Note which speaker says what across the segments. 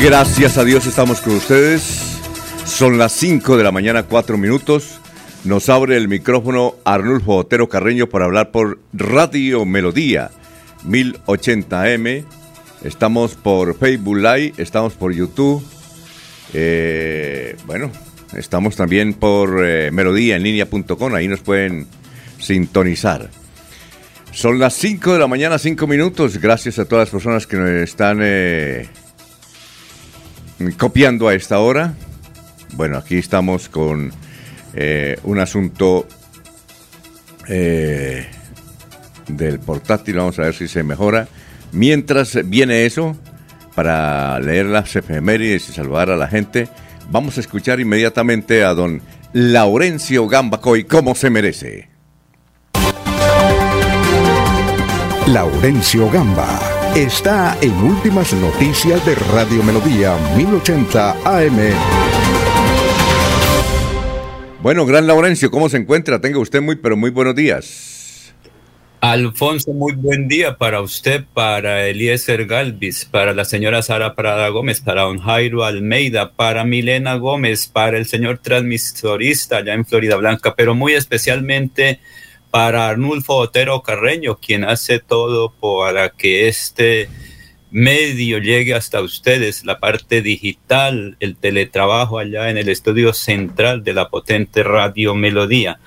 Speaker 1: Gracias a Dios estamos con ustedes. Son las 5 de la mañana, 4 minutos. Nos abre el micrófono Arnulfo Otero Carreño para hablar por Radio Melodía 1080M. Estamos por Facebook Live, estamos por YouTube. Eh, bueno, estamos también por eh, melodía en línea.com, ahí nos pueden sintonizar. Son las 5 de la mañana, 5 minutos. Gracias a todas las personas que nos están eh, copiando a esta hora. Bueno, aquí estamos con eh, un asunto eh, del portátil. Vamos a ver si se mejora. Mientras viene eso, para leer las efemérides y saludar a la gente, vamos a escuchar inmediatamente a don Laurencio Gambacoy, como se merece.
Speaker 2: Laurencio Gamba está en Últimas Noticias de Radio Melodía 1080 AM.
Speaker 1: Bueno, gran Laurencio, ¿cómo se encuentra? Tenga usted muy, pero muy buenos días.
Speaker 3: Alfonso, muy buen día para usted, para Eliezer Galvis, para la señora Sara Prada Gómez, para don Jairo Almeida, para Milena Gómez, para el señor transmisorista allá en Florida Blanca, pero muy especialmente para Arnulfo Otero Carreño, quien hace todo para que este medio llegue hasta ustedes, la parte digital, el teletrabajo allá en el estudio central de la potente Radio Melodía.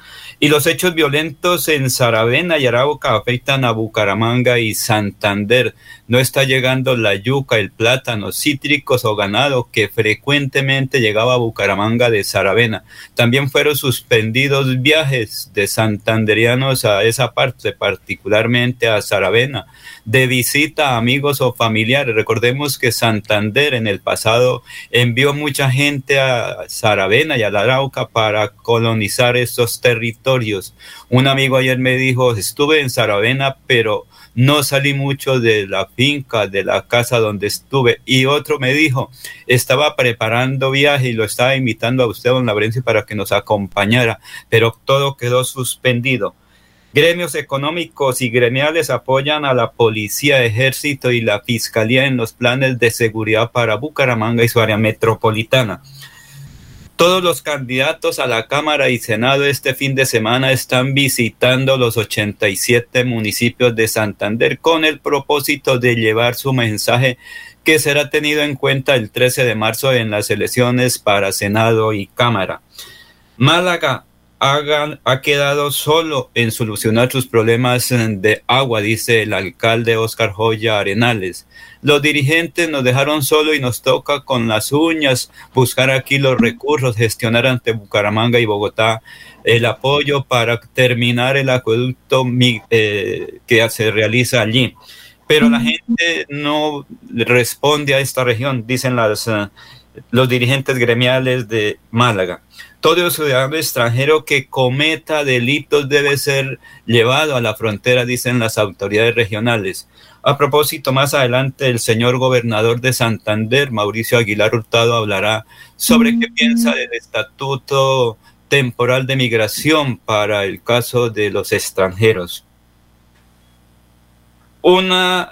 Speaker 3: Y los hechos violentos en Saravena y Arauca afectan a Bucaramanga y Santander. No está llegando la yuca, el plátano, cítricos o ganado que frecuentemente llegaba a Bucaramanga de Saravena. También fueron suspendidos viajes de santanderianos a esa parte, particularmente a Saravena, de visita a amigos o familiares. Recordemos que Santander en el pasado envió mucha gente a Saravena y a la Arauca para colonizar esos territorios un amigo ayer me dijo, estuve en Saravena, pero no salí mucho de la finca, de la casa donde estuve. Y otro me dijo, estaba preparando viaje y lo estaba invitando a usted, don Labrencio, para que nos acompañara, pero todo quedó suspendido. Gremios económicos y gremiales apoyan a la policía, ejército y la fiscalía en los planes de seguridad para Bucaramanga y su área metropolitana. Todos los candidatos a la Cámara y Senado este fin de semana están visitando los 87 municipios de Santander con el propósito de llevar su mensaje que será tenido en cuenta el 13 de marzo en las elecciones para Senado y Cámara. Málaga ha quedado solo en solucionar sus problemas de agua, dice el alcalde Oscar Joya Arenales. Los dirigentes nos dejaron solo y nos toca con las uñas buscar aquí los recursos, gestionar ante Bucaramanga y Bogotá el apoyo para terminar el acueducto eh, que se realiza allí. Pero la gente no responde a esta región, dicen las, eh, los dirigentes gremiales de Málaga. Todo ciudadano extranjero que cometa delitos debe ser llevado a la frontera, dicen las autoridades regionales. A propósito, más adelante el señor gobernador de Santander, Mauricio Aguilar Hurtado, hablará sobre qué piensa del estatuto temporal de migración para el caso de los extranjeros. Una,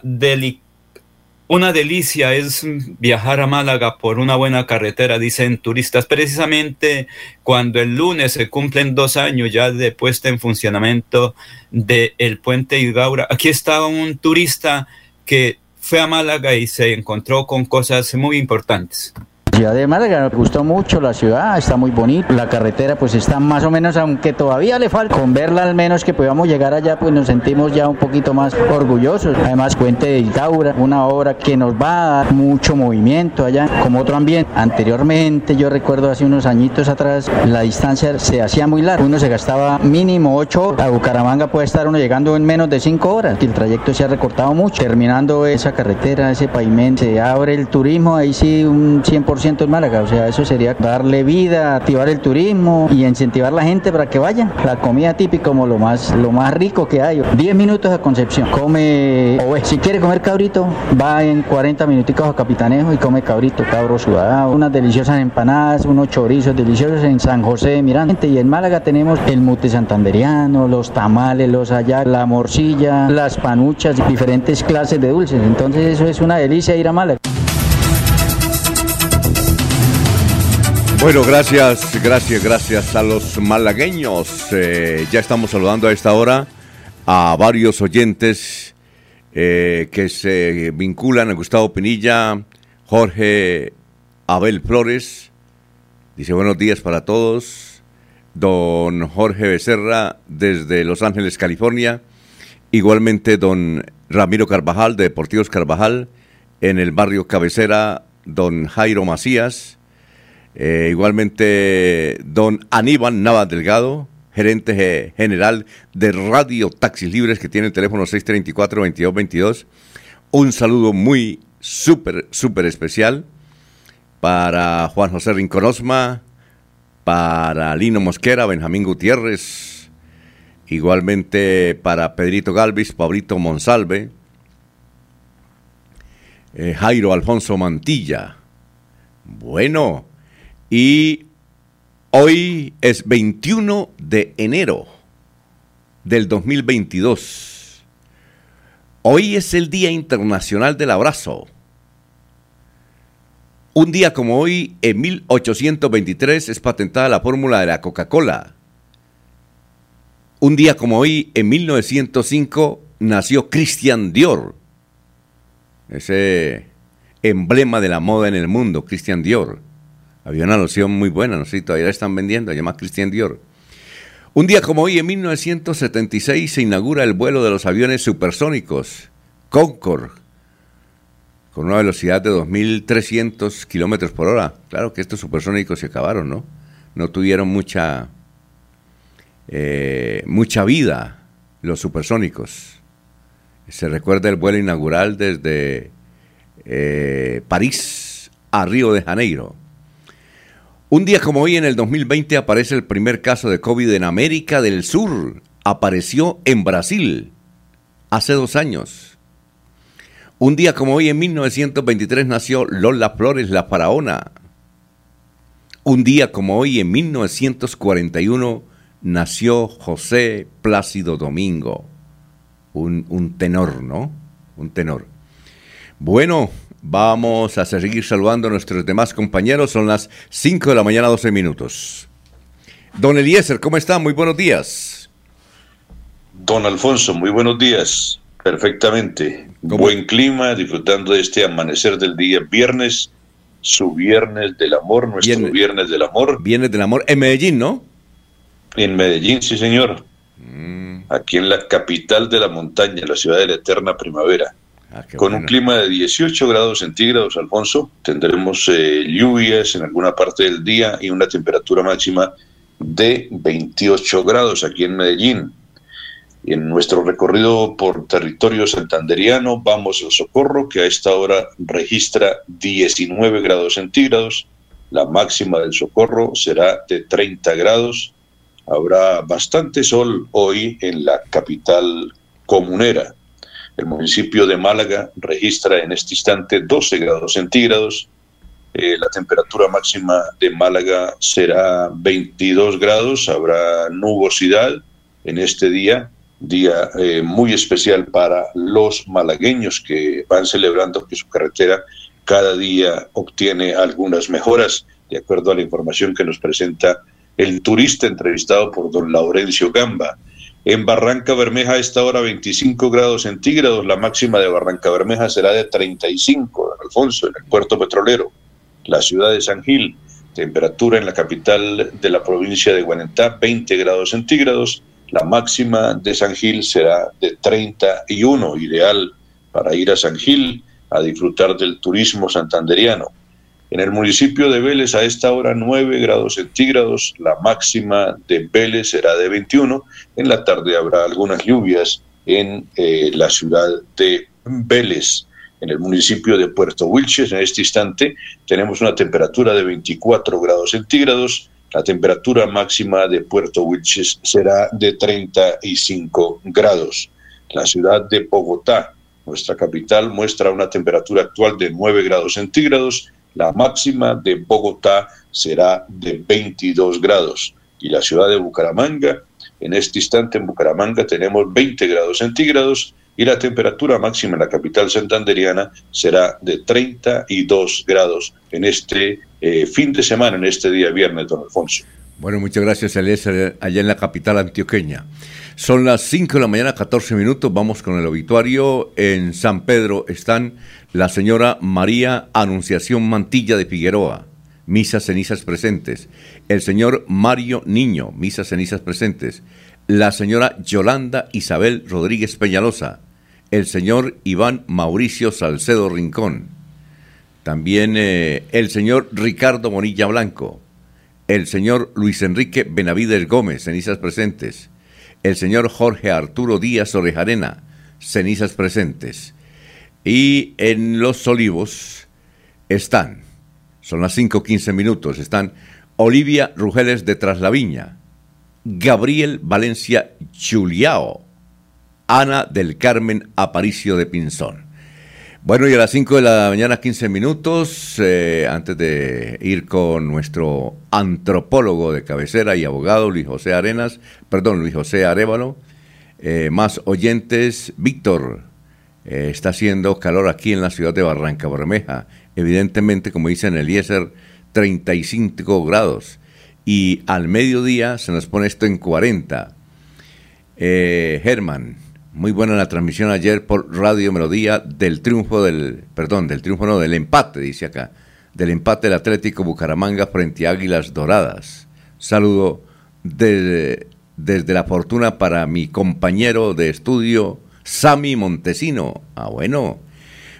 Speaker 3: una delicia es viajar a Málaga por una buena carretera, dicen turistas, precisamente cuando el lunes se cumplen dos años ya de puesta en funcionamiento del el puente Igaura. Aquí estaba un turista que fue a Málaga y se encontró con cosas muy importantes
Speaker 4: de Málaga. Me gustó mucho la ciudad, está muy bonita. La carretera pues está más o menos, aunque todavía le falta, con verla al menos que podamos llegar allá, pues nos sentimos ya un poquito más orgullosos. Además, Puente de Itaura, una obra que nos va a dar mucho movimiento allá, como otro ambiente. Anteriormente, yo recuerdo hace unos añitos atrás, la distancia se hacía muy larga. Uno se gastaba mínimo 8 horas. A Bucaramanga puede estar uno llegando en menos de 5 horas. El trayecto se ha recortado mucho. Terminando esa carretera, ese pavimento, se abre el turismo, ahí sí un 100% en Málaga. O sea, eso sería darle vida, activar el turismo y incentivar a la gente para que vayan. La comida típica como lo más, lo más rico que hay. 10 minutos a Concepción. Come, o si quiere comer cabrito, va en 40 minuticos a Capitanejo y come cabrito, cabro sudado, unas deliciosas empanadas, unos chorizos deliciosos en San José de Miranda. Y en Málaga tenemos el mute santanderiano, los tamales, los allá, la morcilla, las panuchas, diferentes clases de dulces. Entonces eso es una delicia ir a Málaga.
Speaker 1: Bueno, gracias, gracias, gracias a los malagueños. Eh, ya estamos saludando a esta hora a varios oyentes eh, que se vinculan a Gustavo Pinilla, Jorge Abel Flores. Dice buenos días para todos. Don Jorge Becerra desde Los Ángeles, California. Igualmente don Ramiro Carvajal de Deportivos Carvajal en el barrio Cabecera, don Jairo Macías eh, igualmente, don Aníbal Nava Delgado, gerente general de Radio Taxis Libres, que tiene el teléfono 634-2222. Un saludo muy súper, súper especial para Juan José Rinconosma, para Lino Mosquera, Benjamín Gutiérrez, igualmente para Pedrito Galvis, Pablito Monsalve, eh, Jairo Alfonso Mantilla. Bueno, y hoy es 21 de enero del 2022. Hoy es el Día Internacional del Abrazo. Un día como hoy, en 1823, es patentada la fórmula de la Coca-Cola. Un día como hoy, en 1905, nació Christian Dior. Ese emblema de la moda en el mundo, Christian Dior. Había una loción muy buena, no sé si todavía la están vendiendo, se llama Christian Dior. Un día como hoy, en 1976, se inaugura el vuelo de los aviones supersónicos Concorde, con una velocidad de 2.300 kilómetros por hora. Claro que estos supersónicos se acabaron, ¿no? No tuvieron mucha, eh, mucha vida los supersónicos. Se recuerda el vuelo inaugural desde eh, París a Río de Janeiro. Un día como hoy, en el 2020, aparece el primer caso de COVID en América del Sur. Apareció en Brasil hace dos años. Un día como hoy, en 1923, nació Lola Flores, la faraona. Un día como hoy, en 1941, nació José Plácido Domingo. Un, tenor, ¿no? Un tenor. Bueno, Vamos a seguir saludando a nuestros demás compañeros. Son las 5 de la mañana, 12 minutos. Don Eliezer, ¿cómo está? Muy buenos días.
Speaker 5: Don Alfonso, muy buenos días. Perfectamente. Buen clima, disfrutando de este amanecer del día viernes, su viernes del amor, nuestro viernes, del amor.
Speaker 1: Viernes del amor en Medellín, ¿no?
Speaker 5: En Medellín, sí, señor. Mm. Aquí en la capital de la montaña, la ciudad de la eterna primavera. Ah, con un clima de 18 grados centígrados, Alfonso. Tendremos eh, lluvias en alguna parte del día y una temperatura máxima de 28 grados aquí en Medellín. En nuestro recorrido por territorio santanderiano vamos al Socorro, que a esta hora registra 19 grados centígrados. La máxima del Socorro será de 30 grados. Habrá bastante sol hoy en la capital comunera. El municipio de Málaga registra en este instante 12 grados centígrados. Eh, la temperatura máxima de Málaga será 22 grados. Habrá nubosidad en este día, día eh, muy especial para los malagueños que van celebrando que su carretera cada día obtiene algunas mejoras, de acuerdo a la información que nos presenta el turista entrevistado por don Laurencio Gamba. En Barranca Bermeja a esta hora 25 grados centígrados, la máxima de Barranca Bermeja será de 35, don Alfonso, en el puerto petrolero. La ciudad de San Gil, temperatura en la capital de la provincia de Guanentá, 20 grados centígrados. La máxima de San Gil será de 31, ideal para ir a San Gil a disfrutar del turismo santanderiano. En el municipio de Vélez a esta hora 9 grados centígrados, la máxima de Vélez será de 21. En la tarde habrá algunas lluvias en eh, la ciudad de Vélez. En el municipio de Puerto Wilches, en este instante, tenemos una temperatura de 24 grados centígrados. La temperatura máxima de Puerto Wilches será de 35 grados. La ciudad de Bogotá nuestra capital muestra una temperatura actual de 9 grados centígrados, la máxima de Bogotá será de 22 grados y la ciudad de Bucaramanga, en este instante en Bucaramanga tenemos 20 grados centígrados y la temperatura máxima en la capital santanderiana será de 32 grados en este eh, fin de semana, en este día viernes, don Alfonso.
Speaker 1: Bueno, muchas gracias, allá en la capital antioqueña. Son las 5 de la mañana, 14 minutos. Vamos con el obituario. En San Pedro están la señora María Anunciación Mantilla de Figueroa, misas cenizas presentes. El señor Mario Niño, misas cenizas presentes. La señora Yolanda Isabel Rodríguez Peñalosa. El señor Iván Mauricio Salcedo Rincón. También eh, el señor Ricardo Monilla Blanco. El señor Luis Enrique Benavides Gómez, cenizas presentes el señor Jorge Arturo Díaz Orejarena, cenizas presentes. Y en Los Olivos están, son las 5.15 minutos, están Olivia Rugeles de Traslaviña, Gabriel Valencia Chuliao, Ana del Carmen Aparicio de Pinzón. Bueno, y a las 5 de la mañana, 15 minutos, eh, antes de ir con nuestro antropólogo de cabecera y abogado, Luis José Arenas, perdón, Luis José Arevalo, eh, más oyentes, Víctor, eh, está haciendo calor aquí en la ciudad de Barranca Bermeja, evidentemente, como dicen Eliezer, 35 grados, y al mediodía se nos pone esto en 40. Germán, muy buena la transmisión ayer por Radio Melodía del triunfo del, perdón, del triunfo no, del empate, dice acá, del empate del Atlético Bucaramanga frente a Águilas Doradas. Saludo desde, la fortuna para mi compañero de estudio, Sami Montesino. Ah, bueno.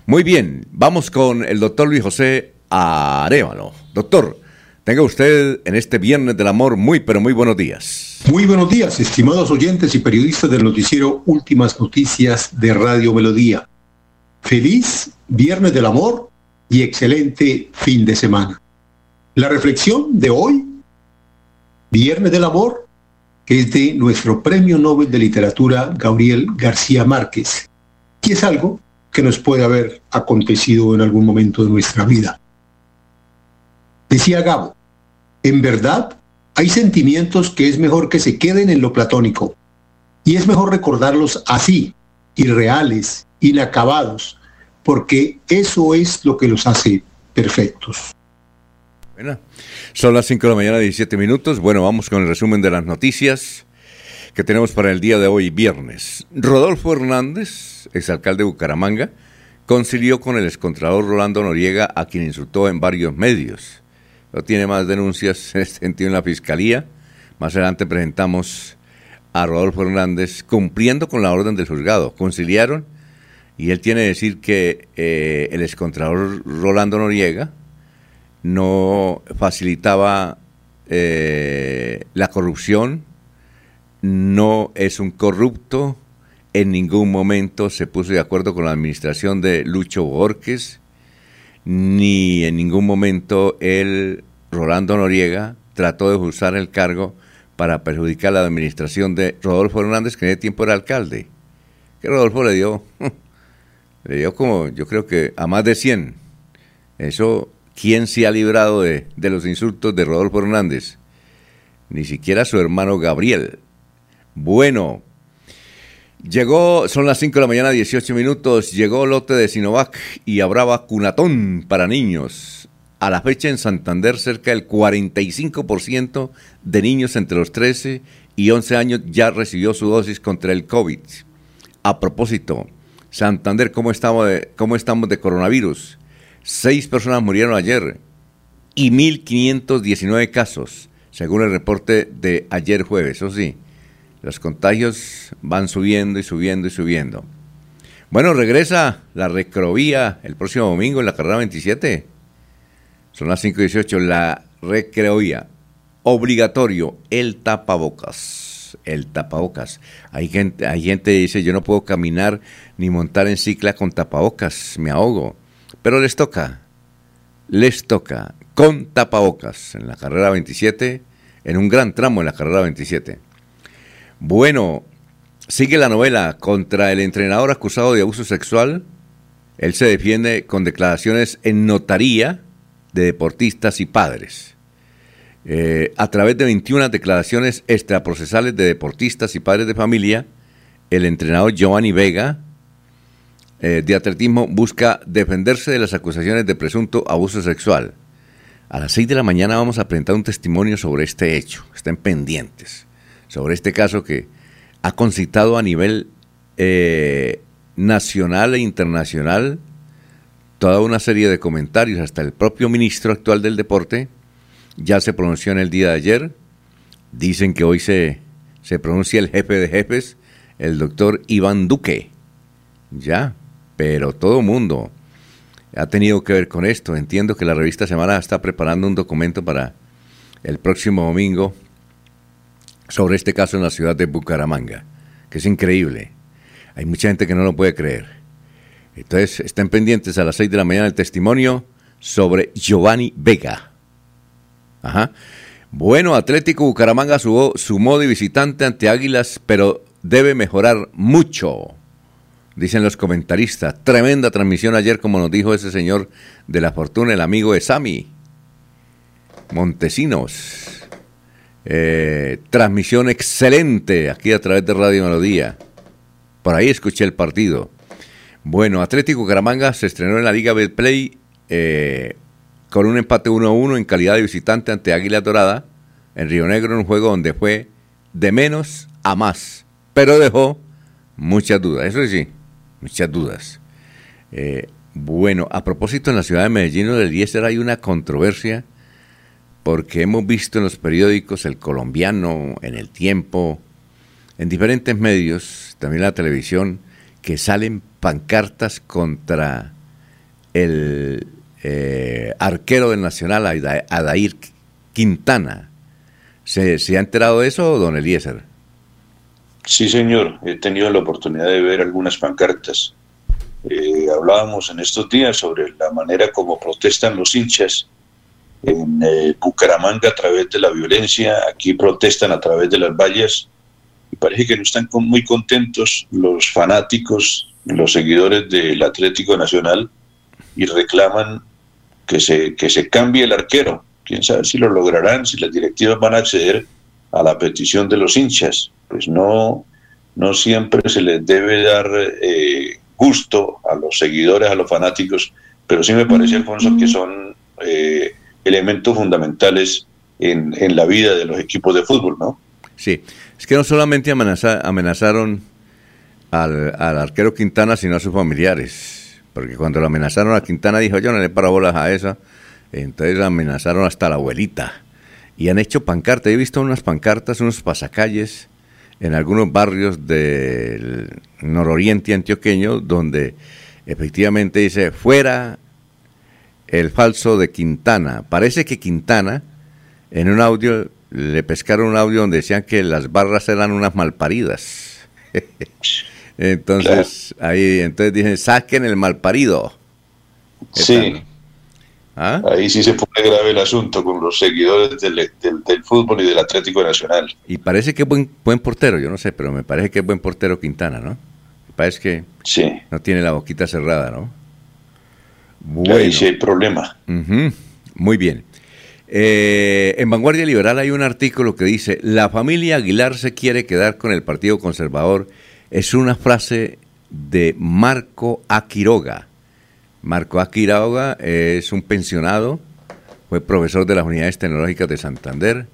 Speaker 1: Muy bien, vamos con el doctor Luis José Arevalo. Doctor, tenga usted en este Viernes del Amor muy, pero muy buenos días.
Speaker 6: Muy buenos días, estimados oyentes y periodistas del noticiero Últimas Noticias de Radio Melodía. Feliz Viernes del Amor y excelente fin de semana. La reflexión de hoy, Viernes del Amor, es de nuestro Premio Nobel de Literatura Gabriel García Márquez, y es algo que nos puede haber acontecido en algún momento de nuestra vida. Decía Gabo, en verdad hay sentimientos que es mejor que se queden en lo platónico. Y es mejor recordarlos así, irreales, inacabados, porque eso es lo que los hace perfectos.
Speaker 1: Bueno, son las 5 de la mañana, 17 minutos. Bueno, vamos con el resumen de las noticias que tenemos para el día de hoy, viernes. Rodolfo Hernández, exalcalde de Bucaramanga, concilió con el excontralor Rolando Noriega, a quien insultó en varios medios no tiene más denuncias en este sentido en la Fiscalía. Más adelante presentamos a Rodolfo Hernández cumpliendo con la orden del juzgado. Conciliaron y él tiene que decir que eh, el excontrador Rolando Noriega no facilitaba eh, la corrupción, no es un corrupto, en ningún momento se puso de acuerdo con la administración de Lucho Borges, ni en ningún momento él Rolando Noriega, trató de usar el cargo para perjudicar la administración de Rodolfo Hernández, que en ese tiempo era alcalde. Que Rodolfo le dio, le dio como, yo creo que a más de 100. Eso, ¿quién se ha librado de, de los insultos de Rodolfo Hernández? Ni siquiera su hermano Gabriel. Bueno, llegó, son las 5 de la mañana, 18 minutos, llegó lote de Sinovac y habrá vacunatón para niños. A la fecha en Santander, cerca del 45% de niños entre los 13 y 11 años ya recibió su dosis contra el COVID. A propósito, Santander, ¿cómo estamos de, cómo estamos de coronavirus? Seis personas murieron ayer y 1.519 casos, según el reporte de ayer jueves. Eso sí, los contagios van subiendo y subiendo y subiendo. Bueno, regresa la recrovía el próximo domingo en la carrera 27 son las 5.18. La recreoía. Obligatorio el tapabocas. El tapabocas. Hay gente, hay gente que dice, yo no puedo caminar ni montar en cicla con tapabocas, me ahogo. Pero les toca, les toca con tapabocas en la carrera 27, en un gran tramo en la carrera 27. Bueno, sigue la novela contra el entrenador acusado de abuso sexual. Él se defiende con declaraciones en notaría de deportistas y padres. Eh, a través de 21 declaraciones extraprocesales de deportistas y padres de familia, el entrenador Giovanni Vega eh, de atletismo busca defenderse de las acusaciones de presunto abuso sexual. A las 6 de la mañana vamos a presentar un testimonio sobre este hecho. Estén pendientes sobre este caso que ha concitado a nivel eh, nacional e internacional toda una serie de comentarios, hasta el propio ministro actual del deporte ya se pronunció en el día de ayer. Dicen que hoy se, se pronuncia el jefe de jefes, el doctor Iván Duque. Ya, pero todo mundo ha tenido que ver con esto. Entiendo que la revista Semana está preparando un documento para el próximo domingo sobre este caso en la ciudad de Bucaramanga, que es increíble. Hay mucha gente que no lo puede creer. Entonces, estén pendientes a las 6 de la mañana el testimonio sobre Giovanni Vega. Ajá. Bueno, Atlético Bucaramanga sumó, sumó de visitante ante Águilas, pero debe mejorar mucho, dicen los comentaristas. Tremenda transmisión ayer, como nos dijo ese señor de la fortuna, el amigo de Sami. Montesinos. Eh, transmisión excelente aquí a través de Radio Melodía. Por ahí escuché el partido. Bueno, Atlético Caramanga se estrenó en la Liga Betplay eh, con un empate 1-1 en calidad de visitante ante Águila Dorada en Río Negro, en un juego donde fue de menos a más, pero dejó muchas dudas, eso sí, muchas dudas. Eh, bueno, a propósito, en la ciudad de Medellín del Eliezer hay una controversia porque hemos visto en los periódicos El Colombiano, en El Tiempo, en diferentes medios, también la televisión, que salen pancartas contra el eh, arquero del Nacional, Adair Quintana. ¿Se, ha enterado de eso, don Eliezer?
Speaker 5: Sí, señor. He tenido la oportunidad de ver algunas pancartas. Eh, hablábamos en estos días sobre la manera como protestan los hinchas en eh, Bucaramanga a través de la violencia, aquí protestan a través de las vallas y parece que no están muy contentos los fanáticos los seguidores del Atlético Nacional y reclaman que se, que se cambie el arquero. Quién sabe si lo lograrán, si las directivas van a acceder a la petición de los hinchas. Pues no, no siempre se les debe dar eh, gusto a los seguidores, a los fanáticos, pero sí me parece, Alfonso, que son eh, elementos fundamentales en, en, la vida de los equipos de fútbol, ¿no?
Speaker 1: Sí, es que no solamente amenazaron al, arquero Quintana, sino a sus familiares. Porque cuando lo amenazaron a Quintana dijo, yo no le paro bolas a esa. Entonces amenazaron hasta la abuelita. Y han hecho pancartas. He visto unas pancartas, unos pasacalles en algunos barrios del nororiente antioqueño donde efectivamente dice, fuera el falso de Quintana. Parece que Quintana, en un audio, le pescaron un audio donde decían que las barras eran unas malparidas. Entonces, ahí, entonces dicen, saquen el malparido.
Speaker 5: Sí. ¿Ah? Ahí sí se pone grave el asunto con los seguidores del, fútbol y del Atlético Nacional.
Speaker 1: Y parece que es buen, buen portero, yo no sé, pero me parece que es buen portero Quintana, ¿no? Me parece que
Speaker 5: sí.
Speaker 1: no tiene la boquita cerrada, ¿no?
Speaker 5: Ahí sí hay problema.
Speaker 1: Muy bien. Eh, en Vanguardia Liberal hay un artículo que dice, la familia Aguilar se quiere quedar con el Partido Conservador. Es una frase de Marco Aquiroga. Marco Aquiroga es un pensionado, fue profesor de las unidades tecnológicas de Santander,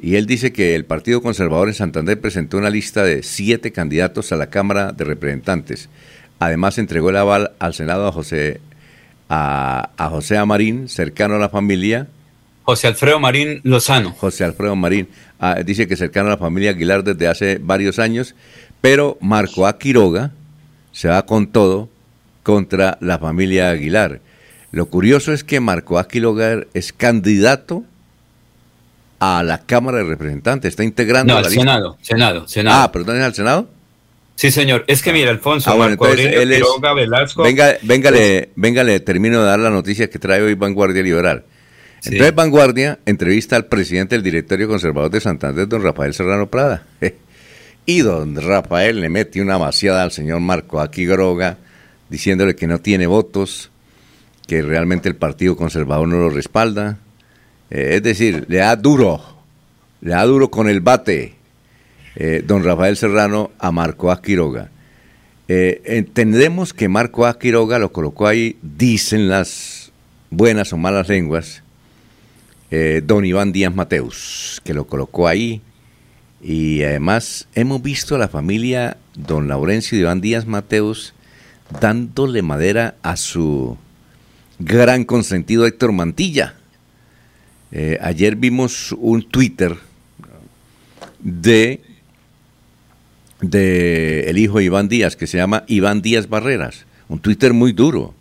Speaker 1: y él dice que el Partido Conservador en Santander presentó una lista de siete candidatos a la Cámara de Representantes. Además entregó el aval al Senado a José, a, a José Amarín, cercano a la familia,
Speaker 3: José Alfredo Marín Lozano.
Speaker 1: José Alfredo Marín. Ah, dice que cercano a la familia Aguilar desde hace varios años, pero Marco A. Quiroga se va con todo contra la familia Aguilar. Lo curioso es que Marco A. Quiroga es candidato a la Cámara de Representantes, está integrando
Speaker 3: no, al Senado, Senado, Senado.
Speaker 1: Ah, perdón, ¿es al Senado?
Speaker 3: Sí, señor. Es que mira, Alfonso, ah, Marco Quiroga Velasco.
Speaker 1: Venga, véngale, véngale, termino de dar la noticia que trae hoy Vanguardia Liberal. Entonces Vanguardia entrevista al presidente del directorio conservador de Santander, don Rafael Serrano Prada. Y don Rafael le mete una vaciada al señor Marco Aquigroga, diciéndole que no tiene votos, que realmente el Partido Conservador no lo respalda. Eh, es decir, le da duro, le da duro con el bate eh, don Rafael Serrano a Marco Aquiroga. Eh, entendemos que Marco Aquiroga lo colocó ahí, dicen las buenas o malas lenguas, eh, don Iván Díaz Mateus, que lo colocó ahí. Y además hemos visto a la familia don Laurencio Iván Díaz Mateus dándole madera a su gran consentido Héctor Mantilla. Eh, ayer vimos un Twitter de, de el hijo Iván Díaz, que se llama Iván Díaz Barreras, un Twitter muy duro,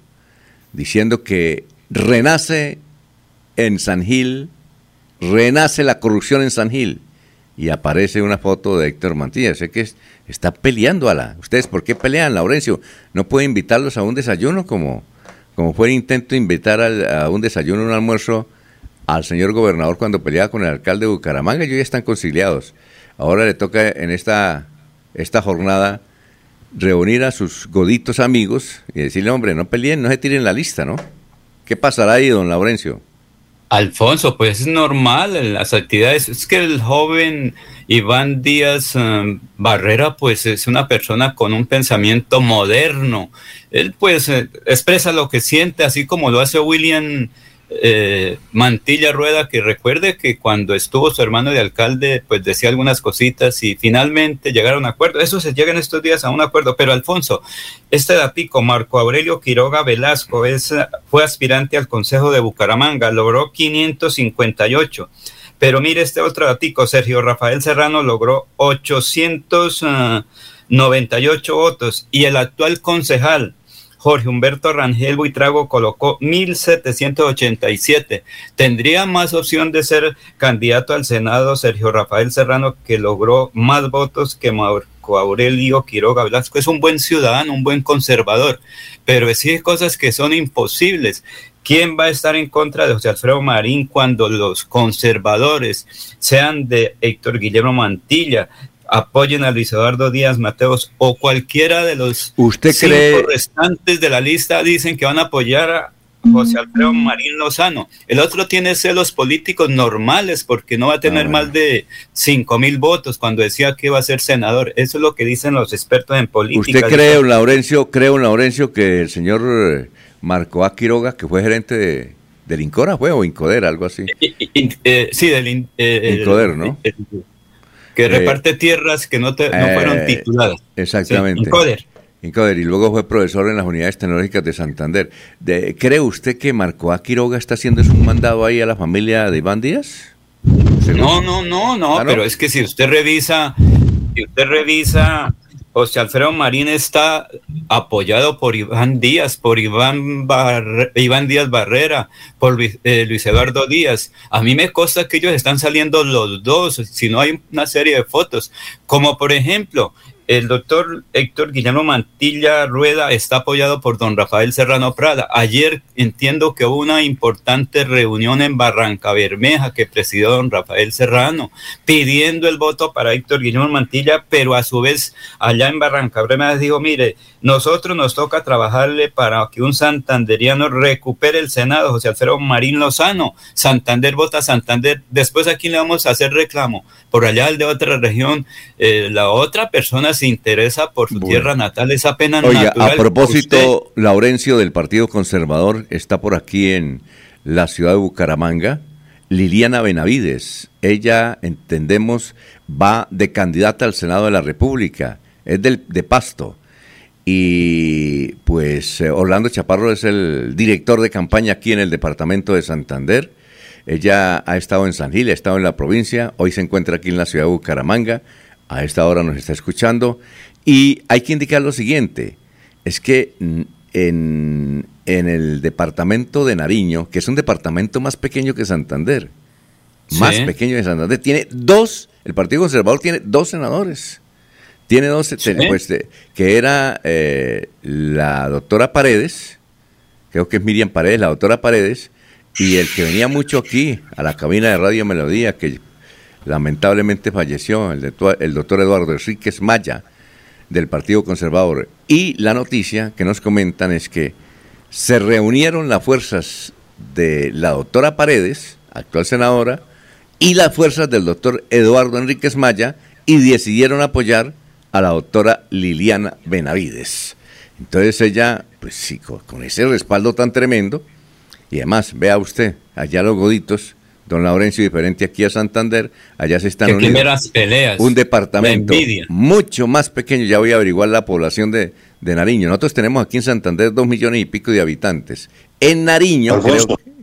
Speaker 1: diciendo que renace en San Gil, renace la corrupción en San Gil y aparece una foto de Héctor Mantilla. Sé que está peleando a. ¿Ustedes por qué pelean, Laurencio? ¿No puede invitarlos a un desayuno como, como fue el intento de invitar a un desayuno, un almuerzo al señor gobernador cuando peleaba con el alcalde de Bucaramanga? Ellos ya están conciliados. Ahora le toca en esta, esta jornada reunir a sus goditos amigos y decirle, hombre, no peleen, no se tiren la lista, ¿no? ¿Qué pasará ahí, don Laurencio?
Speaker 3: Alfonso, pues es normal las actividades. Es que el joven Iván Díaz um, Barrera, pues es una persona con un pensamiento moderno. Él, pues, eh, expresa lo que siente, así como lo hace William eh, Mantilla Rueda, que recuerde que cuando estuvo su hermano de alcalde, pues decía algunas cositas y finalmente llegaron a un acuerdo. Eso se llega en estos días a un acuerdo. Pero Alfonso, este datico, Marco Aurelio Quiroga Velasco, es, fue aspirante al Consejo de Bucaramanga, logró 558. Pero mire este otro datico, Sergio Rafael Serrano logró 898 votos y el actual concejal Jorge Humberto Rangel Buitrago colocó 1.787. Tendría más opción de ser candidato al Senado Sergio Rafael Serrano, que logró más votos que Marco Aurelio Quiroga Velasco. Es un buen ciudadano, un buen conservador, pero exige cosas que son imposibles. ¿Quién va a estar en contra de José Alfredo Marín cuando los conservadores sean de Héctor Guillermo Mantilla, apoyen a Luis Eduardo Díaz Mateos o cualquiera de los
Speaker 1: ¿Usted
Speaker 3: cinco restantes de la lista dicen que van a apoyar a José Alfredo Marín Lozano. El otro tiene celos políticos normales porque no va a tener ah, más de cinco mil votos cuando decía que iba a ser senador. Eso es lo que dicen los expertos en política.
Speaker 1: ¿Usted cree, Laurencio, cree, Laurencio, que el señor eh, Marco A. Quiroga, que fue gerente de, del Incora, fue o Incoder, algo así?
Speaker 3: Eh, sí, del
Speaker 1: eh, Incoder, ¿no?
Speaker 3: Que eh, reparte tierras que no, fueron eh, tituladas.
Speaker 1: Exactamente. Incoder. Incoder. Y luego fue profesor en las unidades tecnológicas de Santander. De, ¿Cree usted que Marco A. Quiroga está haciendo un mandado ahí a la familia de Iván Díaz?
Speaker 3: No, no, no, no, ¿Ah, pero es que si usted revisa, si usted revisa José Alfredo Marín está apoyado por Iván Díaz, por Iván, Iván Díaz Barrera, por eh, Luis, Eduardo Díaz. A mí me consta que ellos están saliendo los dos, si no hay una serie de fotos, como por ejemplo el doctor Héctor Guillermo Mantilla Rueda está apoyado por don Rafael Serrano Prada. Ayer entiendo que hubo una importante reunión en Barranca Bermeja que presidió don Rafael Serrano, pidiendo el voto para Héctor Guillermo Mantilla, pero a su vez allá en Barranca Bermeja dijo, mire, nosotros nos toca trabajarle para que un santanderiano recupere el Senado, José Alfredo Marín Lozano. Santander vota Santander. Después aquí le vamos a hacer reclamo. Por allá el de otra región, eh, la otra persona se interesa por su tierra natal, esa pena
Speaker 1: Oye, a propósito, Laurencio del Partido Conservador está por aquí en la ciudad de Bucaramanga. Liliana Benavides, ella, entendemos, va de candidata al Senado de la República, es del, de Pasto. Y pues eh, Orlando Chaparro es el director de campaña aquí en el departamento de Santander. Ella ha estado en San Gil, ha estado en la provincia, hoy se encuentra aquí en la ciudad de Bucaramanga a esta hora nos está escuchando. Y hay que indicar lo siguiente, es que en, el departamento de Nariño, que es un departamento más pequeño que Santander, más pequeño que Santander, tiene dos, el Partido Conservador tiene dos senadores. Tiene dos, pues, que era eh, la doctora Paredes, creo que es Miriam Paredes, la doctora Paredes, y el que venía mucho aquí a la cabina de Radio Melodía, que lamentablemente falleció el, doctor Eduardo Enríquez Maya del Partido Conservador. Y la noticia que nos comentan es que se reunieron las fuerzas de la doctora Paredes, actual senadora, y las fuerzas del doctor Eduardo Enríquez Maya y decidieron apoyar a la doctora Liliana Benavides. Entonces ella, pues sí, con ese respaldo tan tremendo, y además, vea usted, allá los goditos, don Laurencio, diferente aquí a Santander, allá se están
Speaker 3: uniendo primeras peleas.
Speaker 1: Un departamento mucho más pequeño, ya voy a averiguar la población de, Nariño. Nosotros tenemos aquí en Santander dos millones y pico de habitantes. En Nariño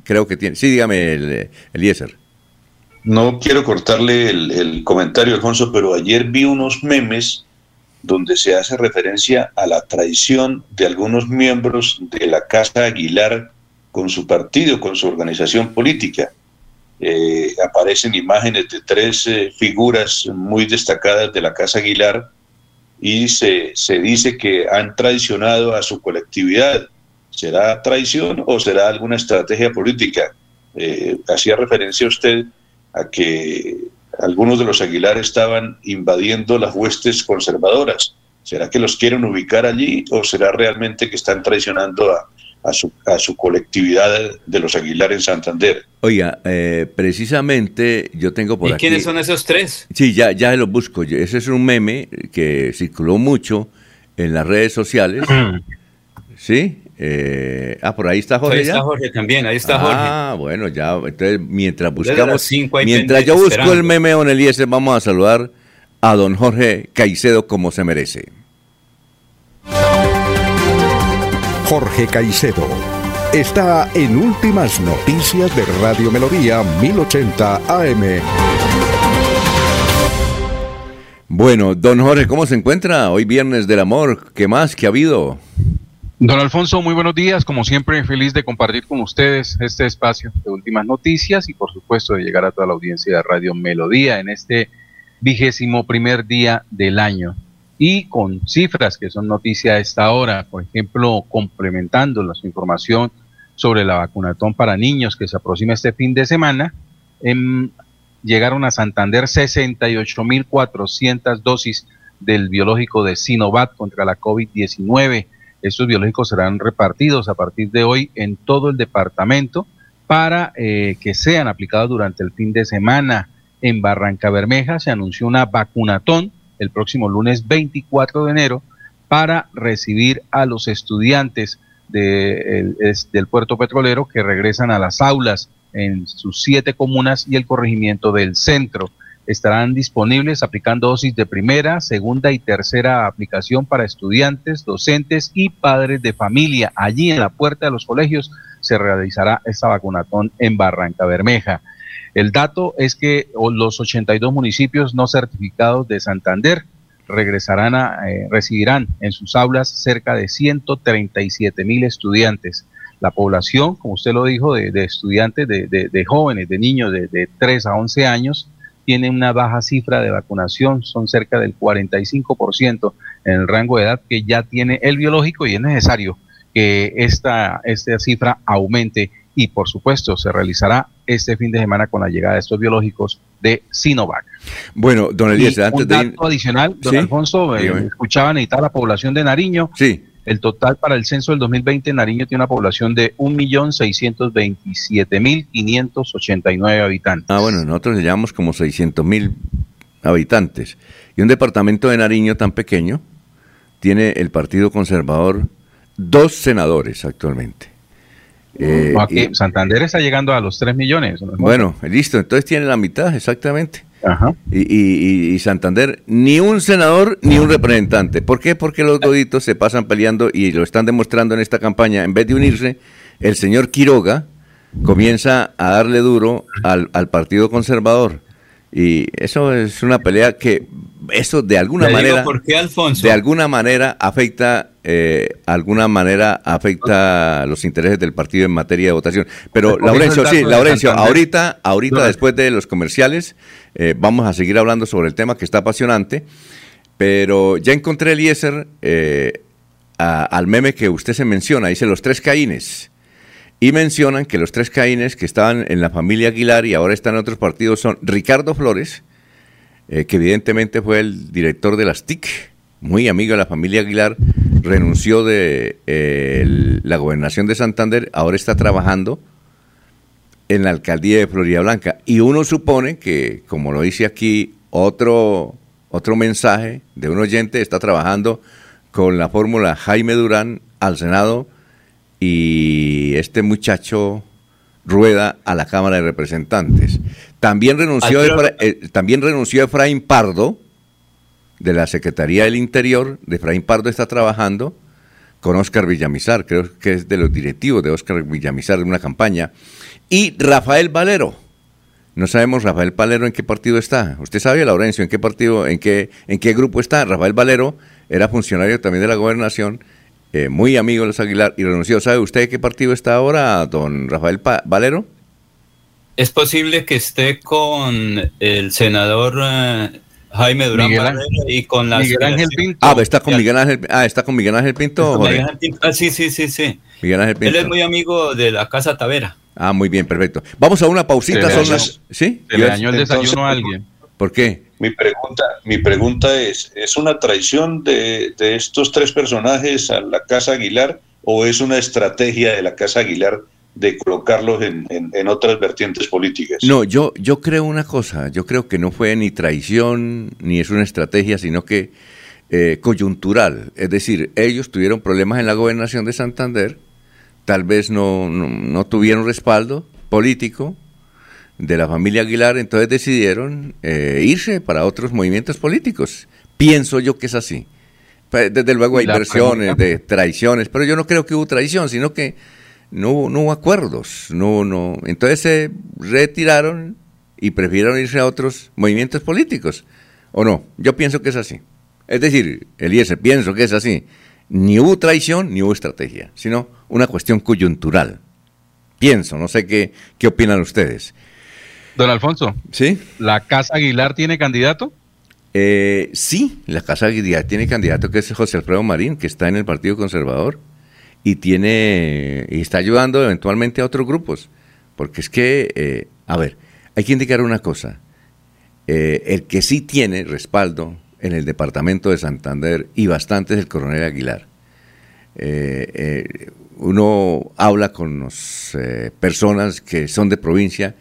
Speaker 1: creo, que tiene. Sí, dígame, el, Eliezer.
Speaker 5: No quiero cortarle el, el comentario, Alfonso, pero ayer vi unos memes donde se hace referencia a la traición de algunos miembros de la Casa Aguilar con su partido, con su organización política eh, aparecen imágenes de tres figuras muy destacadas de la Casa Aguilar y se, se dice que han traicionado a su colectividad. ¿Será traición o será alguna estrategia política? Eh, hacía referencia usted a que algunos de los Aguilar estaban invadiendo las huestes conservadoras. ¿Será que los quieren ubicar allí o será realmente que están traicionando a, a su, a su colectividad de los Aguilar en Santander.
Speaker 1: Oiga, eh, precisamente yo tengo por
Speaker 3: ¿Y
Speaker 1: aquí...
Speaker 3: quiénes son esos tres?
Speaker 1: Sí, ya, ya los busco. Ese es un meme que circuló mucho en las redes sociales. ¿Sí? Eh, ah, por ahí está Jorge.
Speaker 3: Ahí está Jorge también, ahí está Jorge.
Speaker 1: Ah, bueno, ya, entonces mientras buscamos, mientras yo busco el meme Don Eliezer, vamos a saludar a don Jorge Caicedo como se merece.
Speaker 7: Jorge Caicedo. Está en Últimas Noticias de Radio Melodía 1080 AM.
Speaker 1: Bueno, don Jorge, ¿cómo se encuentra? Hoy viernes del amor, ¿qué más que ha habido?
Speaker 8: Don Alfonso, muy buenos días. Como siempre, feliz de compartir con ustedes este espacio de últimas noticias y por supuesto de llegar a toda la audiencia de Radio Melodía en este vigésimo primer día del año y con cifras que son noticia a esta hora, por ejemplo, complementando la información sobre la vacunatón para niños que se aproxima este fin de semana, em, llegaron a Santander 68.400 dosis del biológico de Sinovac contra la COVID-19. Estos biológicos serán repartidos a partir de hoy en todo el departamento para eh, que sean aplicados durante el fin de semana. En Barranca Bermeja se anunció una vacunatón el próximo lunes 24 de enero para recibir a los estudiantes del puerto petrolero que regresan a las aulas en sus siete comunas y el corregimiento del centro. Estarán disponibles aplicando dosis de primera, segunda y tercera aplicación para estudiantes, docentes y padres de familia. Allí en la puerta de los colegios se realizará esta vacunatón en Barranca Bermeja. El dato es que los 82 municipios no certificados de Santander regresarán a, eh, recibirán en sus aulas cerca de 137 mil estudiantes. La población, como usted lo dijo, de, estudiantes, de, jóvenes, de niños de, de 3 a 11 años, tiene una baja cifra de vacunación, son cerca del 45% en el rango de edad que ya tiene el biológico y es necesario que esta, esta cifra aumente y por supuesto se realizará este fin de semana con la llegada de estos biológicos de Sinovac.
Speaker 1: Bueno, don Eliezer, antes
Speaker 8: un dato adicional, don Alfonso, eh, escuchaban editar la población de Nariño.
Speaker 1: Sí.
Speaker 8: El total para el censo del 2020 Nariño tiene una población de 1.627.589 habitantes.
Speaker 1: Ah, bueno, nosotros le llamamos como 600.000 habitantes. Y un departamento de Nariño tan pequeño tiene el Partido Conservador dos senadores actualmente.
Speaker 8: Eh, Santander está llegando a los 3 millones.
Speaker 1: Bueno, listo, entonces tiene la mitad, exactamente. Y, Santander, ni un senador ni un representante. ¿Por qué? Porque los goditos se pasan peleando y lo están demostrando en esta campaña. En vez de unirse, el señor Quiroga comienza a darle duro al, al Partido Conservador. Y eso es una pelea que eso de alguna manera de alguna manera afecta eh, alguna manera afecta los intereses del partido en materia de votación. Pero Laurencio sí Laurencio ahorita ahorita después de los comerciales eh, vamos a seguir hablando sobre el tema que está apasionante pero ya encontré Eliezer eh, al meme que usted se menciona dice los tres caínes y mencionan que los tres caínes que estaban en la familia Aguilar y ahora están en otros partidos son Ricardo Flores eh, que evidentemente fue el director de las TIC, muy amigo de la familia Aguilar, renunció de eh, la gobernación de Santander, ahora está trabajando en la alcaldía de Florida Blanca. Y uno supone que, como lo dice aquí otro, otro mensaje de un oyente, está trabajando con la fórmula Jaime Durán al Senado y este muchacho Rueda a la Cámara de Representantes. También renunció, eh, también renunció Efraín Pardo, de la Secretaría del Interior, de Efraín Pardo está trabajando con Óscar Villamizar, creo que es de los directivos de Óscar Villamizar de una campaña, y Rafael Valero. No sabemos Rafael Valero en qué partido está. Usted sabe, Laurencio, en qué partido, en qué, en qué grupo está. Rafael Valero era funcionario también de la gobernación, eh, muy amigo de los Aguilar y renunció. ¿Sabe usted qué partido está ahora, don Rafael Valero?
Speaker 3: Es posible que esté con el senador eh, Jaime Durán y con la
Speaker 1: Miguel Ángel Pinto. Ah, está con Miguel Ángel, ah, está con Miguel Ángel Pinto.
Speaker 3: Ah, sí, sí, sí, sí. Miguel Ángel Pinto. Él es muy amigo de la Casa Tavera.
Speaker 1: Ah, muy bien, perfecto. Vamos a una pausita. Son las... ¿Sí?
Speaker 8: le dañó el desayuno a alguien.
Speaker 1: ¿Por qué?
Speaker 5: Mi pregunta, mi pregunta es, ¿es una traición de, de estos tres personajes a la Casa Aguilar o es una estrategia de la Casa Aguilar de colocarlos en, en, otras vertientes políticas.
Speaker 1: No, yo, yo creo una cosa, yo creo que no fue ni traición, ni es una estrategia, sino que eh, coyuntural. Es decir, ellos tuvieron problemas en la gobernación de Santander, tal vez no, no, tuvieron respaldo político de la familia Aguilar, entonces decidieron eh, irse para otros movimientos políticos. Pienso yo que es así. Pues, desde luego hay versiones de traiciones, pero yo no creo que hubo traición, sino que no, no hubo acuerdos, no, no. Entonces se retiraron y prefirieron irse a otros movimientos políticos. ¿O no? Yo pienso que es así. Es decir, Eliezer, pienso que es así. Ni hubo traición ni hubo estrategia, sino una cuestión coyuntural. Pienso, no sé qué, qué opinan ustedes.
Speaker 8: Don Alfonso.
Speaker 1: ¿Sí?
Speaker 8: ¿La Casa Aguilar tiene candidato?
Speaker 1: Eh, sí, la Casa Aguilar tiene candidato que es José Alfredo Marín, que está en el Partido Conservador y tiene y está ayudando eventualmente a otros grupos. Porque es que, eh, a ver, hay que indicar una cosa. Eh, el que sí tiene respaldo en el departamento de Santander y bastante es el coronel Aguilar. Uno habla con las personas que son de provincia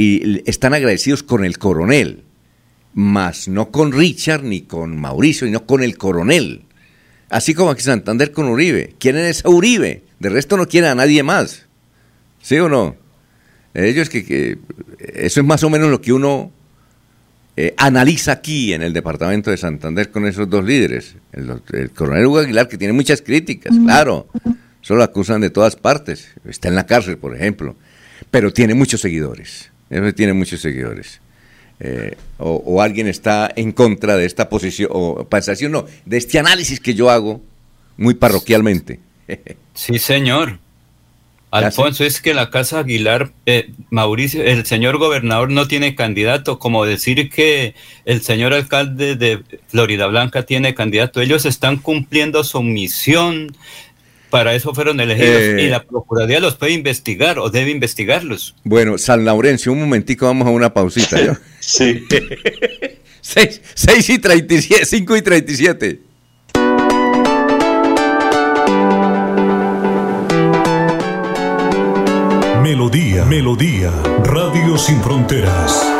Speaker 1: y están agradecidos con el coronel, más no con Richard ni con Mauricio, sino con el coronel Así como aquí Santander con Uribe. Quieren ese Uribe. De resto no quieren a nadie más. ¿Sí o no? Ellos que, eso es más o menos lo que uno eh, analiza aquí en el departamento de Santander con esos dos líderes. El, coronel Hugo Aguilar, que tiene muchas críticas, claro. Solo lo acusan de todas partes. Está en la cárcel, por ejemplo. Pero tiene muchos seguidores. Eso tiene muchos seguidores. Eh, o, alguien está en contra de esta posición, o pensación, no, de este análisis que yo hago muy parroquialmente.
Speaker 3: sí, señor. Alfonso, es que la Casa Aguilar, eh, Mauricio, el señor gobernador no tiene candidato, como decir que el señor alcalde de Florida Blanca tiene candidato. Ellos están cumpliendo su misión, para eso fueron elegidos y eh, la Procuraduría los puede investigar o debe investigarlos.
Speaker 1: Bueno, San Laurencio, un momentico, vamos a una pausita. ¿yo?
Speaker 5: sí.
Speaker 1: 6, y 37, 5 y 37.
Speaker 7: Melodía, Melodía, Radio Sin Fronteras.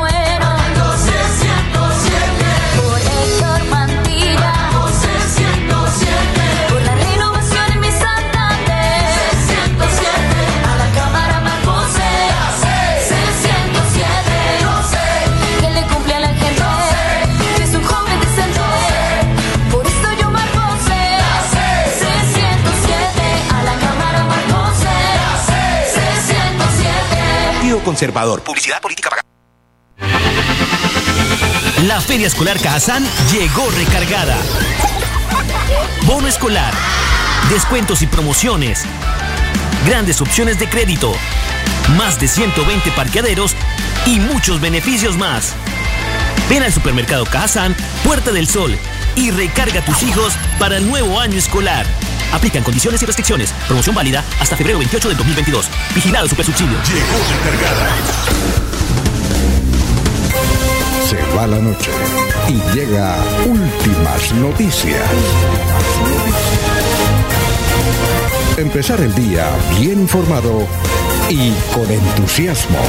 Speaker 9: Conservador. Publicidad política pagada. La Feria Escolar Cajazán llegó recargada. Bono escolar, descuentos y promociones, grandes opciones de crédito, más de 120 parqueaderos y muchos beneficios más. Ven al supermercado Cajazán, Puerta del Sol y recarga tus hijos para el nuevo año escolar. Aplican condiciones y restricciones. Promoción válida hasta febrero 28 del 2022. Vigilado Supersubsidio.
Speaker 7: Llegó recargada. Se va la noche y llega últimas noticias. Empezar el día bien informado y con entusiasmo.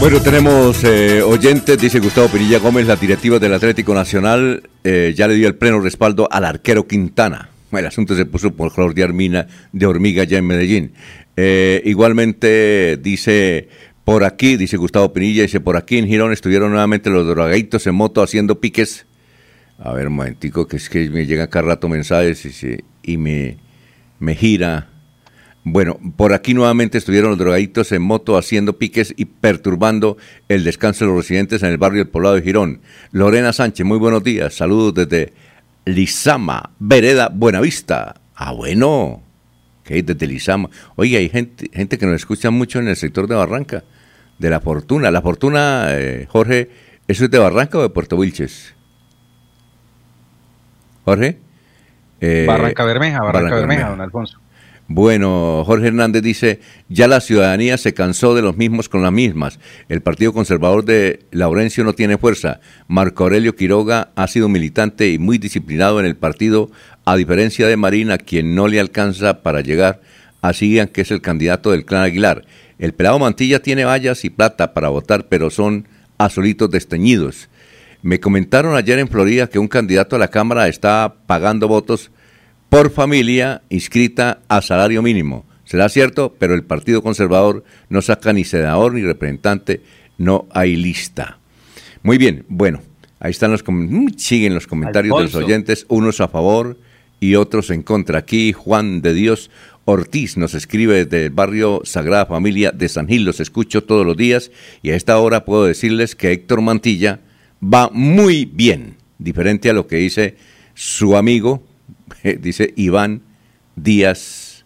Speaker 1: Bueno, tenemos eh, oyentes, dice Gustavo Pirilla Gómez, la directiva del Atlético Nacional eh, ya le dio el pleno respaldo al arquero Quintana. El asunto se puso por de, armina, de hormiga ya en Medellín. Eh, igualmente dice por aquí, dice Gustavo Pinilla, dice por aquí en Girón estuvieron nuevamente los drogaditos en moto haciendo piques. A ver, un momentico, que es que me llegan cada rato mensajes y, y me, me gira bueno, por aquí nuevamente estuvieron los drogaditos en moto haciendo piques y perturbando el descanso de los residentes en el barrio del Poblado de Girón. Lorena Sánchez, muy buenos días. Saludos desde Lizama, Vereda, Buenavista. Ah, bueno, que desde Lizama. Oye, hay gente, gente que nos escucha mucho en el sector de Barranca, de La Fortuna. La Fortuna, eh, Jorge, ¿eso es de Barranca o de Puerto Wilches? Jorge.
Speaker 8: Eh, Barranca Bermeja, Barranca, Bermeja, don Alfonso.
Speaker 1: Bueno, Jorge Hernández dice, ya la ciudadanía se cansó de los mismos con las mismas. El Partido Conservador de Laurencio no tiene fuerza. Marco Aurelio Quiroga ha sido militante y muy disciplinado en el partido, a diferencia de Marina, quien no le alcanza para llegar a Sigan, que es el candidato del clan Aguilar. El pelado Mantilla tiene vallas y plata para votar, pero son azulitos desteñidos. Me comentaron ayer en Florida que un candidato a la Cámara está pagando votos por familia inscrita a salario mínimo. Será cierto, pero el Partido Conservador no saca ni senador ni representante, no hay lista. Muy bien, bueno, ahí están los mm, siguen los comentarios de los oyentes, unos a favor y otros en contra. Aquí Juan de Dios Ortiz nos escribe desde el barrio Sagrada Familia de San Gil, los escucho todos los días y a esta hora puedo decirles que Héctor Mantilla va muy bien, diferente a lo que dice su amigo dice Iván Díaz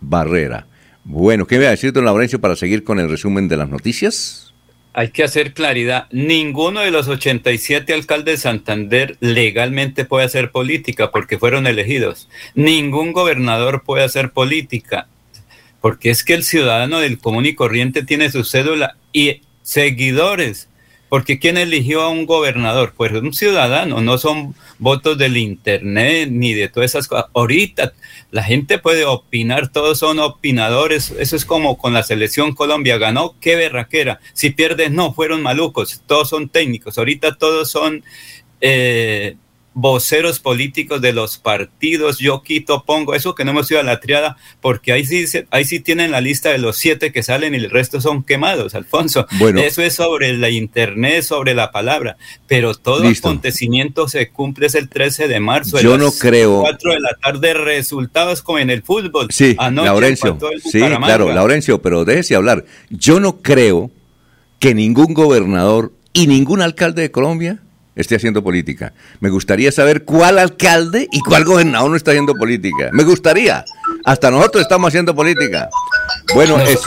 Speaker 1: Barrera. Bueno, ¿qué me va a decir don Laurencio para seguir con el resumen de las noticias?
Speaker 3: Hay que hacer claridad. Ninguno de los 87 alcaldes de Santander legalmente puede hacer política porque fueron elegidos. Ningún gobernador puede hacer política porque es que el ciudadano del común y corriente tiene su cédula y seguidores. Porque ¿quién eligió a un gobernador? Pues un ciudadano, no son votos del Internet ni de todas esas cosas. Ahorita la gente puede opinar, todos son opinadores. Eso es como con la selección Colombia ganó, qué berraquera. Si pierdes, no, fueron malucos, todos son técnicos. Ahorita todos son eh, voceros políticos de los partidos, yo quito, pongo, eso que no hemos ido a la triada, porque ahí sí, ahí sí tienen la lista de los siete que salen y el resto son quemados, Alfonso. Bueno, eso es sobre la internet, sobre la palabra, pero todo acontecimiento se cumple es el 13 de marzo.
Speaker 1: Yo no creo.
Speaker 3: 4 de la tarde, resultados como en el fútbol.
Speaker 1: Sí, Laurencio. Sí, claro, Laurencio, pero déjese hablar. Yo no creo que ningún gobernador y ningún alcalde de Colombia esté haciendo política. Me gustaría saber cuál alcalde y cuál gobernador no está haciendo política. Me gustaría. Hasta nosotros estamos haciendo política. Bueno, es,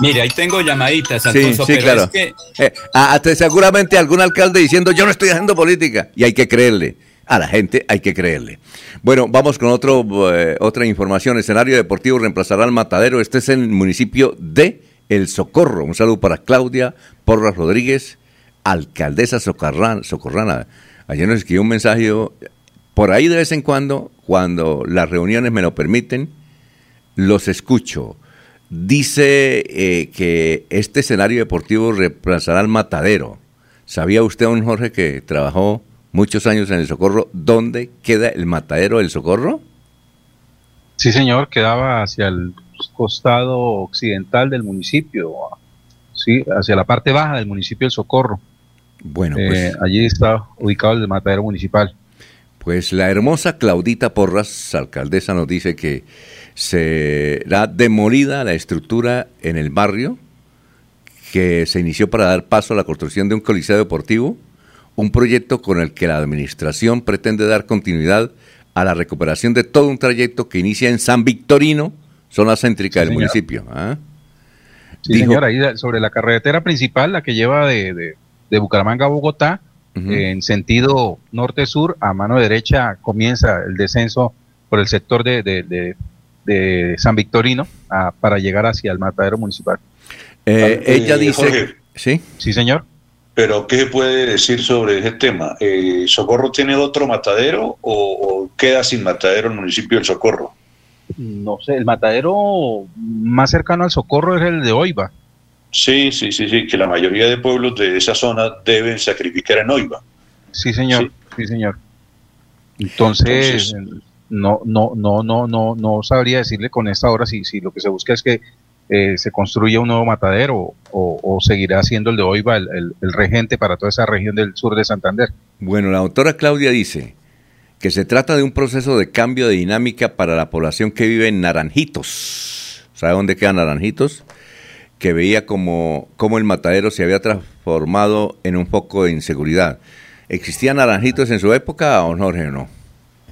Speaker 3: mire, ahí tengo llamaditas, Alfonso, sí, sí, claro. es que...
Speaker 1: Eh, seguramente algún alcalde diciendo yo no estoy haciendo política y hay que creerle. A la gente hay que creerle. Bueno, vamos con otro, eh, otra información. Escenario deportivo reemplazará al matadero. Este es el municipio de El Socorro. Un saludo para Claudia Porras Rodríguez, alcaldesa socorrana. Ayer nos escribió un mensaje, por ahí de vez en cuando, cuando las reuniones me lo permiten, los escucho. Dice eh, que este escenario deportivo reemplazará al matadero. ¿Sabía usted, don Jorge, que trabajó muchos años en el Socorro? ¿Dónde queda el matadero del Socorro?
Speaker 8: Sí, señor, quedaba hacia el costado occidental del municipio, sí, hacia la parte baja del municipio del Socorro. Bueno, pues. Eh, allí está ubicado el matadero municipal.
Speaker 1: Pues la hermosa Claudita Porras, alcaldesa, nos dice que será demolida la estructura en el barrio que se inició para dar paso a la construcción de un coliseo deportivo, un proyecto con el que la administración pretende dar continuidad a la recuperación de todo un trayecto que inicia en San Victorino, zona céntrica del municipio. ¿ah?
Speaker 8: Sí, señor, ahí sobre la carretera principal, la que lleva de de Bucaramanga a Bogotá, en sentido norte-sur, a mano derecha comienza el descenso por el sector de, San Victorino para llegar hacia el matadero municipal.
Speaker 1: Eh, ella dice... ¿Sí?
Speaker 8: Sí, señor.
Speaker 5: Pero, ¿qué se puede decir sobre ese tema? Eh, ¿Socorro tiene otro matadero o, queda sin matadero el municipio del Socorro?
Speaker 8: No sé, el matadero más cercano al Socorro es el de Oiva.
Speaker 5: Sí, sí, sí, sí, que la mayoría de pueblos de esa zona deben sacrificar en Oiva.
Speaker 8: Sí, señor, sí, señor. Entonces, no, no, no, no, no, no sabría decirle con esta hora si, si lo que se busca es que eh, se construya un nuevo matadero o, seguirá siendo el de Oiva el, el, regente para toda esa región del sur de Santander.
Speaker 1: Bueno, la doctora Claudia dice que se trata de un proceso de cambio de dinámica para la población que vive en Naranjitos. ¿Sabe dónde quedan Naranjitos? Que veía como, como el matadero se había transformado en un foco de inseguridad. ¿Existían naranjitos en su época o no, Jorge, no?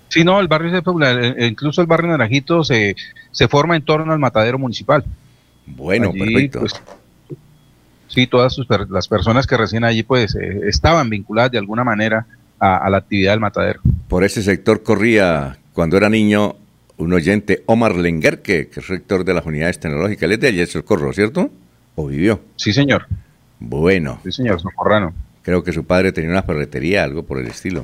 Speaker 8: Sí, no, el barrio se e incluso el barrio Naranjito se, se forma en torno al matadero municipal.
Speaker 1: Bueno, perfecto. Pues,
Speaker 8: sí, todas las personas que recién allí pues eh, estaban vinculadas de alguna manera a, la actividad del matadero.
Speaker 1: Por ese sector corría, cuando era niño, un oyente, Omar Lenguer, que, es rector de las unidades tecnológicas. Él es de el Socorro, ¿cierto? ¿O vivió?
Speaker 8: Sí, señor.
Speaker 1: Bueno.
Speaker 8: Sí, señor, socorrano.
Speaker 1: Creo que su padre tenía una ferretería, algo por el estilo.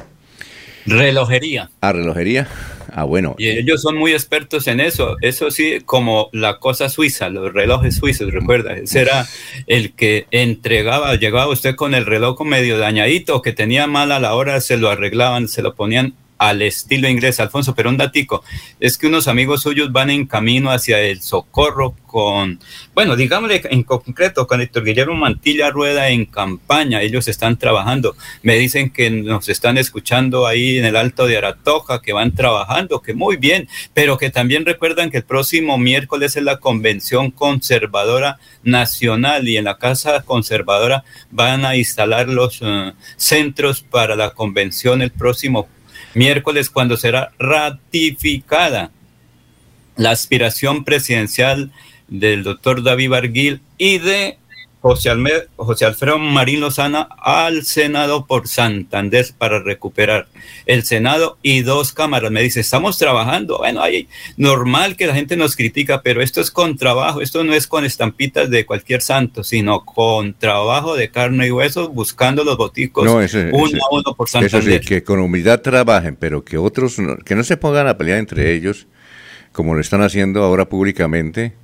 Speaker 3: Relojería.
Speaker 1: Ah, relojería. Ah, bueno.
Speaker 3: Y ellos son muy expertos en eso. Eso sí, como la cosa suiza, los relojes suizos, recuerda. Ese era el que entregaba, llegaba usted con el reloj medio dañadito, que tenía mal a la hora, se lo arreglaban, se lo ponían al estilo inglés, Alfonso, pero un datico, es que unos amigos suyos van en camino hacia el socorro con, bueno, digámosle en concreto, con Héctor Guillermo Mantilla Rueda en campaña, ellos están trabajando, me dicen que nos están escuchando ahí en el Alto de Aratoja, que van trabajando, que muy bien, pero que también recuerdan que el próximo miércoles es la Convención Conservadora Nacional y en la Casa Conservadora van a instalar los eh, centros para la convención el próximo miércoles cuando será ratificada la aspiración presidencial del doctor David Barguil y de José, Alfredo Marín Lozana al Senado por Santander para recuperar el Senado y dos cámaras. Me dice, estamos trabajando. Bueno, hay normal que la gente nos critica, pero esto es con trabajo, esto no es con estampitas de cualquier santo, sino con trabajo de carne y hueso, buscando los boticos uno a uno por Santander.
Speaker 1: que con humildad trabajen, pero que otros, que no se pongan a pelear entre ellos, como lo están haciendo ahora públicamente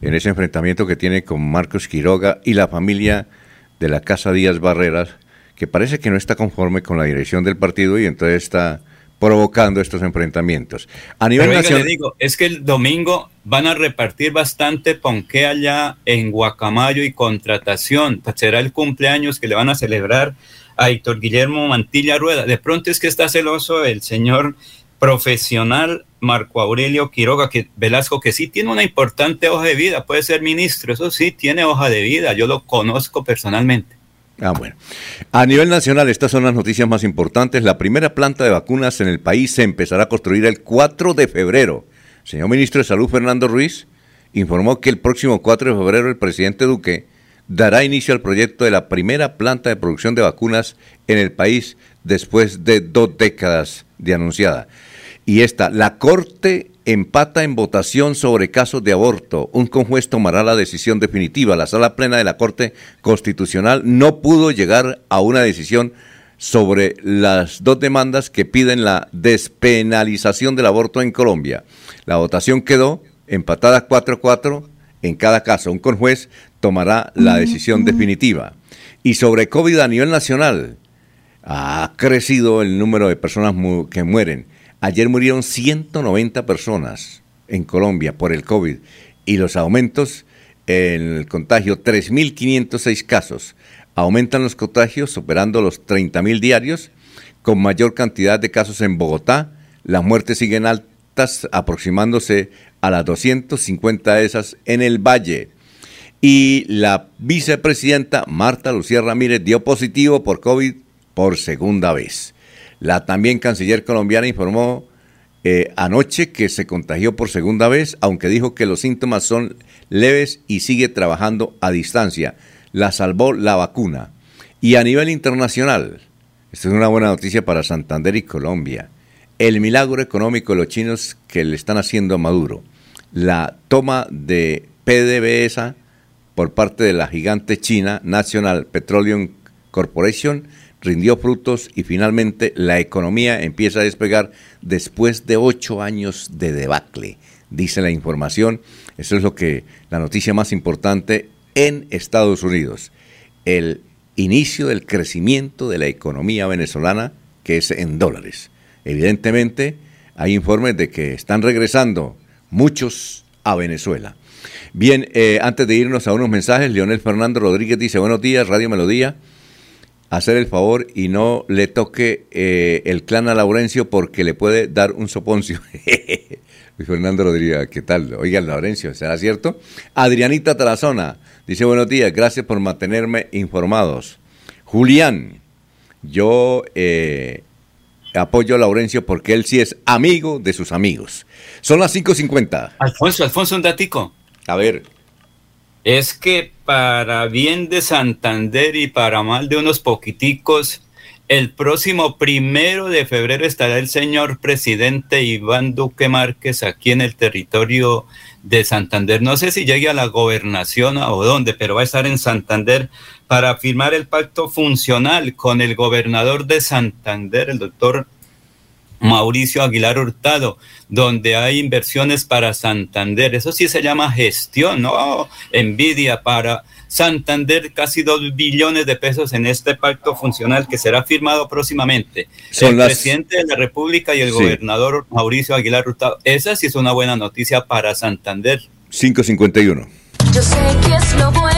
Speaker 1: en ese enfrentamiento que tiene con Marcos Quiroga y la familia de la Casa Díaz Barreras, que parece que no está conforme con la dirección del partido y entonces está provocando estos enfrentamientos.
Speaker 3: A nivel nacional. Le digo, es que el domingo van a repartir bastante ponqué allá en Guacamayo y contratación. Será el cumpleaños que le van a celebrar a Héctor Guillermo Mantilla Rueda. De pronto es que está celoso el señor profesional Marco Aurelio Quiroga que, Velasco, que sí tiene una importante hoja de vida, puede ser ministro, eso sí, tiene hoja de vida, yo lo conozco personalmente.
Speaker 1: Ah, bueno. A nivel nacional, estas son las noticias más importantes. La primera planta de vacunas en el país se empezará a construir el 4 de febrero. señor ministro de Salud, Fernando Ruiz, informó que el próximo 4 de febrero el presidente Duque dará inicio al proyecto de la primera planta de producción de vacunas en el país después de dos décadas de anunciada. Y esta, la Corte empata en votación sobre casos de aborto. Un conjuez tomará la decisión definitiva. La sala plena de la Corte Constitucional no pudo llegar a una decisión sobre las dos demandas que piden la despenalización del aborto en Colombia. La votación quedó empatada 4-4 en cada caso. Un conjuez tomará la decisión definitiva. Y sobre COVID a nivel nacional, ha crecido el número de personas que mueren. Ayer murieron 190 personas en Colombia por el COVID y los aumentos en el contagio, 3.506 casos. Aumentan los contagios superando los 30.000 diarios, con mayor cantidad de casos en Bogotá. Las muertes siguen altas, aproximándose a las 250 de esas en el Valle. Y la vicepresidenta Marta Lucía Ramírez dio positivo por COVID por segunda vez. La también canciller colombiana informó eh, anoche que se contagió por segunda vez, aunque dijo que los síntomas son leves y sigue trabajando a distancia. La salvó la vacuna. Y a nivel internacional, esta es una buena noticia para Santander y Colombia, el milagro económico de los chinos que le están haciendo a Maduro, la toma de PDVSA por parte de la gigante china National Petroleum Corporation, rindió frutos y finalmente la economía empieza a despegar después de ocho años de debacle, dice la información. Eso es lo que la noticia más importante en Estados Unidos. El inicio del crecimiento de la economía venezolana, que es en dólares. Evidentemente, hay informes de que están regresando muchos a Venezuela. Bien, eh, antes de irnos a unos mensajes, Leonel Fernando Rodríguez dice, buenos días, Radio Melodía hacer el favor y no le toque eh, el clan a Laurencio porque le puede dar un soponcio. Luis Fernando Rodríguez, ¿qué tal? Oigan, Laurencio, ¿será cierto? Adrianita Tarazona dice buenos días, gracias por mantenerme informados. Julián, yo eh, apoyo a Laurencio porque él sí es amigo de sus amigos. Son las 5.50.
Speaker 3: Alfonso, Alfonso, un datico.
Speaker 1: A ver
Speaker 3: es que para bien de Santander y para mal de unos poquiticos, el próximo primero de febrero estará el señor presidente Iván Duque Márquez aquí en el territorio de Santander. No sé si llegue a la gobernación o dónde, pero va a estar en Santander para firmar el pacto funcional con el gobernador de Santander, el doctor Mauricio Aguilar Hurtado, donde hay inversiones para Santander. Eso sí se llama gestión, ¿no? Envidia para Santander, casi dos billones de pesos en este pacto funcional que será firmado próximamente. el presidente de la República y el gobernador Mauricio Aguilar Hurtado. Esa sí es una buena noticia para Santander.
Speaker 1: 551.
Speaker 10: Yo sé que es lo bueno.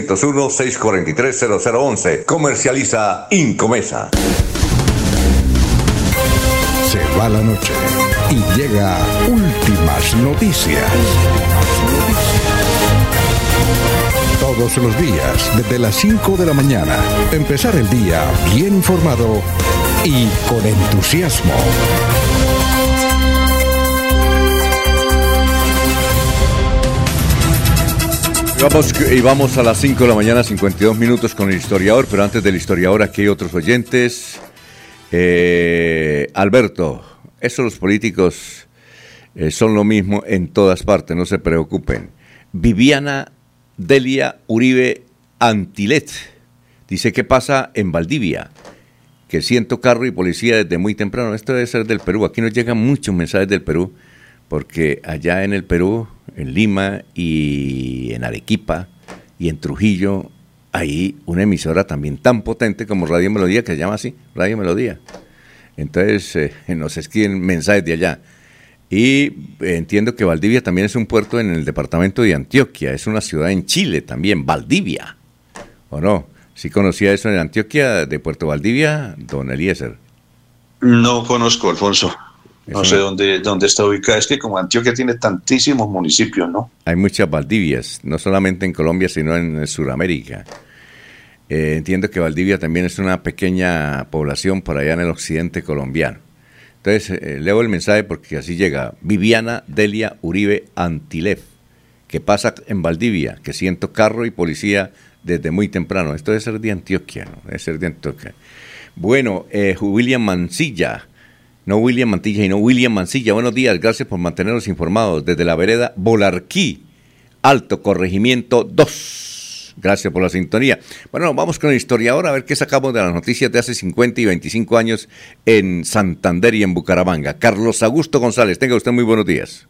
Speaker 1: 301-643-0011. Comercializa Incomesa.
Speaker 2: Se va la noche y llega últimas noticias. Todos los días, desde las 5 de la mañana, empezar el día bien informado y con entusiasmo.
Speaker 1: Vamos, y vamos a las 5 de la mañana, 52 minutos con el historiador, pero antes del historiador aquí hay otros oyentes. Eh, Alberto, eso los políticos eh, son lo mismo en todas partes, no se preocupen. Viviana Delia Uribe Antilet dice que pasa en Valdivia, que siento carro y policía desde muy temprano. Esto debe ser del Perú. Aquí nos llegan muchos mensajes del Perú, porque allá en el Perú en Lima y en Arequipa y en Trujillo hay una emisora también tan potente como Radio Melodía, que se llama así, Radio Melodía. Entonces eh, nos escriben mensajes de allá. Y entiendo que Valdivia también es un puerto en el departamento de Antioquia, es una ciudad en Chile también, Valdivia. ¿O no? ¿Sí conocía eso en Antioquia, de Puerto Valdivia, don Eliezer?
Speaker 5: No conozco, Alfonso. No sé dónde, dónde está ubicada. Es que como Antioquia tiene tantísimos municipios, ¿no?
Speaker 1: Hay muchas Valdivias, no solamente en Colombia, sino en Sudamérica. Eh, entiendo que Valdivia también es una pequeña población por allá en el occidente colombiano. Entonces, eh, leo el mensaje porque así llega. Viviana Delia Uribe Antilef, que pasa en Valdivia, que siento carro y policía desde muy temprano. Esto debe ser de Antioquia, ¿no? Debe ser de Antioquia. Bueno, eh, William Mancilla no William Mantilla, no William Mancilla. Buenos días, gracias por mantenernos informados desde la vereda Bolarquí, Alto Corregimiento 2. Gracias por la sintonía. Bueno, vamos con la historia ahora a ver qué sacamos de las noticias de hace 50 y 25 años en Santander y en Bucaramanga. Carlos Augusto González, tenga usted muy buenos días.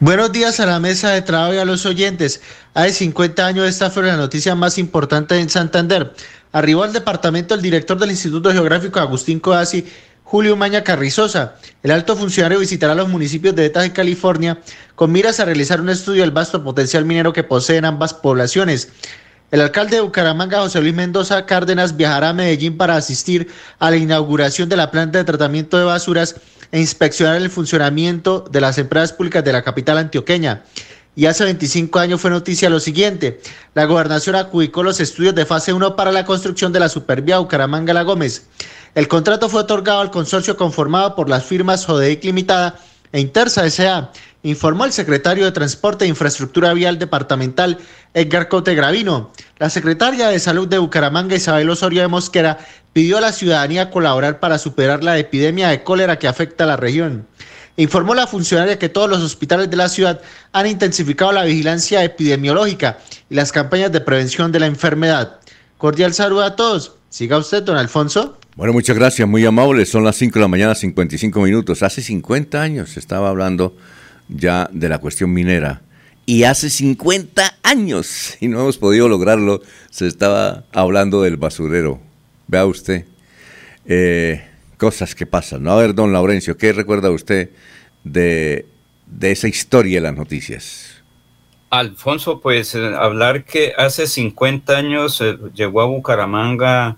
Speaker 11: Buenos días a la mesa de trabajo y a los oyentes. Hace 50 años esta fue la noticia más importante en Santander. Arribó al departamento el director del Instituto Geográfico Agustín Coasi Julio Maña Carrizosa. El alto funcionario visitará los municipios de Eta de California con miras a realizar un estudio del vasto potencial minero que poseen ambas poblaciones. El alcalde de Bucaramanga, José Luis Mendoza Cárdenas, viajará a Medellín para asistir a la inauguración de la planta de tratamiento de basuras e inspeccionar el funcionamiento de las empresas públicas de la capital antioqueña. Y hace 25 años fue noticia lo siguiente. La gobernación adjudicó los estudios de fase 1 para la construcción de la supervía Bucaramanga-La Gómez. El contrato fue otorgado al consorcio conformado por las firmas Jodeic Limitada e Intersa S.A., informó el secretario de Transporte e Infraestructura Vial Departamental, Edgar Cote Gravino. La secretaria de Salud de Bucaramanga, Isabel Osorio de Mosquera, pidió a la ciudadanía colaborar para superar la epidemia de cólera que afecta a la región. Informó la funcionaria que todos los hospitales de la ciudad han intensificado la vigilancia epidemiológica y las campañas de prevención de la enfermedad. Cordial saludo a todos. Siga usted, don Alfonso.
Speaker 1: Bueno, muchas gracias, muy amable. Son las 5 de la mañana, 55 minutos. Hace 50 años se estaba hablando ya de la cuestión minera. Y hace 50 años, y no hemos podido lograrlo, se estaba hablando del basurero. Vea usted, eh, cosas que pasan. A ver, don Laurencio, ¿qué recuerda usted de, de esa historia de las noticias?
Speaker 3: Alfonso, pues eh, hablar que hace 50 años eh, llegó a Bucaramanga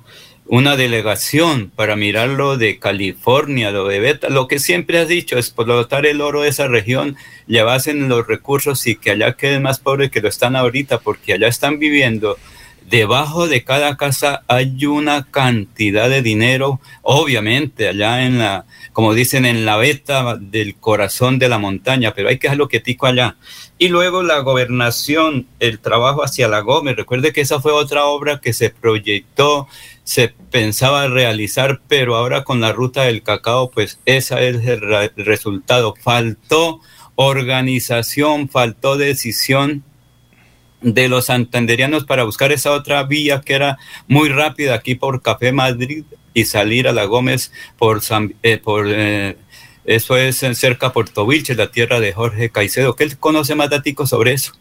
Speaker 3: una delegación para mirarlo de California, lo de Beta, lo que siempre has dicho, explotar el oro de esa región, llevasen los recursos y que allá queden más pobres que lo están ahorita, porque allá están viviendo. Debajo de cada casa hay una cantidad de dinero, obviamente, allá en la, como dicen, en la beta del corazón de la montaña, pero hay que dejarlo quietico allá. Y luego la gobernación, el trabajo hacia la Gómez. Recuerde que esa fue otra obra que se proyectó se pensaba realizar, pero ahora con la ruta del cacao, pues ese es el, resultado. Faltó organización, faltó decisión de los santanderianos para buscar esa otra vía que era muy rápida aquí por Café Madrid y salir a la Gómez por, eh, por eh, eso es cerca Puerto Vilches, la tierra de Jorge Caicedo. ¿Qué conoce más datico sobre eso?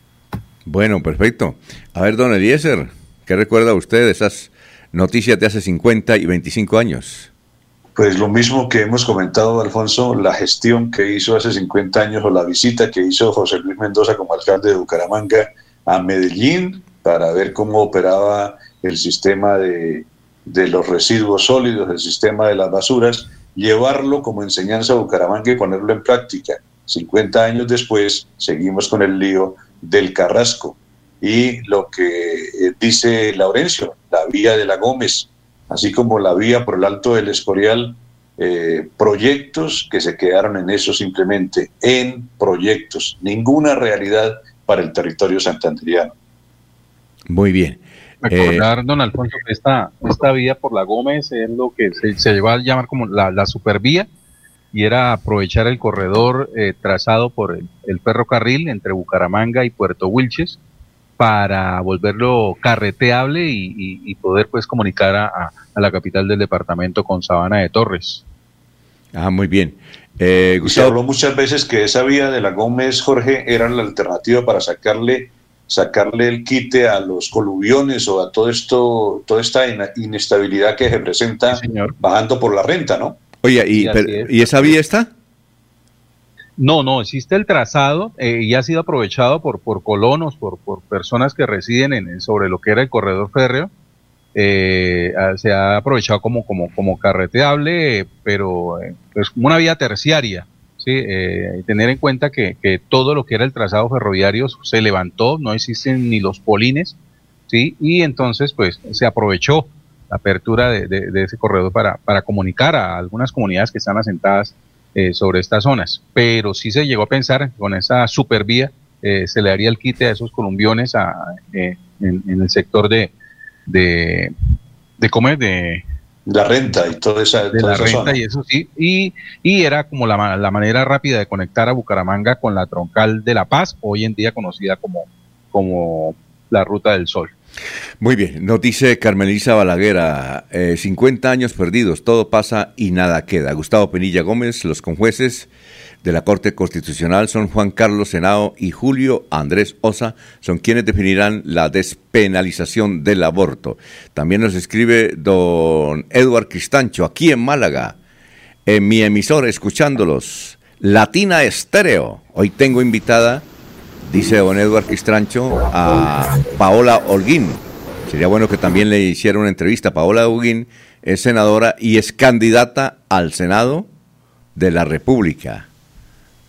Speaker 1: Bueno, perfecto. A ver, don Eliezer, ¿qué recuerda usted de esas noticias de hace 50 y 25 años?
Speaker 5: Pues lo mismo que hemos comentado, Alfonso, la gestión que hizo hace 50 años o la visita que hizo José Luis Mendoza como alcalde de Bucaramanga a Medellín para ver cómo operaba el sistema de, de los residuos sólidos, el sistema de las basuras, llevarlo como enseñanza a Bucaramanga y ponerlo en práctica. 50 años después, seguimos con el lío del Carrasco y lo que eh, dice Laurencio, la vía de la Gómez, así como la vía por el Alto del Escorial, eh, proyectos que se quedaron en eso simplemente, en proyectos, ninguna realidad para el territorio santanderiano.
Speaker 1: Muy bien.
Speaker 8: Recordar, eh, don Alfonso, que esta, esta vía por la Gómez es lo que se, se lleva a llamar como la, la supervía y era aprovechar el corredor eh, trazado por el, ferrocarril entre Bucaramanga y Puerto Wilches para volverlo carreteable y, poder pues comunicar a, la capital del departamento con Sabana de Torres.
Speaker 1: Ah, muy bien.
Speaker 5: Eh, Se habló muchas veces que esa vía de la Gómez, Jorge, era la alternativa para sacarle sacarle el quite a los coluviones o a todo esto, toda esta inestabilidad que se presenta bajando por la renta, ¿no?
Speaker 1: Oye, ¿y, esa vía está?
Speaker 8: No, no, existe el trazado eh, y ha sido aprovechado por, por colonos, por, por personas que residen en, sobre lo que era el corredor férreo. Eh, se ha aprovechado como, como, como carreteable, pero es pues, como una vía terciaria. ¿sí? Eh, tener en cuenta que, que, todo lo que era el trazado ferroviario se levantó, no existen ni los polines, ¿sí? y entonces pues se aprovechó la apertura de, ese corredor para, para, comunicar a algunas comunidades que están asentadas eh, sobre estas zonas. Pero sí se llegó a pensar con esa supervía eh, se le daría el quite a esos columbiones a, eh, en, el sector de, de, de comer, de,
Speaker 5: la renta y toda esa,
Speaker 8: de la renta y eso sí. Y, y era como la, la, manera rápida de conectar a Bucaramanga con la troncal de La Paz hoy en día conocida como como la ruta del sol
Speaker 1: muy bien, nos dice Carmelisa Balaguera, 50 eh, años perdidos, todo pasa y nada queda. Gustavo Penilla Gómez, los conjueces de la Corte Constitucional son Juan Carlos Senado y Julio Andrés Osa, son quienes definirán la despenalización del aborto. También nos escribe don Edward Cristancho, aquí en Málaga, en mi emisor, escuchándolos. Latina Estéreo. Hoy tengo invitada dice don Eduard Quistrancho, a Paola Holguín. Sería bueno que también le hiciera una entrevista. Paola Holguín es senadora y es candidata al Senado de la República.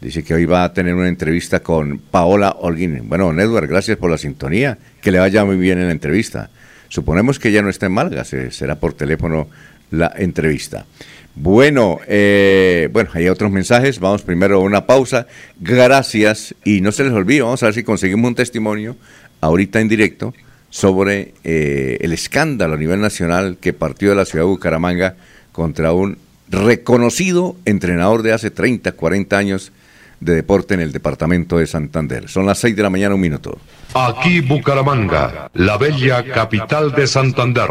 Speaker 1: Dice que hoy va a tener una entrevista con Paola Holguín. Bueno, don Edward, gracias por la sintonía. Que le vaya muy bien en la entrevista. Suponemos que ya no está en Malga, será por teléfono la entrevista. Bueno, eh, bueno, hay otros mensajes. Vamos primero a una pausa. Gracias. Y no se les olvide, vamos a ver si conseguimos un testimonio ahorita en directo sobre eh, el escándalo a nivel nacional que partió de la ciudad de Bucaramanga contra un reconocido entrenador de hace 30, 40 años de deporte en el departamento de Santander. Son las 6 de la mañana, un minuto.
Speaker 7: Aquí Bucaramanga, la bella capital de Santander.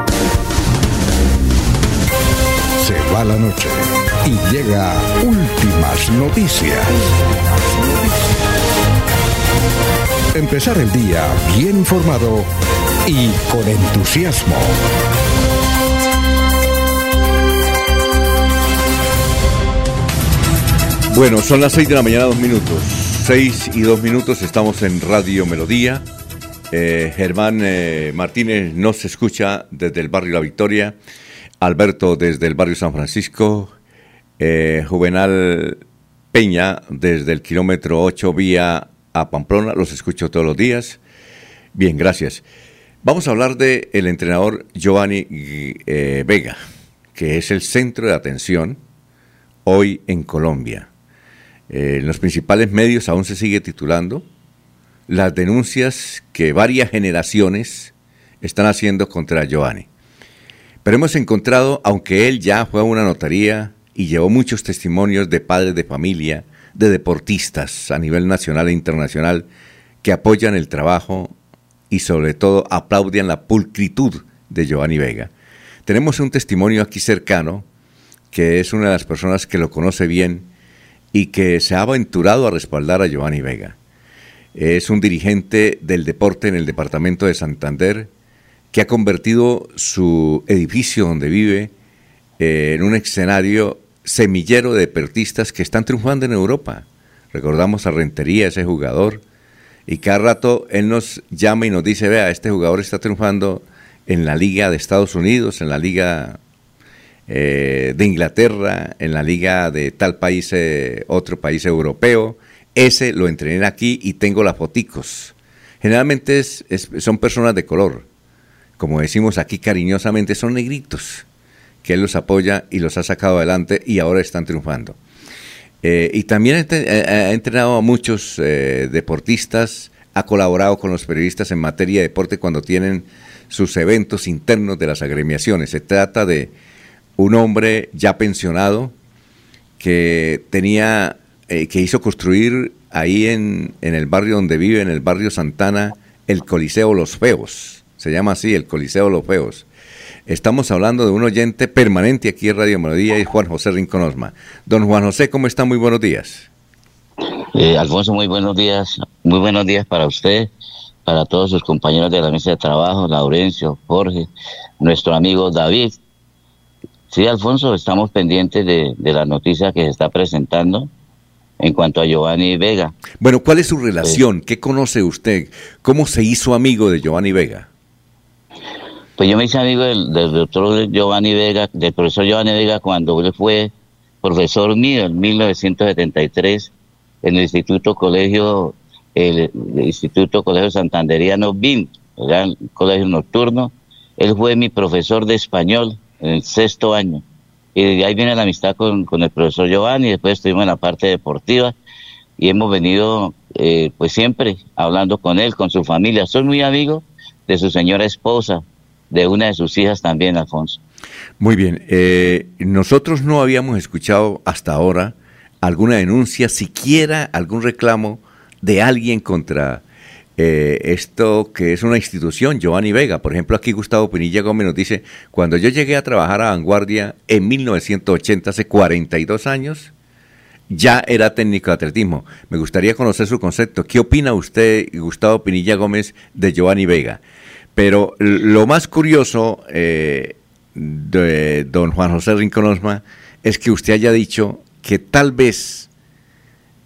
Speaker 2: Se va la noche y llega últimas noticias. Empezar el día bien informado y con entusiasmo.
Speaker 1: Bueno, son las 6 de la mañana, dos minutos. 6 y dos minutos, estamos en Radio Melodía. Eh, Germán eh, Martínez nos escucha desde el barrio La Victoria. Alberto desde el barrio San Francisco. Eh, Juvenal Peña desde el kilómetro 8 vía a Pamplona. Los escucho todos los días. Bien, gracias. Vamos a hablar del el entrenador Giovanni eh, Vega, que es el centro de atención hoy en Colombia. Eh, en los principales medios aún se sigue titulando las denuncias que varias generaciones están haciendo contra Giovanni. Pero hemos encontrado, aunque él ya fue a una notaría y llevó muchos testimonios de padres de familia, de deportistas a nivel nacional e internacional, que apoyan el trabajo y sobre todo aplaudían la pulcritud de Giovanni Vega. Tenemos un testimonio aquí cercano, que es una de las personas que lo conoce bien y que se ha aventurado a respaldar a Giovanni Vega. Es un dirigente del deporte en el departamento de Santander que ha convertido su edificio donde vive eh, en un escenario semillero de deportistas que están triunfando en Europa. Recordamos a Rentería, ese jugador, y cada rato él nos llama y nos dice, vea, este jugador está triunfando en la liga de Estados Unidos, en la liga eh, de Inglaterra, en la liga de tal país, eh, otro país europeo. Ese lo entrené aquí y tengo las foticos. Generalmente son personas de color, como decimos aquí cariñosamente, son negritos, que él los apoya y los ha sacado adelante y ahora están triunfando. Eh, y también ha entrenado a muchos eh, deportistas, ha colaborado con los periodistas en materia de deporte cuando tienen sus eventos internos de las agremiaciones. Se trata de un hombre ya pensionado que tenía, eh, que hizo construir ahí en, en el barrio donde vive, en el barrio Santana, el Coliseo Los Feos. Se llama así, el Coliseo Los Feos. Estamos hablando de un oyente permanente aquí en Radio Melodía y Juan José Rincón Osma. Don Juan José, ¿cómo está? Muy buenos días.
Speaker 12: Eh, Alfonso, muy buenos días. Muy buenos días para usted, para todos sus compañeros de la mesa de trabajo, Laurencio, Jorge, nuestro amigo David. Sí, Alfonso, estamos pendientes de, de la noticia que se está presentando en cuanto a Giovanni Vega.
Speaker 1: Bueno, ¿cuál es su relación? ¿Qué conoce usted? ¿Cómo se hizo amigo de Giovanni Vega?
Speaker 12: Pues yo me hice amigo del, doctor Giovanni Vega, del profesor Giovanni Vega, cuando él fue profesor mío en 1973 en el Instituto Colegio, el, Instituto Colegio Santanderiano era el colegio nocturno. Él fue mi profesor de español en el sexto año. Y de ahí viene la amistad con, con el profesor Giovanni, después estuvimos en la parte deportiva y hemos venido eh, pues siempre hablando con él, con su familia. Soy muy amigo de su señora esposa, de una de sus hijas también, Alfonso.
Speaker 1: Muy bien, eh, nosotros no habíamos escuchado hasta ahora alguna denuncia, siquiera algún reclamo de alguien contra eh, esto que es una institución, Giovanni Vega. Por ejemplo, aquí Gustavo Pinilla Gómez nos dice, cuando yo llegué a trabajar a Vanguardia en 1980, hace 42 años, ya era técnico de atletismo. Me gustaría conocer su concepto. ¿Qué opina usted, Gustavo Pinilla Gómez, de Giovanni Vega? Pero lo más curioso eh, de don Juan José Rinconosma es que usted haya dicho que tal vez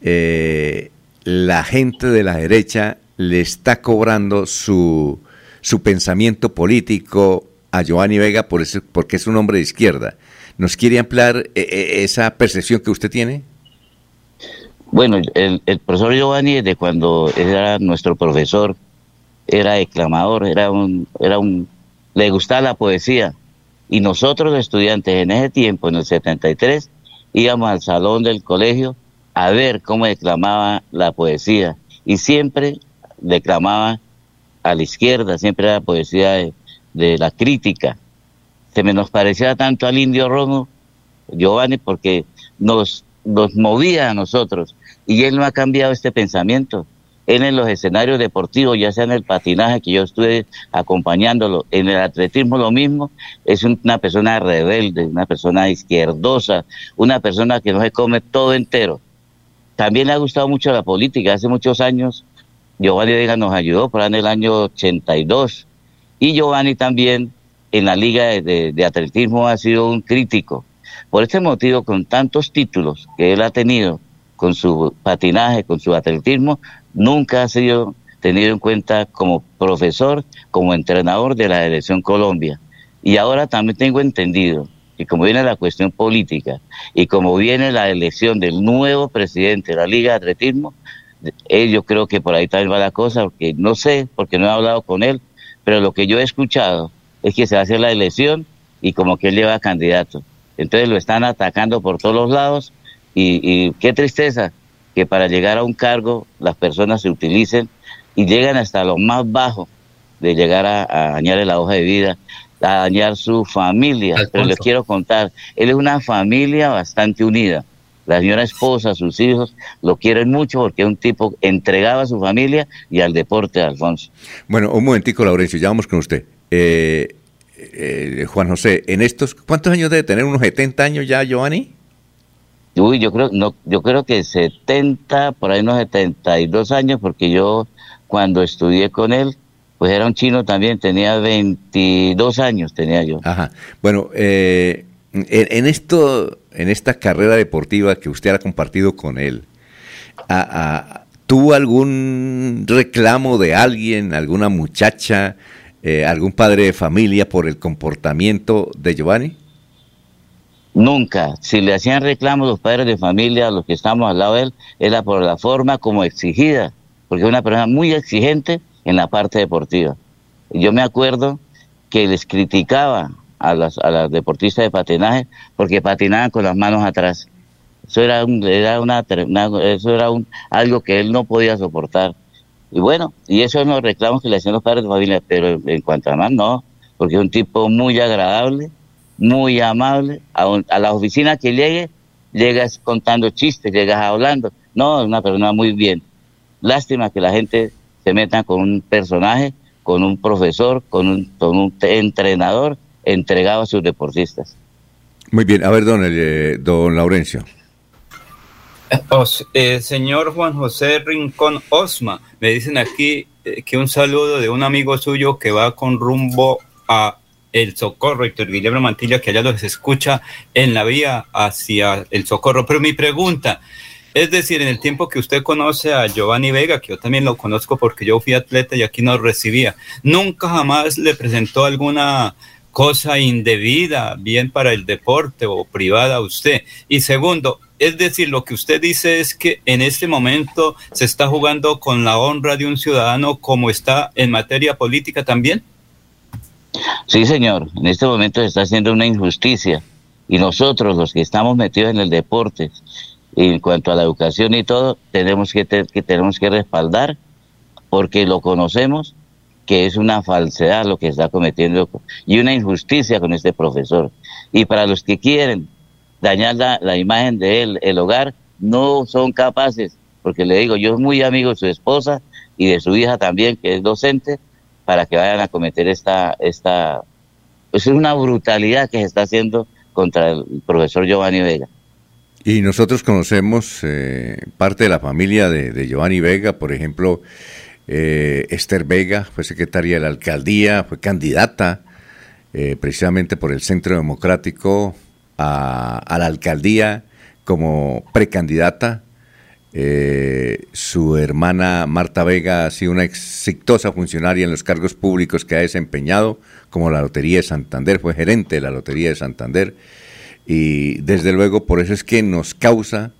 Speaker 1: eh, la gente de la derecha le está cobrando su, su pensamiento político a Giovanni Vega por porque es un hombre de izquierda. ¿Nos quiere ampliar eh, esa percepción que usted tiene?
Speaker 12: Bueno, el, el profesor Giovanni, de cuando era nuestro profesor, era declamador, era un, era un, le gustaba la poesía. Y nosotros estudiantes en ese tiempo, en el 73, íbamos al salón del colegio a ver cómo declamaba la poesía. Y siempre declamaba a la izquierda, siempre era poesía de la crítica. Se nos parecía tanto al indio rojo, Giovanni, porque nos, nos movía a nosotros. Y él no ha cambiado este pensamiento. En los escenarios deportivos, ya sea en el patinaje, que yo estuve acompañándolo, en el atletismo lo mismo, es una persona rebelde, una persona izquierdosa, una persona que no se come todo entero. También le ha gustado mucho la política. Hace muchos años, Giovanni Vega nos ayudó, por en el año 82. Y Giovanni también en la liga de atletismo ha sido un crítico. Por este motivo, con tantos títulos que él ha tenido, con su patinaje, con su atletismo, nunca ha sido tenido en cuenta como profesor, como entrenador de la Selección Colombia. Y ahora también tengo entendido que como viene la cuestión política y como viene la elección del nuevo presidente de la Liga de Atletismo, eh, yo creo que por ahí también va la cosa, porque no sé, porque no he hablado con él, pero lo que yo he escuchado es que se hace la elección y como que él lleva candidato. Entonces lo están atacando por todos los lados y qué tristeza que para llegar a un cargo las personas se utilicen y llegan hasta lo más bajo de llegar a, dañar la hoja de vida, a dañar su familia. Pero les quiero contar, él es una familia bastante unida. La señora esposa, sus hijos, lo quieren mucho porque es un tipo entregado a su familia y al deporte, Alfonso.
Speaker 1: Bueno, un momentico, Laurencio, ya vamos con usted. Eh, eh, Juan José, en estos, ¿cuántos años debe tener? ¿Unos 70 años ya, Giovanni?
Speaker 12: Uy, yo creo, no, yo creo que 70, por ahí unos 72 años, porque yo cuando estudié con él, pues era un chino también, tenía 22 años, tenía yo.
Speaker 1: Ajá. Bueno, eh, en, esto, en esta carrera deportiva que usted ha compartido con él, ¿tuvo algún reclamo de alguien, alguna muchacha, eh, algún padre de familia por el comportamiento de Giovanni?
Speaker 12: Nunca. Si le hacían reclamos los padres de familia, los que estamos al lado de él, era por la forma como exigida, porque es una persona muy exigente en la parte deportiva. Yo me acuerdo que les criticaba a las, a las deportistas de patinaje porque patinaban con las manos atrás. Eso era, un, era una, eso era un, algo que él no podía soportar. Y bueno, y eso son los reclamos que le hacían los padres de familia, pero en cuanto a más no, porque es un tipo muy agradable, muy amable. A, la oficina que llegue, llegas contando chistes, llegas hablando. No, es una persona muy bien. Lástima que la gente se meta con un personaje, con un profesor, con un, con un entrenador entregado a sus deportistas.
Speaker 1: Muy bien, a ver, don, eh, don Laurencio.
Speaker 3: Eh, señor Juan José Rincón Osma, me dicen aquí eh, que un saludo de un amigo suyo que va con rumbo a el Socorro, Héctor Guillermo Mantilla, que allá los escucha en la vía hacia el Socorro. Pero mi pregunta, es decir, en el tiempo que usted conoce a Giovanni Vega, que yo también lo conozco porque yo fui atleta y aquí nos recibía, nunca jamás le presentó alguna cosa indebida, bien para el deporte o privada a usted. Y segundo, es decir, lo que usted dice es que en este momento se está jugando con la honra de un ciudadano como está en materia política también.
Speaker 12: Sí, señor, en este momento se está haciendo una injusticia y nosotros los que estamos metidos en el deporte, en cuanto a la educación y todo, tenemos que, que tenemos que respaldar porque lo conocemos que es una falsedad lo que está cometiendo y una injusticia con este profesor. Y para los que quieren dañar la, la imagen de él, el hogar, no son capaces, porque le digo, yo soy muy amigo de su esposa y de su hija también, que es docente, para que vayan a cometer esta, esta, pues es una brutalidad que se está haciendo contra el profesor Giovanni Vega.
Speaker 1: Y nosotros conocemos eh, parte de la familia de, Giovanni Vega, por ejemplo, eh, Esther Vega fue secretaria de la alcaldía, fue candidata eh, precisamente por el Centro Democrático a, a la alcaldía como precandidata eh, su hermana Marta Vega ha sido una exitosa funcionaria en los cargos públicos que ha desempeñado, como la Lotería de Santander, fue gerente de la Lotería de Santander. Y desde luego por eso es que nos causa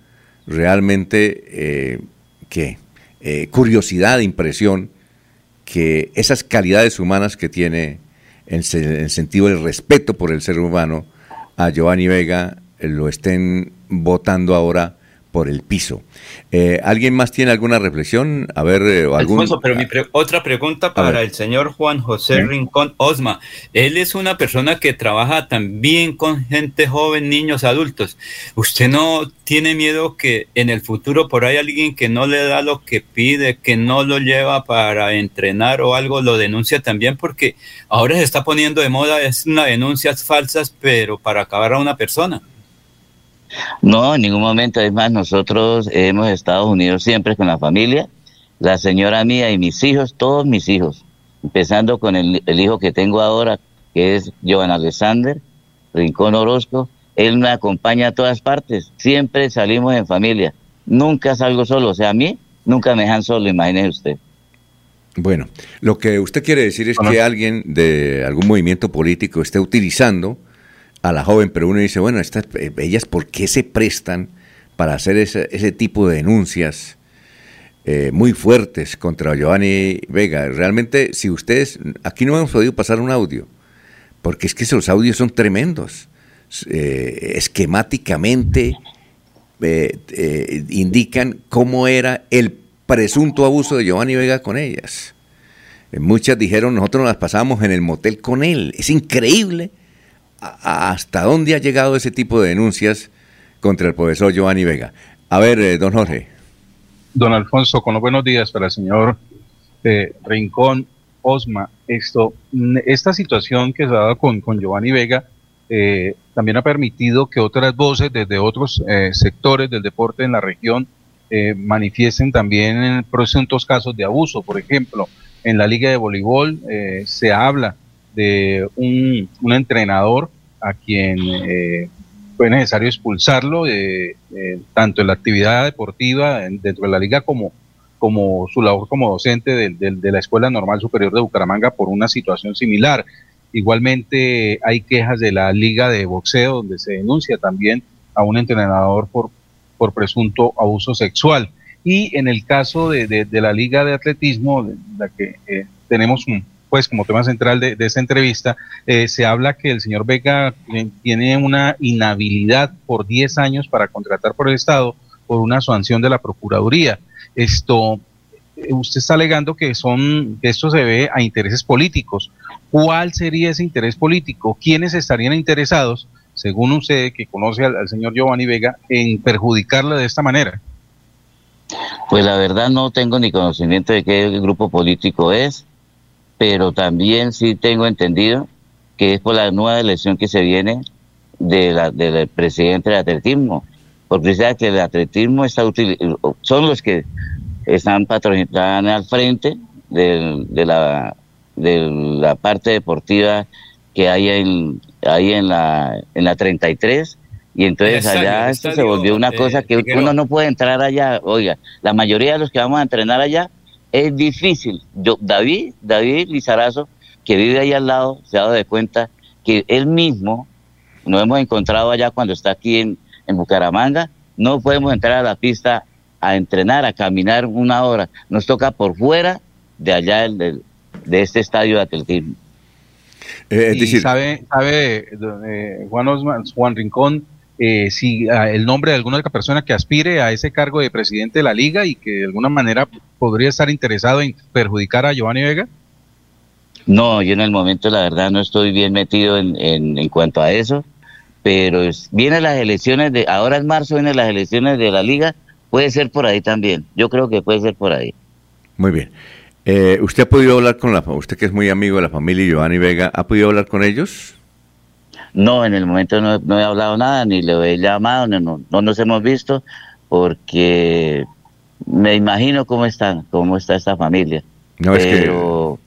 Speaker 1: realmente eh, ¿qué? Eh, curiosidad, impresión, que esas calidades humanas que tiene en, el sentido del respeto por el ser humano a Giovanni Vega lo estén votando ahora por el piso. Eh, ¿Alguien más tiene alguna reflexión? A ver, eh, algún...
Speaker 3: Alfonso, pero mi otra pregunta para el señor Juan José Rincón Osma. Él es una persona que trabaja también con gente joven, niños, adultos. ¿Usted no tiene miedo que en el futuro por ahí alguien que no le da lo que pide, que no lo lleva para entrenar o algo, lo denuncia también? Porque ahora se está poniendo de moda, es una denuncias falsas, pero para acabar a una persona.
Speaker 12: No, en ningún momento. Es más, nosotros hemos estado unidos siempre con la familia, la señora mía y mis hijos, todos mis hijos, empezando con el, hijo que tengo ahora, que es Joan Alexander, Rincón Orozco. Él me acompaña a todas partes. Siempre salimos en familia. Nunca salgo solo. O sea, a mí nunca me dejan solo, imagínese usted.
Speaker 1: Bueno, lo que usted quiere decir es que alguien de algún movimiento político esté utilizando a la joven, pero uno dice, bueno, estas, eh, ellas, ¿por qué se prestan para hacer ese, ese tipo de denuncias eh, muy fuertes contra Giovanni Vega? Realmente, si ustedes, aquí no hemos podido pasar un audio, porque es que esos audios son tremendos. Eh, esquemáticamente indican cómo era el presunto abuso de Giovanni Vega con ellas. Muchas dijeron, nosotros nos las pasamos en el motel con él. Es increíble hasta dónde ha llegado ese tipo de denuncias contra el profesor Giovanni Vega. A ver, eh, don Jorge.
Speaker 8: Don Alfonso, con los buenos días para el señor eh, Rincón Osma. Esto, esta situación que se ha dado con, con Giovanni Vega eh, también ha permitido que otras voces desde otros sectores del deporte en la región manifiesten también en presuntos casos de abuso. Por ejemplo, en la Liga de Voleibol se habla de un, un entrenador a quien eh, fue necesario expulsarlo, eh, eh, tanto en la actividad deportiva dentro de la liga como, como su labor como docente de, la Escuela Normal Superior de Bucaramanga por una situación similar. Igualmente hay quejas de la liga de boxeo donde se denuncia también a un entrenador por, por presunto abuso sexual. Y en el caso de, de la liga de atletismo, la que tenemos un, pues como tema central de, esta entrevista, eh, se habla que el señor Vega eh, tiene una inhabilidad por 10 años para contratar por el Estado por una sanción de la Procuraduría. Esto, eh, usted está alegando que son, que esto se ve a intereses políticos. ¿Cuál sería ese interés político? ¿Quiénes estarían interesados, según usted que conoce al, al señor Giovanni Vega, en perjudicarle de esta manera?
Speaker 12: Pues la verdad no tengo ni conocimiento de qué grupo político es pero también sí tengo entendido que es por la nueva elección que se viene de la, del presidente del atletismo, porque sabe que el atletismo está son los que están patrocinando al frente de, la, de la parte deportiva que hay en, hay en, la, en la 33 y entonces allá esto se volvió una cosa que uno no puede entrar allá. Oiga, la mayoría de los que vamos a entrenar allá es difícil. Yo, David, David Lizarazo, que vive ahí al lado, se ha dado de cuenta que él mismo, nos hemos encontrado allá cuando está aquí en, Bucaramanga, no podemos entrar a la pista a entrenar, a caminar una hora. Nos toca por fuera de allá de, de este estadio de atletismo.
Speaker 8: Eh, es decir, sabe, sabe eh, Juan, Osman, Juan Rincón, eh, si ah, el nombre de alguna otra persona que aspire a ese cargo de presidente de la liga y que de alguna manera podría estar interesado en perjudicar a Giovanni Vega?
Speaker 12: No, yo en el momento la verdad no estoy bien metido en, en, cuanto a eso, pero vienen las elecciones de, ahora en marzo vienen las elecciones de la liga, puede ser por ahí también, yo creo que puede ser por ahí.
Speaker 1: Muy bien. Eh, ¿Usted ha podido hablar con la, usted que es muy amigo de la familia Giovanni Vega, ha podido hablar con ellos?
Speaker 12: No, en el momento no, he hablado nada, ni le he llamado, no, no, nos hemos visto, porque me imagino cómo están, cómo está esta familia. No, pero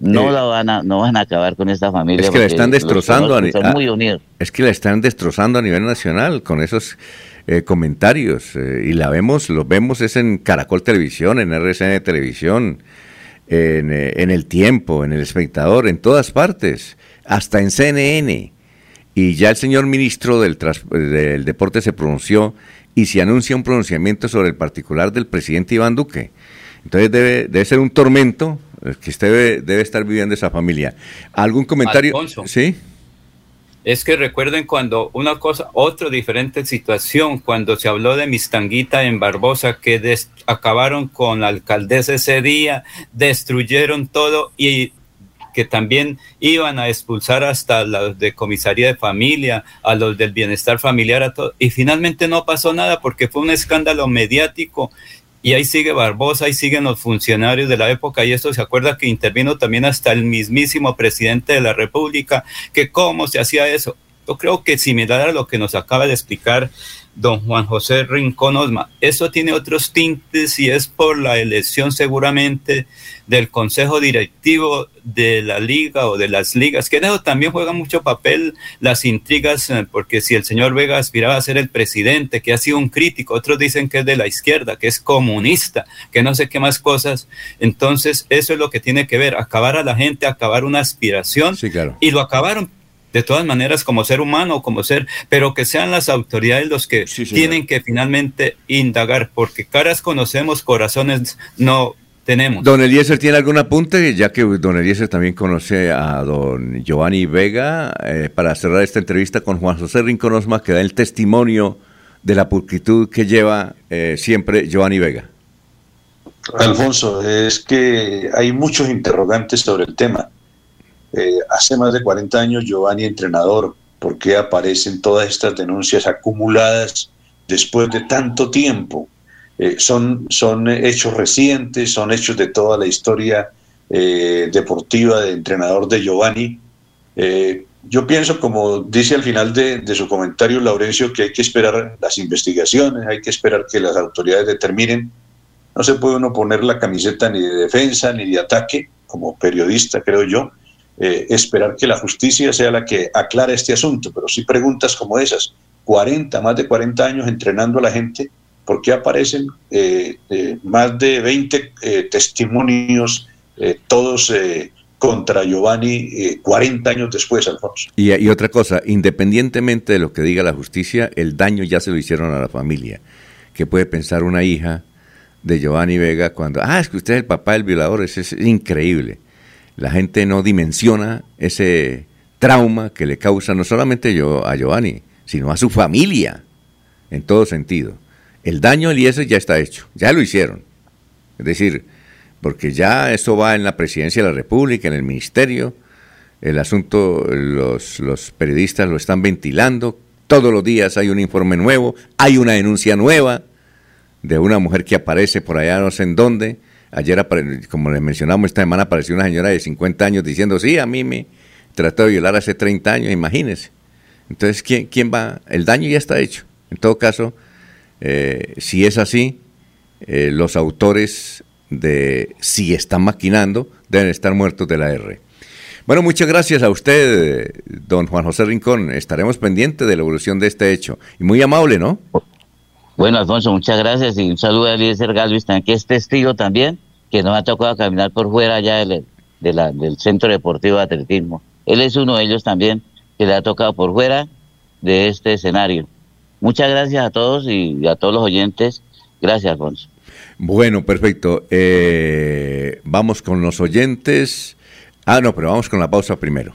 Speaker 12: que, no eh, la van a, no van a acabar con esta familia.
Speaker 1: Es que la están destrozando.
Speaker 12: a, muy unidos.
Speaker 1: Es que la están destrozando a nivel nacional con esos eh, comentarios eh, y la vemos, lo vemos es en Caracol Televisión, en RCN Televisión, en, en El Tiempo, en El Espectador, en todas partes, hasta en CNN y ya el señor ministro del, del Deporte se pronunció y se anuncia un pronunciamiento sobre el particular del presidente Iván Duque. Entonces debe, debe ser un tormento que usted debe, estar viviendo esa familia. ¿Algún comentario?
Speaker 3: Alfonso.
Speaker 1: Sí.
Speaker 3: Es que recuerden cuando una cosa, otra diferente situación, cuando se habló de Mistanguita en Barbosa, que acabaron con la alcaldesa ese día, destruyeron todo y que también iban a expulsar hasta los de comisaría de familia, a los del bienestar familiar, a todo. Y finalmente no pasó nada porque fue un escándalo mediático y ahí sigue Barbosa, ahí siguen los funcionarios de la época y esto se acuerda que intervino también hasta el mismísimo presidente de la República, que cómo se hacía eso. Yo creo que similar a lo que nos acaba de explicar don Juan José Rincón Osma. Eso tiene otros tintes y es por la elección seguramente del consejo directivo de la liga o de las ligas, que eso también juega mucho papel las intrigas, eh, porque si el señor Vega aspiraba a ser el presidente, que ha sido un crítico, otros dicen que es de la izquierda, que es comunista, que no sé qué más cosas, entonces eso es lo que tiene que ver, acabar a la gente, acabar una aspiración,
Speaker 1: sí, claro.
Speaker 3: y lo acabaron de todas maneras como ser humano, como ser, pero que sean las autoridades los que tienen que finalmente indagar, porque caras conocemos, corazones no tenemos.
Speaker 1: Don Eliezer, ¿tiene algún apunte? Ya que don Eliezer también conoce a don Giovanni Vega, eh, para cerrar esta entrevista con Juan José Rincón Osma, que da el testimonio de la pulcritud que lleva eh, siempre Giovanni Vega.
Speaker 5: Alfonso, es que hay muchos interrogantes sobre el tema. Eh, hace más de 40 años, Giovanni, entrenador, ¿por qué aparecen todas estas denuncias acumuladas después de tanto tiempo? Eh, son, son hechos recientes, son hechos de toda la historia eh, deportiva de entrenador de Giovanni. yo pienso, como dice al final de, de, su comentario Laurencio, que hay que esperar las investigaciones, hay que esperar que las autoridades determinen. No se puede uno poner la camiseta ni de defensa ni de ataque, como periodista, creo yo, eh, esperar que la justicia sea la que aclare este asunto, pero si preguntas como esas, 40, más de 40 años entrenando a la gente, ¿por qué aparecen eh, eh, más de 20 testimonios, todos contra Giovanni 40 años después, Alfonso?
Speaker 1: Y, y otra cosa, independientemente de lo que diga la justicia, el daño ya se lo hicieron a la familia. ¿Qué puede pensar una hija de Giovanni Vega cuando, ah, es que usted es el papá del violador? es increíble la gente no dimensiona ese trauma que le causa no solamente yo, a Giovanni, sino a su familia, en todo sentido. El daño al IES ya está hecho, ya lo hicieron. Es decir, porque ya eso va en la presidencia de la República, en el ministerio, el asunto, los, los periodistas lo están ventilando, todos los días hay un informe nuevo, hay una denuncia nueva de una mujer que aparece por allá no sé en dónde, Ayer, como les mencionamos, esta semana apareció una señora de 50 años diciendo, sí, a mí me trató de violar hace 30 años, imagínense. Entonces, ¿quién, quién va? El daño ya está hecho. En todo caso, eh, si es así, eh, los autores de si están maquinando deben estar muertos de la R. Bueno, muchas gracias a usted, don Juan José Rincón. Estaremos pendientes de la evolución de este hecho. Y muy amable, ¿no?
Speaker 12: Bueno, Alfonso, muchas gracias y un saludo a Eliezer Galvis, que es testigo también, que nos ha tocado caminar por fuera allá del, del Centro Deportivo de Atletismo. Él es uno de ellos también que le ha tocado por fuera de este escenario. Muchas gracias a todos y a todos los oyentes. Gracias, Alfonso.
Speaker 1: Bueno, perfecto. Eh, vamos con los oyentes. Ah, no, pero vamos con la pausa primero.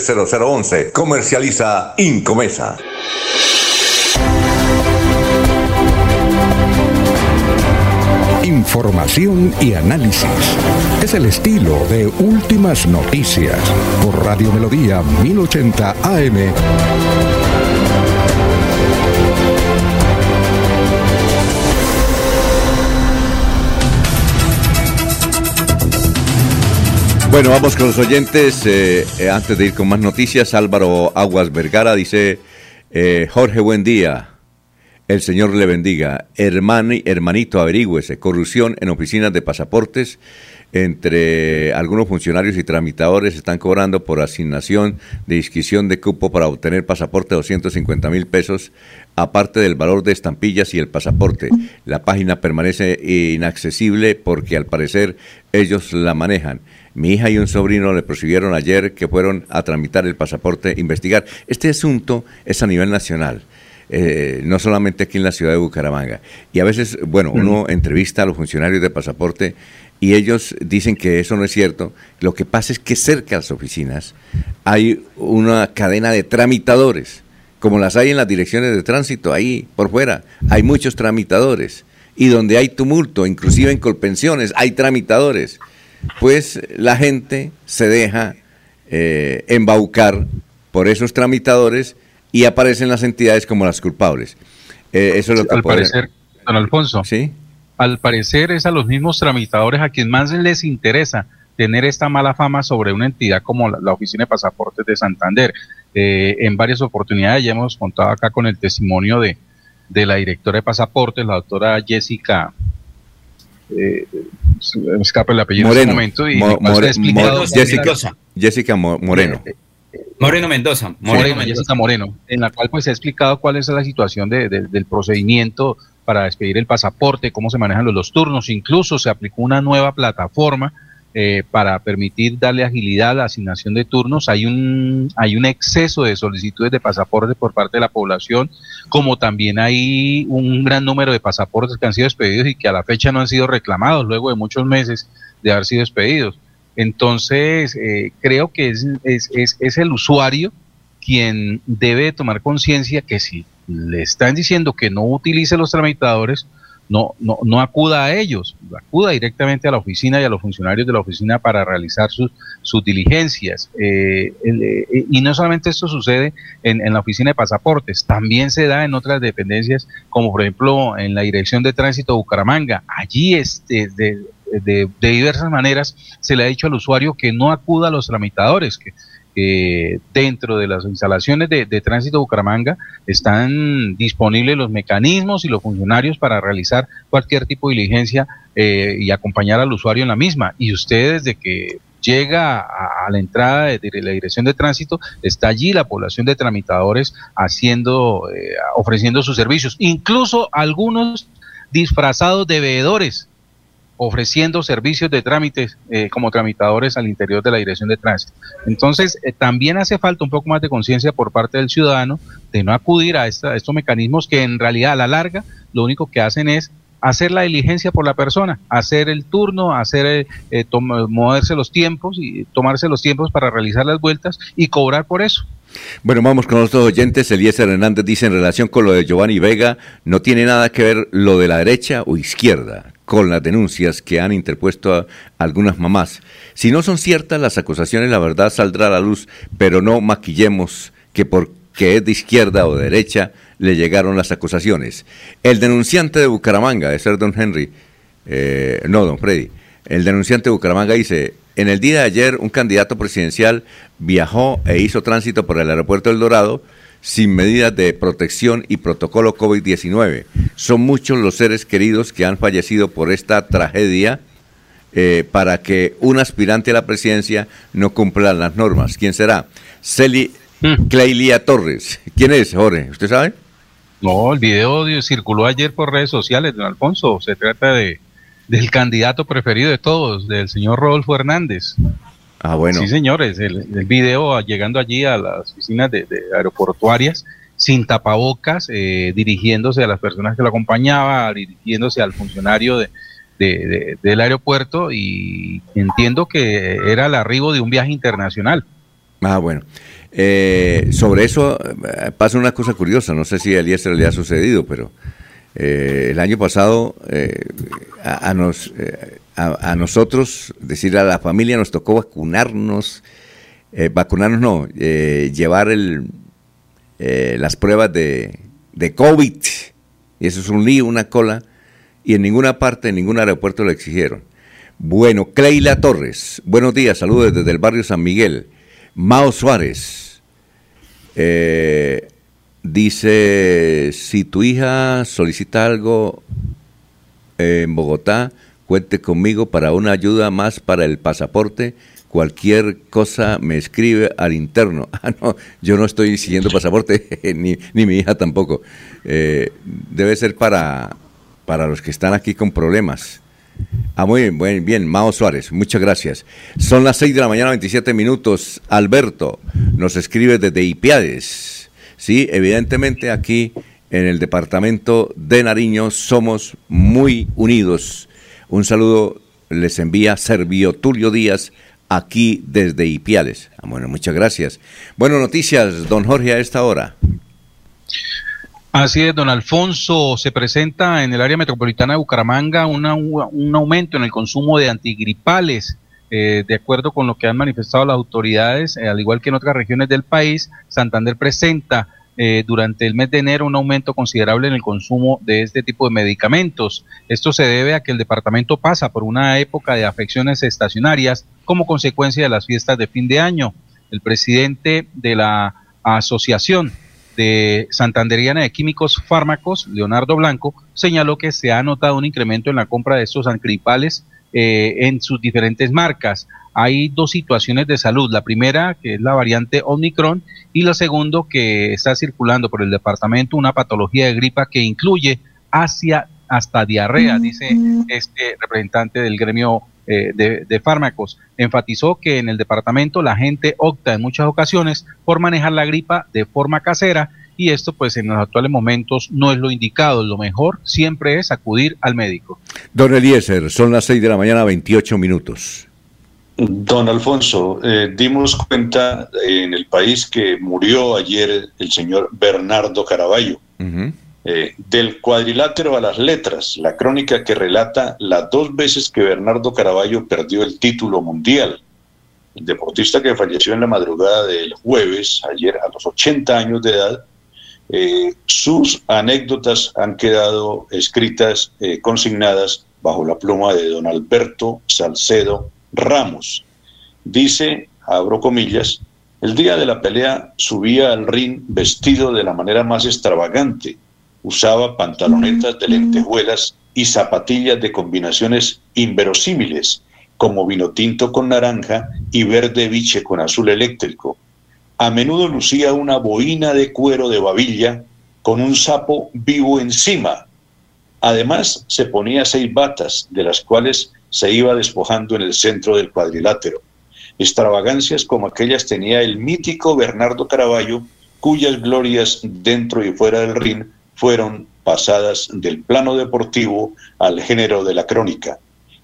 Speaker 7: 0011 301 643 0011. Comercializa Incomesa.
Speaker 2: Información y análisis. Es el estilo de Últimas Noticias por Radio Melodía 1080 AM.
Speaker 1: Bueno, vamos con los oyentes. Eh, eh, antes de ir con más noticias, Álvaro Aguas Vergara dice, eh, Jorge, buen día. El Señor le bendiga. Hermano, hermanito, averígüese. Corrupción en oficinas de pasaportes. entre algunos funcionarios y tramitadores están cobrando por asignación de inscripción de cupo para obtener pasaporte 250 mil pesos, aparte del valor de estampillas y el pasaporte. La página permanece inaccesible porque al parecer ellos la manejan. Mi hija y un sobrino le prosiguieron ayer que fueron a tramitar el pasaporte, investigar. Este asunto es a nivel nacional. Eh, no solamente aquí en la ciudad de Bucaramanga. Y a veces, bueno, uno entrevista a los funcionarios de pasaporte y ellos dicen que eso no es cierto. Lo que pasa es que cerca de las oficinas hay una cadena de tramitadores, como las hay en las direcciones de tránsito, ahí por fuera, hay muchos tramitadores. Y donde hay tumulto, inclusive en colpensiones, hay tramitadores. Pues la gente se deja eh, embaucar por esos tramitadores y aparecen las entidades como las culpables.
Speaker 8: Eh, eso es lo que Al parecer, don Alfonso. Sí al parecer es a los mismos tramitadores a quienes más les interesa tener esta mala fama sobre una entidad como la, Oficina de Pasaportes de Santander. Eh, en varias oportunidades ya hemos contado acá con el testimonio de, de la directora de pasaportes, la doctora Jessica, eh, me escapa el apellido
Speaker 1: Moreno, en este momento, Jessica, Jessica Moreno. Eh,
Speaker 8: Moreno Mendoza, Moreno, Jessica Moreno, en la cual pues ha explicado cuál es la situación del procedimiento para despedir el pasaporte, cómo se manejan los, turnos, incluso se aplicó una nueva plataforma eh, para permitir darle agilidad a la asignación de turnos. Hay un, hay un exceso de solicitudes de pasaporte por parte de la población, como también hay un gran número de pasaportes que han sido despedidos y que a la fecha no han sido reclamados luego de muchos meses de haber sido despedidos. Entonces, eh, creo que es, es, es, es el usuario quien debe tomar conciencia que si le están diciendo que no utilice los tramitadores, no, no, no acuda a ellos, acuda directamente a la oficina y a los funcionarios de la oficina para realizar sus, sus diligencias. Eh, eh, y no solamente esto sucede en, en, la oficina de pasaportes, también se da en otras dependencias, como por ejemplo en la Dirección de Tránsito de Bucaramanga. Allí este, de, de, de diversas maneras se le ha dicho al usuario que no acuda a los tramitadores, que eh, dentro de las instalaciones de, tránsito de Bucaramanga están disponibles los mecanismos y los funcionarios para realizar cualquier tipo de diligencia eh, y acompañar al usuario en la misma. Y usted desde que llega a, la entrada de, la dirección de tránsito, está allí la población de tramitadores haciendo, eh, ofreciendo sus servicios, incluso algunos disfrazados de veedores ofreciendo servicios de trámites eh, como tramitadores al interior de la dirección de tránsito. Entonces, eh, también hace falta un poco más de conciencia por parte del ciudadano de no acudir a, estos mecanismos que en realidad a la larga lo único que hacen es hacer la diligencia por la persona, hacer el turno, hacer eh, moverse los tiempos y tomarse los tiempos para realizar las vueltas y cobrar por eso.
Speaker 1: Bueno, vamos con nuestros oyentes. Eliezer Hernández dice en relación con lo de Giovanni Vega, no tiene nada que ver lo de la derecha o izquierda con las denuncias que han interpuesto algunas mamás. Si no son ciertas las acusaciones, la verdad saldrá a la luz, pero no maquillemos que porque es de izquierda o de derecha le llegaron las acusaciones. El denunciante de Bucaramanga, de ser don Henry, eh, no, don Freddy, el denunciante de Bucaramanga dice, en el día de ayer un candidato presidencial viajó e hizo tránsito por el aeropuerto del Dorado, sin medidas de protección y protocolo COVID-19. Son muchos los seres queridos que han fallecido por esta tragedia eh, para que un aspirante a la presidencia no cumpla las normas. ¿Quién será? Celi hmm. Cleilia Torres. ¿Quién es, Jorge? ¿Usted sabe?
Speaker 8: No, el video circuló ayer por redes sociales, don Alfonso. Se trata de del candidato preferido de todos, del señor Rodolfo Hernández. Ah, bueno. Sí, señores, el, video llegando allí a las oficinas de, aeroportuarias sin tapabocas, eh, dirigiéndose a las personas que lo acompañaban, dirigiéndose al funcionario de, del aeropuerto y entiendo que era el arribo de un viaje internacional.
Speaker 1: Ah, bueno. Eh, sobre eso eh, pasa una cosa curiosa, no sé si a Eliezer le ha sucedido, pero el año pasado a, nos, a, nosotros, decir a la familia, nos tocó vacunarnos, eh, vacunarnos no, eh, llevar el, eh, las pruebas de, de COVID. Y eso es un lío, una cola, y en ninguna parte, en ningún aeropuerto lo exigieron. Bueno, Cleila Torres, buenos días, saludos desde el barrio San Miguel. Mao Suárez, dice, si tu hija solicita algo en Bogotá, Cuente conmigo para una ayuda más para el pasaporte. Cualquier cosa me escribe al interno. Ah, no, yo no estoy siguiendo pasaporte, ni, ni mi hija tampoco. Eh, debe ser para, para los que están aquí con problemas. Ah, muy bien, bien, bien, Mao Suárez, muchas gracias. Son las 6 de la mañana, 27 minutos. Alberto nos escribe desde Ipiades. Sí, evidentemente aquí en el departamento de Nariño somos muy unidos. Un saludo les envía Servio Tulio Díaz aquí desde Ipiales. Ah, bueno, muchas gracias. Bueno, noticias, don Jorge, a esta hora.
Speaker 8: Así es, don Alfonso, se presenta en el área metropolitana de Bucaramanga un aumento en el consumo de antigripales. Eh, de acuerdo con lo que han manifestado las autoridades, eh, al igual que en otras regiones del país, Santander presenta eh, durante el mes de enero un aumento considerable en el consumo de este tipo de medicamentos. Esto se debe a que el departamento pasa por una época de afecciones estacionarias como consecuencia de las fiestas de fin de año. El presidente de la Asociación de Santanderiana de Químicos Fármacos, Leonardo Blanco, señaló que se ha notado un incremento en la compra de estos antigripales eh, en sus diferentes marcas hay dos situaciones de salud. La primera, que es la variante Omicron, y la segunda, que está circulando por el departamento una patología de gripa que incluye hacia hasta diarrea, dice este representante del gremio eh, de, de, fármacos. Enfatizó que en el departamento la gente opta en muchas ocasiones por manejar la gripa de forma casera y esto pues en los actuales momentos no es lo indicado, lo mejor siempre es acudir al médico.
Speaker 1: Don Eliezer, son las 6 de la mañana, 28 minutos.
Speaker 5: Don Alfonso, eh, dimos cuenta en el país que murió ayer el señor Bernardo Caraballo. Eh, del cuadrilátero a las letras, la crónica que relata las dos veces que Bernardo Caraballo perdió el título mundial. El deportista que falleció en la madrugada del jueves, ayer a los 80 años de edad, eh, sus anécdotas han quedado escritas, consignadas bajo la pluma de don Alberto Salcedo Ramos. Dice, abro comillas, el día de la pelea subía al ring vestido de la manera más extravagante. Usaba pantalonetas de lentejuelas y zapatillas de combinaciones inverosímiles, como vino tinto con naranja y verde biche con azul eléctrico. A menudo lucía una boina de cuero de babilla con un sapo vivo encima. Además, se ponía seis batas, de las cuales se iba despojando en el centro del cuadrilátero. Extravagancias como aquellas tenía el mítico Bernardo Caraballo, cuyas glorias dentro y fuera del ring fueron pasadas del plano deportivo al género de la crónica.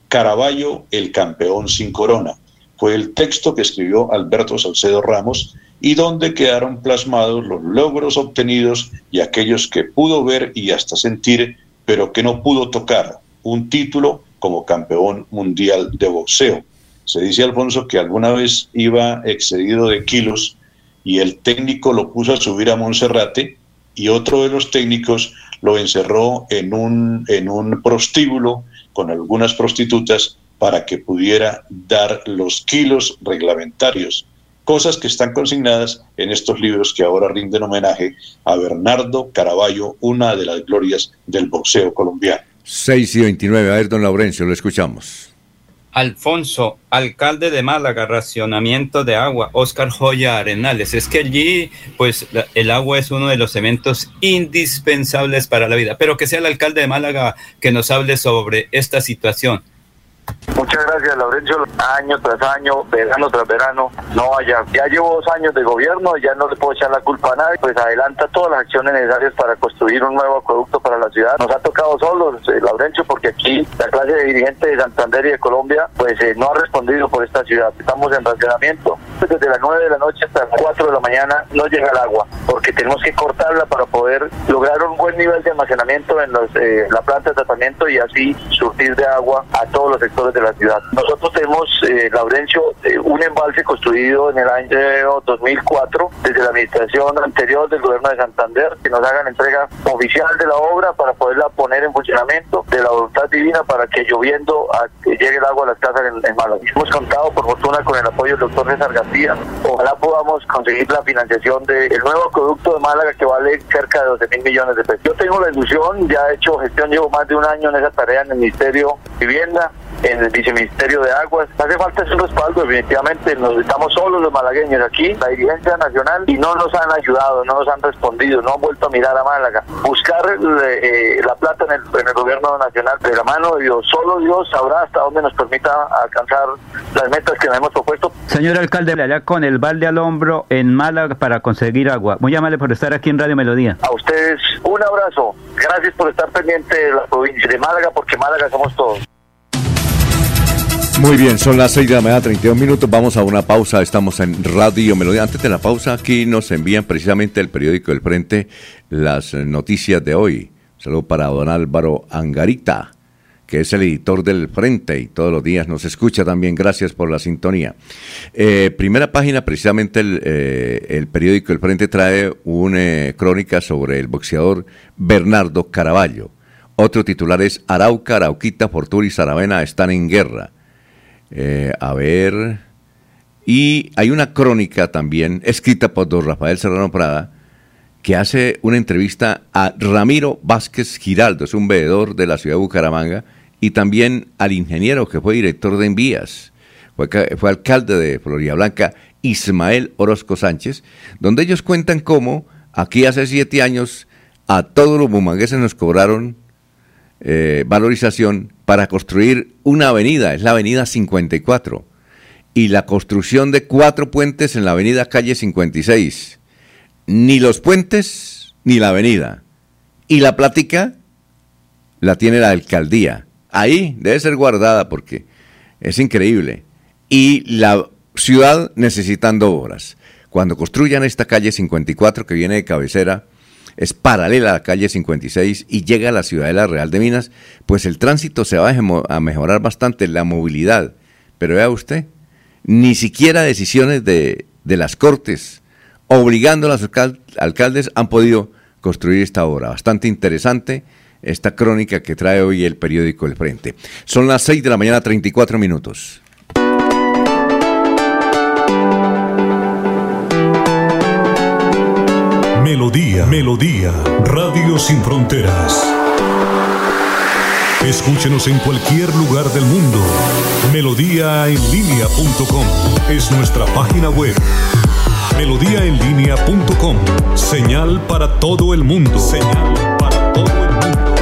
Speaker 5: Caraballo, el campeón sin corona, fue el texto que escribió Alberto Salcedo Ramos y donde quedaron plasmados los logros obtenidos y aquellos que pudo ver y hasta sentir, pero que no pudo tocar, un título como campeón mundial de boxeo. Se dice, Alfonso, que alguna vez iba excedido de kilos y el técnico lo puso a subir a Monserrate y otro de los técnicos lo encerró en un, en un prostíbulo con algunas prostitutas para que pudiera dar los kilos reglamentarios, cosas que están consignadas en estos libros que ahora rinden homenaje a Bernardo Caraballo, una de las glorias del boxeo colombiano.
Speaker 1: 6 y 29. A ver, don Laurencio, lo escuchamos.
Speaker 3: Alfonso, alcalde de Málaga, racionamiento de agua, Oscar Joya Arenales. Es que allí, pues, el agua es uno de los elementos indispensables para la vida. Pero que sea el alcalde de Málaga que nos hable sobre esta situación.
Speaker 13: Muchas gracias, Laurencio. Año tras año, verano tras verano, no vaya. Ya llevo dos años de gobierno, ya no le puedo echar la culpa a nadie, pues adelanta todas las acciones necesarias para construir un nuevo acueducto para la ciudad. Nos ha tocado solos, eh, Laurencio, porque aquí la clase de dirigente de Santander y de Colombia, pues eh, no ha respondido por esta ciudad. Estamos en racionamiento. Desde las 9 de la noche hasta las 4 de la mañana no llega el agua, porque tenemos que cortarla para poder lograr un buen nivel de almacenamiento en los, eh, la planta de tratamiento y así surtir de agua a todos los sectores de la ciudad. Nosotros tenemos, eh, Laurencio, eh, un embalse construido en el año 2004 desde la administración anterior del gobierno de Santander, que nos hagan entrega oficial de la obra para poderla poner en funcionamiento, de la voluntad divina para que lloviendo a, llegue el agua a las casas en, en Málaga. Hemos contado, por fortuna, con el apoyo del doctor César García. Ojalá podamos conseguir la financiación del nuevo acueducto de Málaga que vale cerca de 12 mil millones de pesos. Yo tengo la ilusión, ya he hecho gestión, llevo más de un año en esa tarea en el Ministerio de Vivienda en el viceministerio de aguas. Hace falta ese respaldo, definitivamente nos estamos solos los malagueños aquí, la dirigencia nacional, y no nos han ayudado, no nos han respondido, no han vuelto a mirar a Málaga. Buscar eh, la plata en el, en el, gobierno nacional de la mano de Dios, solo Dios sabrá hasta dónde nos permita alcanzar las metas que nos hemos propuesto.
Speaker 14: Señor alcalde, allá con el balde al hombro en Málaga para conseguir agua. Muy amable por estar aquí en Radio Melodía.
Speaker 13: A ustedes un abrazo. Gracias por estar pendiente de la provincia de Málaga, porque Málaga somos todos.
Speaker 1: Muy bien, son las 6 de la mañana, 32 minutos. Vamos a una pausa. Estamos en Radio Melodía. Antes de la pausa, aquí nos envían precisamente el periódico El Frente las noticias de hoy. Saludo para don Álvaro Angarita, que es el editor del Frente y todos los días nos escucha también. Gracias por la sintonía. Eh, primera página, precisamente el, eh, periódico El Frente trae una eh, crónica sobre el boxeador Bernardo Caraballo. Otro titular es Arauca, Arauquita, Fortuna y Saravena están en guerra. Eh, a ver. Y hay una crónica también escrita por don Rafael Serrano Prada que hace una entrevista a Ramiro Vázquez Giraldo, es un veedor de la ciudad de Bucaramanga, y también al ingeniero que fue director de envías, fue, fue alcalde de Florida Blanca, Ismael Orozco Sánchez, donde ellos cuentan cómo aquí hace siete años a todos los bumangueses nos cobraron eh, valorización para construir una avenida, es la avenida 54, y la construcción de cuatro puentes en la avenida calle 56. Ni los puentes ni la avenida. Y la plática la tiene la alcaldía. Ahí debe ser guardada porque es increíble. Y la ciudad necesitando obras. Cuando construyan esta calle 54 que viene de cabecera, es paralela a la calle 56 y llega a la Ciudadela Real de Minas, pues el tránsito se va a mejorar bastante, la movilidad. Pero vea usted, ni siquiera decisiones de, de las Cortes obligando a los alcaldes han podido construir esta obra. Bastante interesante esta crónica que trae hoy el periódico El Frente. Son las 6 de la mañana, 34 minutos.
Speaker 7: Melodía, Melodía, Radio Sin Fronteras. Escúchenos en cualquier lugar del mundo. Melodíaenlínea.com es nuestra página web. Melodíaenlínea.com, señal para todo el mundo. Señal para todo el mundo.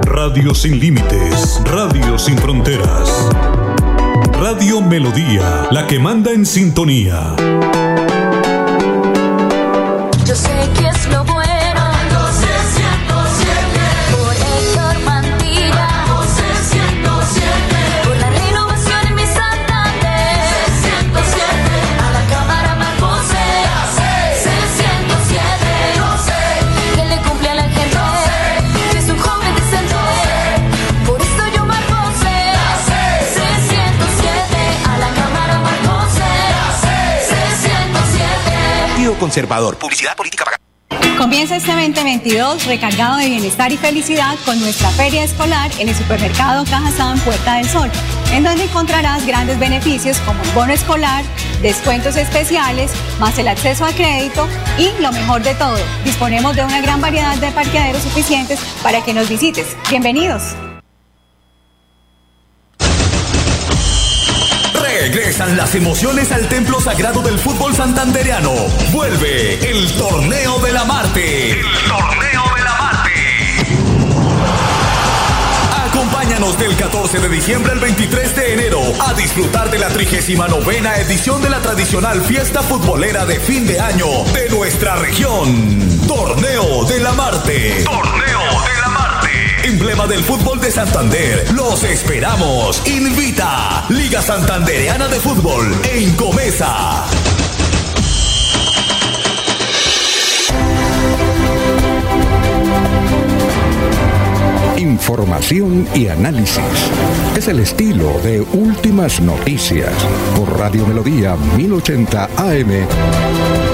Speaker 7: Radio sin límites, radio sin fronteras. Radio Melodía, la que manda en sintonía.
Speaker 10: Yo sé
Speaker 15: Conservador. Publicidad política pagada.
Speaker 16: Comienza este 2022 recargado de bienestar y felicidad con nuestra feria escolar en el supermercado Cajazán Puerta del Sol, en donde encontrarás grandes beneficios como el bono escolar, descuentos especiales, más el acceso a crédito y lo mejor de todo, disponemos de una gran variedad de parqueaderos suficientes para que nos visites. Bienvenidos.
Speaker 17: Regresan las emociones al templo sagrado del fútbol santandereano. Vuelve el torneo de la Marte. El torneo de la Marte. Acompáñanos del 14 de diciembre al 23 de enero a disfrutar de la 39 edición de la tradicional fiesta futbolera de fin de año de nuestra región. Torneo de la Marte. Torneo de la Marte. Emblema del fútbol de Santander. Los esperamos. Invita Liga Santandereana de Fútbol en Comesa.
Speaker 2: Info información y análisis. Es el estilo de Últimas Noticias por Radio Melodía 1080 AM.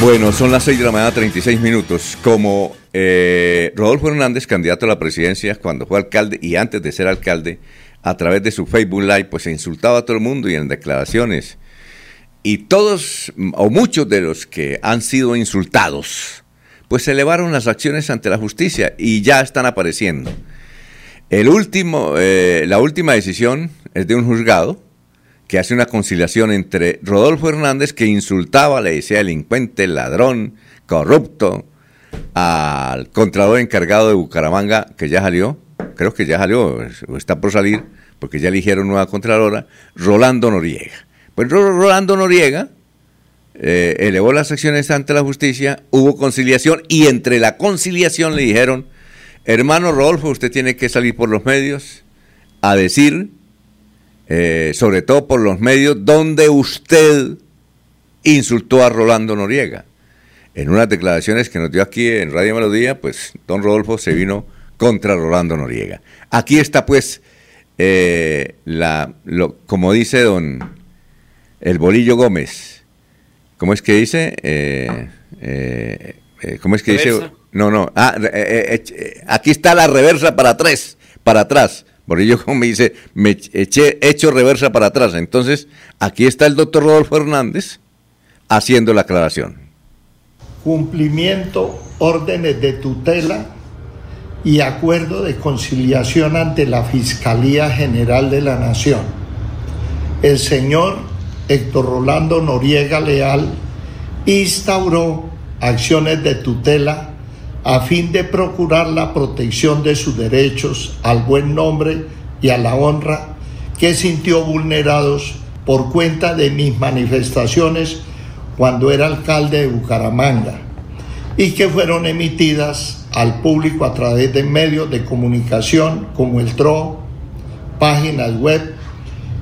Speaker 1: Bueno, son las 6 de la mañana, 36 minutos. Como eh, Rodolfo Hernández, candidato a la presidencia, cuando fue alcalde y antes de ser alcalde, a través de su Facebook Live, pues se insultaba a todo el mundo y en declaraciones. Y todos, o muchos de los que han sido insultados, pues elevaron las acciones ante la justicia y ya están apareciendo. El último, eh, la última decisión es de un juzgado que hace una conciliación entre Rodolfo Hernández, que insultaba, le decía delincuente, ladrón, corrupto, al contralor encargado de Bucaramanga, que ya salió, creo que ya salió, o está por salir, porque ya eligieron nueva contralora, Rolando Noriega. Pues Rolando Noriega eh, elevó las acciones ante la justicia, hubo conciliación y entre la conciliación le dijeron, hermano Rodolfo, usted tiene que salir por los medios a decir eh, sobre todo por los medios, donde usted insultó a Rolando Noriega. En unas declaraciones que nos dio aquí en Radio Melodía, pues don Rodolfo se vino contra Rolando Noriega. Aquí está pues, eh, la, lo, como dice don el Bolillo Gómez, ¿cómo es que dice? Eh, ¿Cómo es que dice? No, no, ah, aquí está la reversa para tres, para atrás. Borillo como me dice, me eché hecho reversa para atrás. Entonces, aquí está el doctor Rodolfo Hernández haciendo la aclaración.
Speaker 18: Cumplimiento, órdenes de tutela y acuerdo de conciliación ante la Fiscalía General de la Nación. El señor Héctor Rolando Noriega Leal instauró acciones de tutela a fin de procurar la protección de sus derechos al buen nombre y a la honra que sintió vulnerados por cuenta de mis manifestaciones cuando era alcalde de Bucaramanga y que fueron emitidas al público a través de medios de comunicación como el TRO, páginas web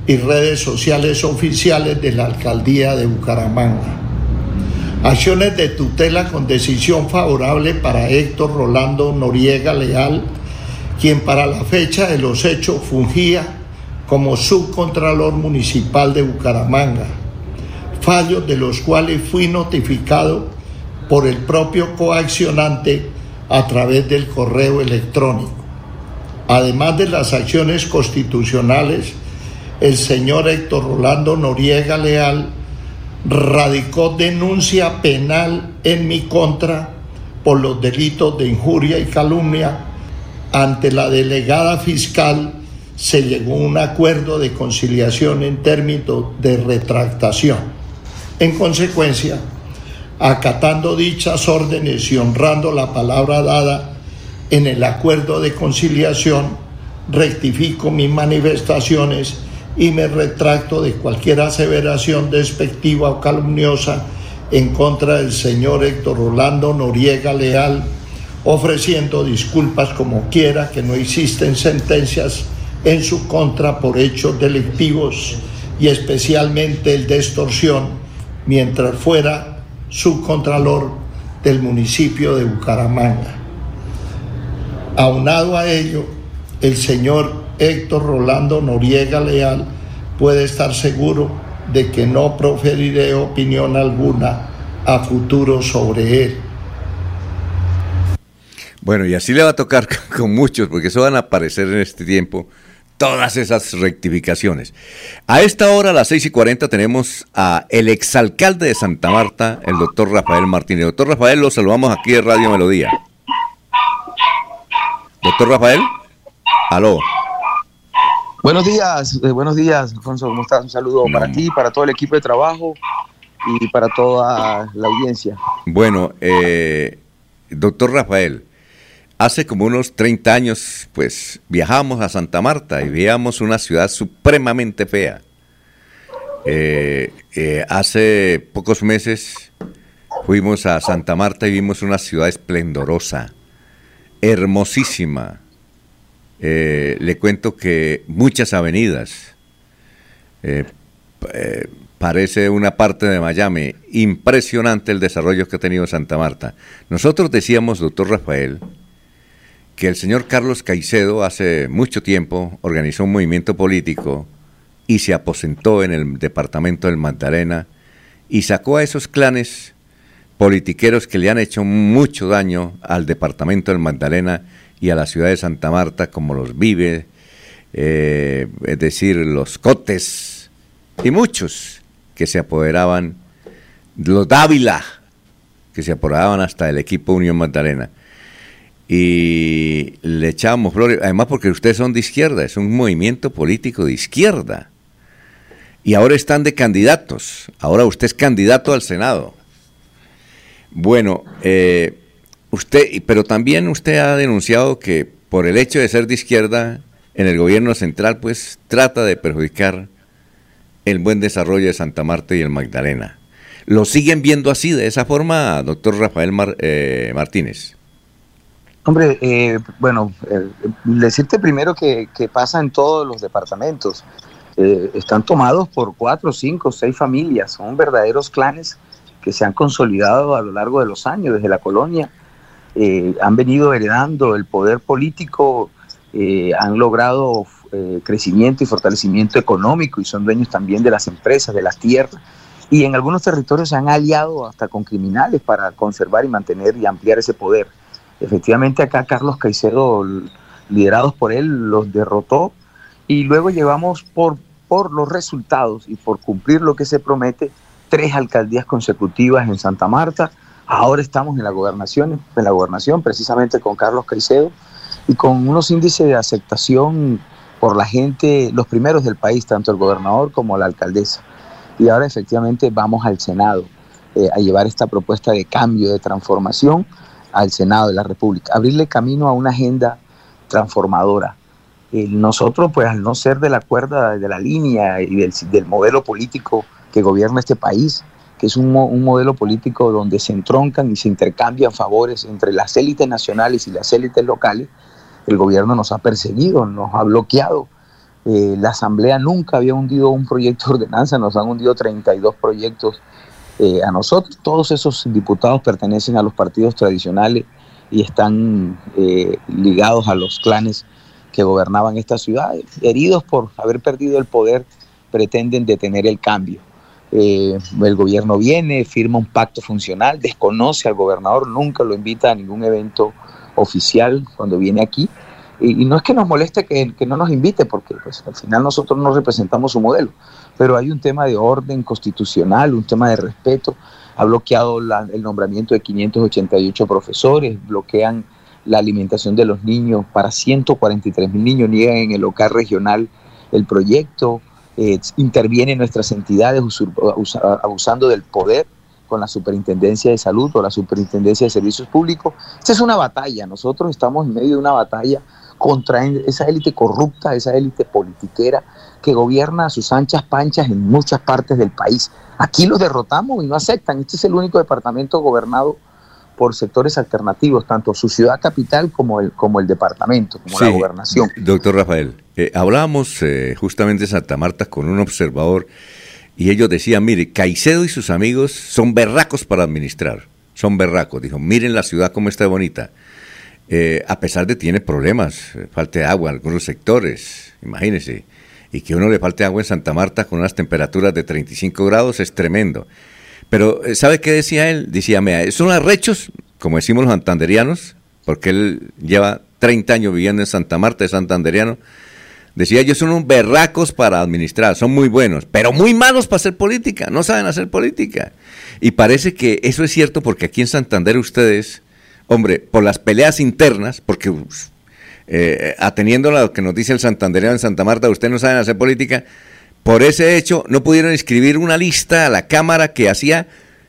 Speaker 18: y redes sociales oficiales de la alcaldía de Bucaramanga. Acciones de tutela con decisión favorable para Héctor Rolando Noriega Leal, quien para la fecha de los hechos fungía como subcontralor municipal de Bucaramanga. Fallos de los cuales fui notificado por el propio coaccionante a través del correo electrónico. Además de las acciones constitucionales, el señor Héctor Rolando Noriega Leal radicó denuncia penal en mi contra por los delitos de injuria y calumnia. Ante la delegada fiscal se llegó a un acuerdo de conciliación en términos de retractación. En consecuencia, acatando dichas órdenes y honrando la palabra dada en el acuerdo de conciliación, rectifico mis manifestaciones y me retracto de cualquier aseveración despectiva o calumniosa en contra del señor Héctor Rolando Noriega Leal, ofreciendo disculpas como quiera que no existen sentencias en su contra por hechos delictivos y especialmente el de extorsión, mientras fuera subcontralor del municipio de Bucaramanga. Aunado a ello, el señor Héctor Rolando Noriega Leal puede estar seguro de que no proferiré opinión alguna a futuro sobre él.
Speaker 1: Bueno, y así le va a tocar con muchos, porque eso van a aparecer en este tiempo todas esas rectificaciones. A esta hora, a las 6 y 40, tenemos a el exalcalde de Santa Marta, el doctor Rafael Martínez. Doctor Rafael, lo saludamos aquí de Radio Melodía. Doctor Rafael, aló.
Speaker 19: Buenos días, eh, buenos días, Alfonso, ¿cómo estás? Un saludo para ti, para todo el equipo de trabajo y para toda la audiencia.
Speaker 1: Bueno, eh, doctor Rafael, hace como unos 30 años, pues viajamos a Santa Marta y veíamos una ciudad supremamente fea. Eh, eh, hace pocos meses fuimos a Santa Marta y vimos una ciudad esplendorosa, hermosísima. Eh, le cuento que muchas avenidas. parece una parte de Miami. Impresionante el desarrollo que ha tenido Santa Marta. Nosotros decíamos, doctor Rafael, que el señor Carlos Caicedo hace mucho tiempo organizó un movimiento político y se aposentó en el departamento del Magdalena y sacó a esos clanes politiqueros que le han hecho mucho daño al departamento del Magdalena y a la ciudad de Santa Marta, como los Vive, eh, es decir, los Cotes y muchos que se apoderaban, los Dávila, que se apoderaban hasta el equipo Unión Magdalena. Y le echábamos flores, además porque ustedes son de izquierda, es un movimiento político de izquierda y ahora están de candidatos. Ahora usted es candidato al Senado. Bueno, eh, usted, pero también usted ha denunciado que por el hecho de ser de izquierda en el gobierno central, pues trata de perjudicar el buen desarrollo de Santa Marta y el Magdalena. ¿Lo siguen viendo así, de esa forma, doctor Rafael eh, Martínez?
Speaker 19: Hombre, eh, bueno, decirte primero que, que, pasa en todos los departamentos. Eh, están tomados por cuatro, cinco, seis familias, son verdaderos clanes que se han consolidado a lo largo de los años, desde la colonia, eh, han venido heredando el poder político, eh, han logrado crecimiento y fortalecimiento económico y son dueños también de las empresas, de las tierras, y en algunos territorios se han aliado hasta con criminales para conservar y mantener y ampliar ese poder. Efectivamente acá Carlos Caicedo, liderados por él, los derrotó y luego llevamos por por los resultados y por cumplir lo que se promete, tres alcaldías consecutivas en Santa Marta. Ahora estamos en la gobernación, en la gobernación precisamente con Carlos Caicedo y con unos índices de aceptación por la gente, los primeros del país, tanto el gobernador como la alcaldesa. Y ahora efectivamente vamos al Senado eh, a llevar esta propuesta de cambio, de transformación al Senado de la República, abrirle camino a una agenda transformadora nosotros, pues al no ser de la cuerda, de la línea y del, modelo político que gobierna este país, que es un, modelo político donde se entroncan y se intercambian favores entre las élites nacionales y las élites locales, el gobierno nos ha perseguido, nos ha bloqueado. Eh, la Asamblea nunca había hundido un proyecto de ordenanza, nos han hundido 32 proyectos eh, a nosotros. Todos esos diputados pertenecen a los partidos tradicionales y están eh, ligados a los clanes que gobernaban esta ciudad, heridos por haber perdido el poder, pretenden detener el cambio. Eh, el gobierno viene, firma un pacto funcional, desconoce al gobernador, nunca lo invita a ningún evento oficial cuando viene aquí. Y, no es que nos moleste que, no nos invite, porque pues, al final nosotros no representamos su modelo, pero hay un tema de orden constitucional, un tema de respeto. Ha bloqueado el nombramiento de 588 profesores, bloquean la alimentación de los niños para 143 mil niños, niegan en el local regional el proyecto, eh, intervienen nuestras entidades abusando del poder con la Superintendencia de Salud o la Superintendencia de Servicios Públicos. Esta es una batalla, nosotros estamos en medio de una batalla contra esa élite corrupta, esa élite politiquera que gobierna a sus anchas panchas en muchas partes del país. Aquí los derrotamos y no aceptan. Este es el único departamento gobernado por sectores alternativos, tanto su ciudad capital como el, como el departamento, como la gobernación.
Speaker 1: Doctor Rafael, eh, hablábamos eh, justamente de Santa Marta con un observador y ellos decían, mire, Caicedo y sus amigos son berracos para administrar, son berracos. Dijo, miren la ciudad como está bonita. Eh, a pesar de tiene problemas, falta de agua en algunos sectores, imagínense, y que uno le falte agua en Santa Marta con unas temperaturas de 35 grados es tremendo. Pero, eh, ¿sabe qué decía él? Decía, mira, son arrechos, como decimos los santanderianos, porque él lleva 30 años viviendo en Santa Marta, es santanderiano. Decía, ellos son un berracos para administrar, son muy buenos, pero muy malos para hacer política, no saben hacer política. Y parece que eso es cierto porque aquí en Santander ustedes, hombre, por las peleas internas, porque eh, ateniendo a lo que nos dice el santanderiano en Santa Marta, ustedes no saben hacer política, por ese hecho, no pudieron escribir una lista a la Cámara que hacía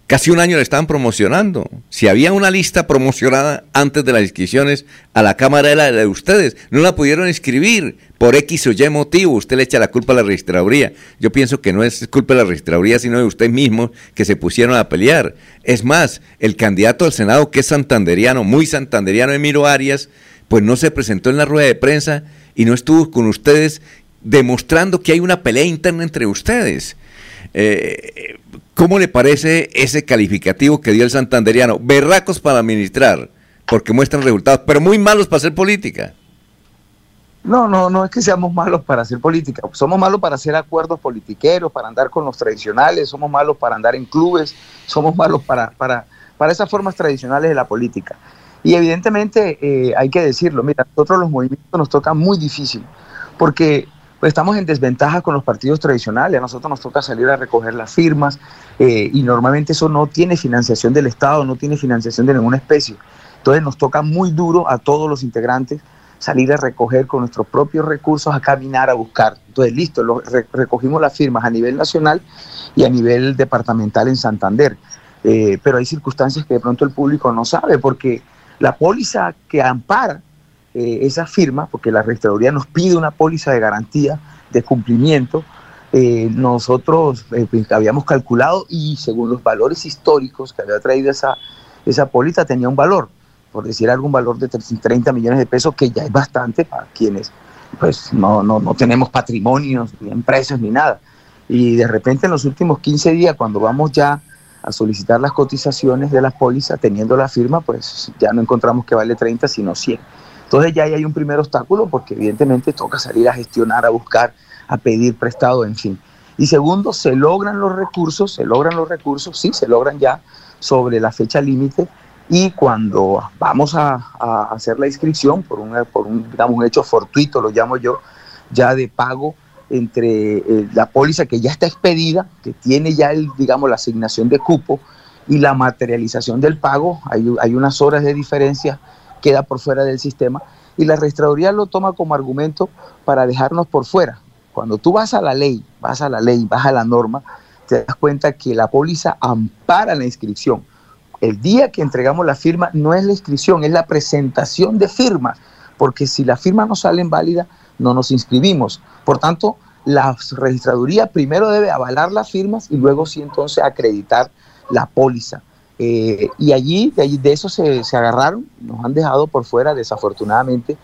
Speaker 1: Casi un año le estaban promocionando. Si había una lista promocionada antes de las inscripciones a la Cámara era de ustedes. No la pudieron inscribir por X o Y motivo. Usted le echa la culpa a la registraduría. Yo pienso que no es culpa de la registraduría, sino de usted mismo que se pusieron a pelear. Es más, el candidato al Senado, que es santanderiano, muy santanderiano, Emiro Arias, pues no se presentó en la rueda de prensa y no estuvo con ustedes demostrando que hay una pelea interna entre ustedes. Eh, ¿Cómo le parece ese calificativo que dio el santanderiano? Berracos para administrar, porque muestran resultados, pero muy malos para hacer política.
Speaker 19: No, no, no es que seamos malos para hacer política. Somos malos para hacer acuerdos politiqueros, para andar con los tradicionales, somos malos para andar en clubes, somos malos para, para, para esas formas tradicionales de la política. Y evidentemente eh, hay que decirlo, mira, nosotros los movimientos nos toca muy difícil, porque pues estamos en desventaja con los partidos tradicionales. A nosotros nos toca salir a recoger las firmas eh, y normalmente eso no tiene financiación del Estado, no tiene financiación de ninguna especie. Entonces nos toca muy duro a todos los integrantes salir a recoger con nuestros propios recursos, a caminar, a buscar. Entonces, listo, recogimos las firmas a nivel nacional y a nivel departamental en Santander. Eh, pero hay circunstancias que de pronto el público no sabe, porque la póliza que ampara eh, esa firma, porque la registraduría nos pide una póliza de garantía de cumplimiento, eh, nosotros eh, pues, habíamos calculado y según los valores históricos que había traído esa, esa póliza tenía un valor, por decir algún valor de 30 millones de pesos, que ya es bastante para quienes pues no, no, no tenemos patrimonios, ni empresas, ni nada. Y de repente en los últimos 15 días, cuando vamos ya a solicitar las cotizaciones de las pólizas, teniendo la firma, pues ya no encontramos que vale 30, sino 100. Entonces ya ahí hay un primer obstáculo porque evidentemente toca salir a gestionar, a buscar, a pedir prestado, en fin. Y segundo, se logran los recursos, se logran los recursos, sí, se logran ya sobre la fecha límite y cuando vamos a, hacer la inscripción por, un, por un, un hecho fortuito, lo llamo yo, ya de pago entre eh, la póliza que ya está expedida, que tiene ya el, digamos, la asignación de cupo y la materialización del pago, hay, hay unas horas de diferencia queda por fuera del sistema y la registraduría lo toma como argumento para dejarnos por fuera. Cuando tú vas a la ley, vas a la ley, vas a la norma, te das cuenta que la póliza ampara la inscripción. El día que entregamos la firma no es la inscripción, es la presentación de firmas, porque si la firma no sale válida, no nos inscribimos. Por tanto, la registraduría primero debe avalar las firmas y luego sí entonces acreditar la póliza. Eh, y allí de, allí, de eso se, se, agarraron, nos han dejado por fuera desafortunadamente,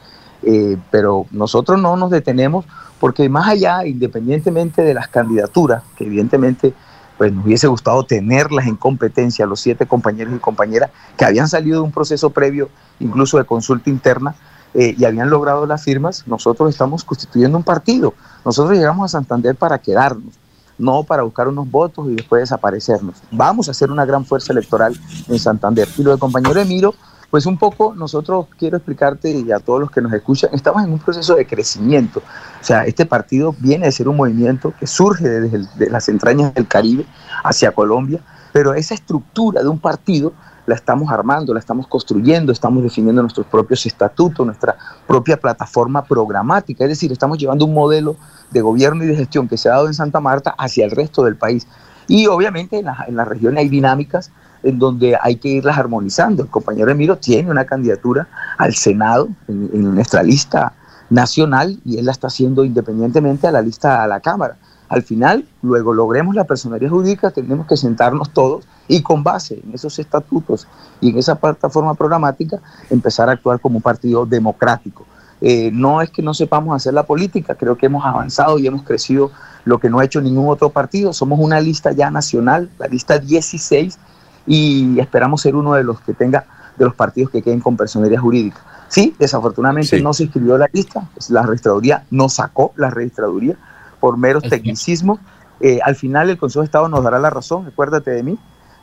Speaker 19: eh, pero nosotros no nos detenemos porque más allá, independientemente de las candidaturas, que evidentemente pues nos hubiese gustado tenerlas en competencia, los siete compañeros y compañeras que habían salido de un proceso previo, incluso de consulta interna, eh, y habían logrado las firmas, nosotros estamos constituyendo un partido. Nosotros llegamos a Santander para quedarnos no para buscar unos votos y después desaparecernos. Vamos a hacer una gran fuerza electoral en Santander. Y lo del compañero Emiro, pues un poco nosotros quiero explicarte y a todos los que nos escuchan, estamos en un proceso de crecimiento. O sea, este partido viene de ser un movimiento que surge desde las entrañas del Caribe hacia Colombia, pero esa estructura de un partido la estamos armando, la estamos construyendo, estamos definiendo nuestros propios estatutos, nuestra propia plataforma programática, es decir, estamos llevando un modelo de gobierno y de gestión que se ha dado en Santa Marta hacia el resto del país. Y obviamente en la, en la región hay dinámicas en donde hay que irlas armonizando. El compañero Emiro tiene una candidatura al Senado en, nuestra lista nacional y él la está haciendo independientemente a la lista a la Cámara. Al final, luego logremos la personalidad jurídica, tenemos que sentarnos todos y con base en esos estatutos y en esa plataforma programática empezar a actuar como un partido democrático. Eh, no es que no sepamos hacer la política, creo que hemos avanzado y hemos crecido lo que no ha hecho ningún otro partido. Somos una lista ya nacional, la lista 16, y esperamos ser uno de los que tenga, de los partidos que queden con personalidad jurídica. Sí, desafortunadamente no se inscribió la lista, la registraduría no sacó la registraduría por meros tecnicismos. Eh, al final el Consejo de Estado nos dará la razón, recuérdate de mí,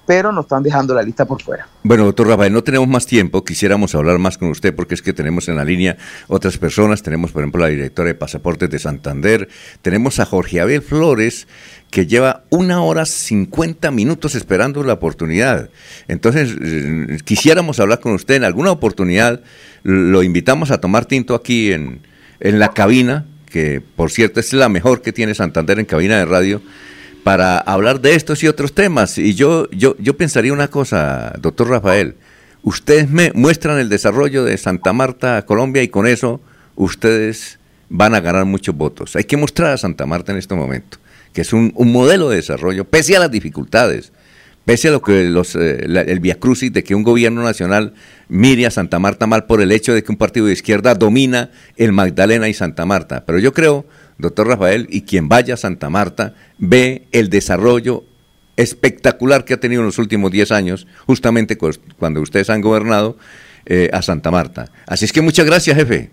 Speaker 19: pero nos están dejando la lista por fuera.
Speaker 1: Bueno, doctor Rafael, no tenemos más tiempo, quisiéramos hablar más con usted porque es que tenemos en la línea otras personas, tenemos por ejemplo la directora de Pasaportes de Santander, tenemos a Jorge Abel Flores, que lleva una hora cincuenta minutos esperando la oportunidad. Entonces, eh, quisiéramos hablar con usted. En alguna oportunidad, lo invitamos a tomar tinto aquí en, en la cabina, que por cierto es la mejor que tiene Santander en cabina de radio para hablar de estos y otros temas. Y yo, yo, yo pensaría una cosa, doctor Rafael. Ustedes me muestran el desarrollo de Santa Marta, Colombia, y con eso ustedes van a ganar muchos votos. Hay que mostrar a Santa Marta en este momento, que es un, un modelo de desarrollo, pese a las dificultades, pese a lo que los, eh, la- el via crucis de que un gobierno nacional mire a Santa Marta mal por el hecho de que un partido de izquierda domina el Magdalena y Santa Marta. Pero yo creo, doctor Rafael, y quien vaya a Santa Marta ve el desarrollo espectacular que ha tenido en los últimos 10 años, justamente cu- cuando ustedes han gobernado eh, a Santa Marta. Así es que muchas gracias, jefe.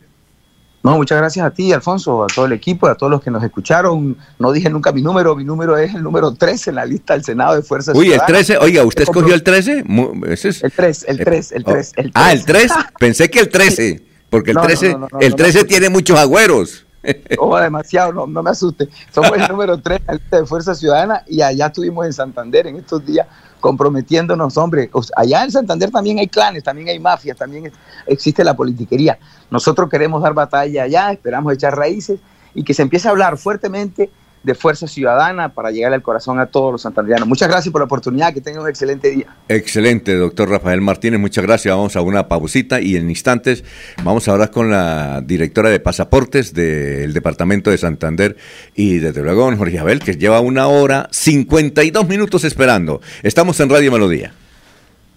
Speaker 19: No, muchas gracias a ti, Alfonso, a todo el equipo, a todos los que nos escucharon. No dije nunca mi número, mi número es el número 13 en la lista del Senado de Fuerzas
Speaker 1: Uy, el
Speaker 19: Ciudadanas.
Speaker 1: 13, oiga, ¿usted escogió el 13? Mu- ese es-
Speaker 19: El 3, el 3, el 3, el 3.
Speaker 1: Ah, el 3, pensé que el 13, porque el
Speaker 19: No, no,
Speaker 1: 13,
Speaker 19: no, no, no,
Speaker 1: el
Speaker 19: no,
Speaker 1: 13
Speaker 19: no.
Speaker 1: tiene muchos agüeros.
Speaker 19: Oh, demasiado, no, no me asuste. Somos el número 3 en la lista de Fuerza Ciudadana y allá estuvimos en Santander en estos días comprometiéndonos, hombre. O sea, allá en Santander también hay clanes, también hay mafias, también existe la politiquería. Nosotros queremos dar batalla allá, esperamos echar raíces y que se empiece a hablar fuertemente de Fuerza Ciudadana para llegar al corazón a todos los santandereanos. Muchas gracias por la oportunidad, que tengan un excelente día.
Speaker 1: Excelente, doctor Rafael Martínez, muchas gracias. Vamos a una pausita y en instantes vamos a hablar con la directora de pasaportes del departamento de Santander y desde luego don Jorge Abel, que lleva una hora 52 minutos esperando. Estamos en Radio Melodía.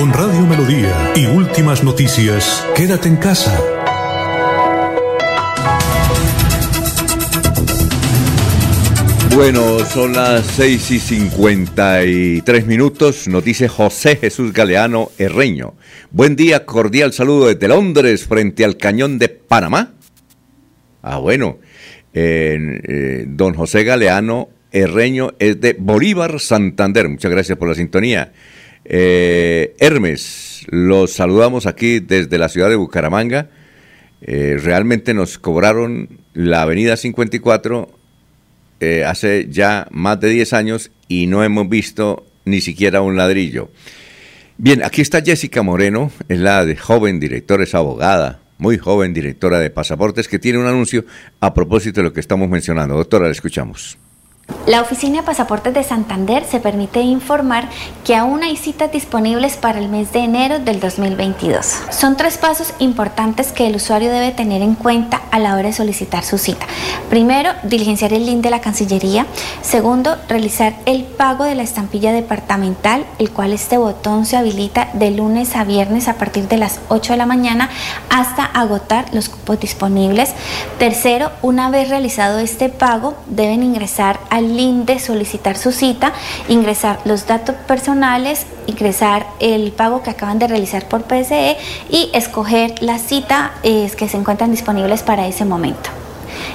Speaker 20: Con Radio Melodía y últimas noticias, quédate en casa.
Speaker 1: Bueno, son las 6 y 53 minutos. Nos dice José Jesús Galeano Herreño. Buen día, cordial saludo desde Londres frente al cañón de Panamá. Ah, bueno. Eh, don José Galeano Herreño es de Bolívar, Santander. Muchas gracias por la sintonía. Eh, Hermes, los saludamos aquí desde la ciudad de Bucaramanga. Eh, realmente nos cobraron la avenida 54 eh, hace ya más de 10 años y no hemos visto ni siquiera un ladrillo. Bien, aquí está Jessica Moreno, es la de joven directora, es abogada, muy joven directora de pasaportes, que tiene un anuncio a propósito de lo que estamos mencionando. Doctora, la escuchamos.
Speaker 21: La Oficina de Pasaportes de Santander se permite informar que aún hay citas disponibles para el mes de enero del 2022. Son tres pasos importantes que el usuario debe tener en cuenta a la hora de solicitar su cita. Primero, diligenciar el link de la Cancillería. Segundo, realizar el pago de la estampilla departamental, el cual este botón se habilita de lunes a viernes a partir de las 8 de la mañana hasta agotar los cupos disponibles. Tercero, una vez realizado este pago, deben ingresar al link de solicitar su cita, ingresar los datos personales, ingresar el pago que acaban de realizar por PSE y escoger la cita eh, que se encuentran disponibles para ese momento.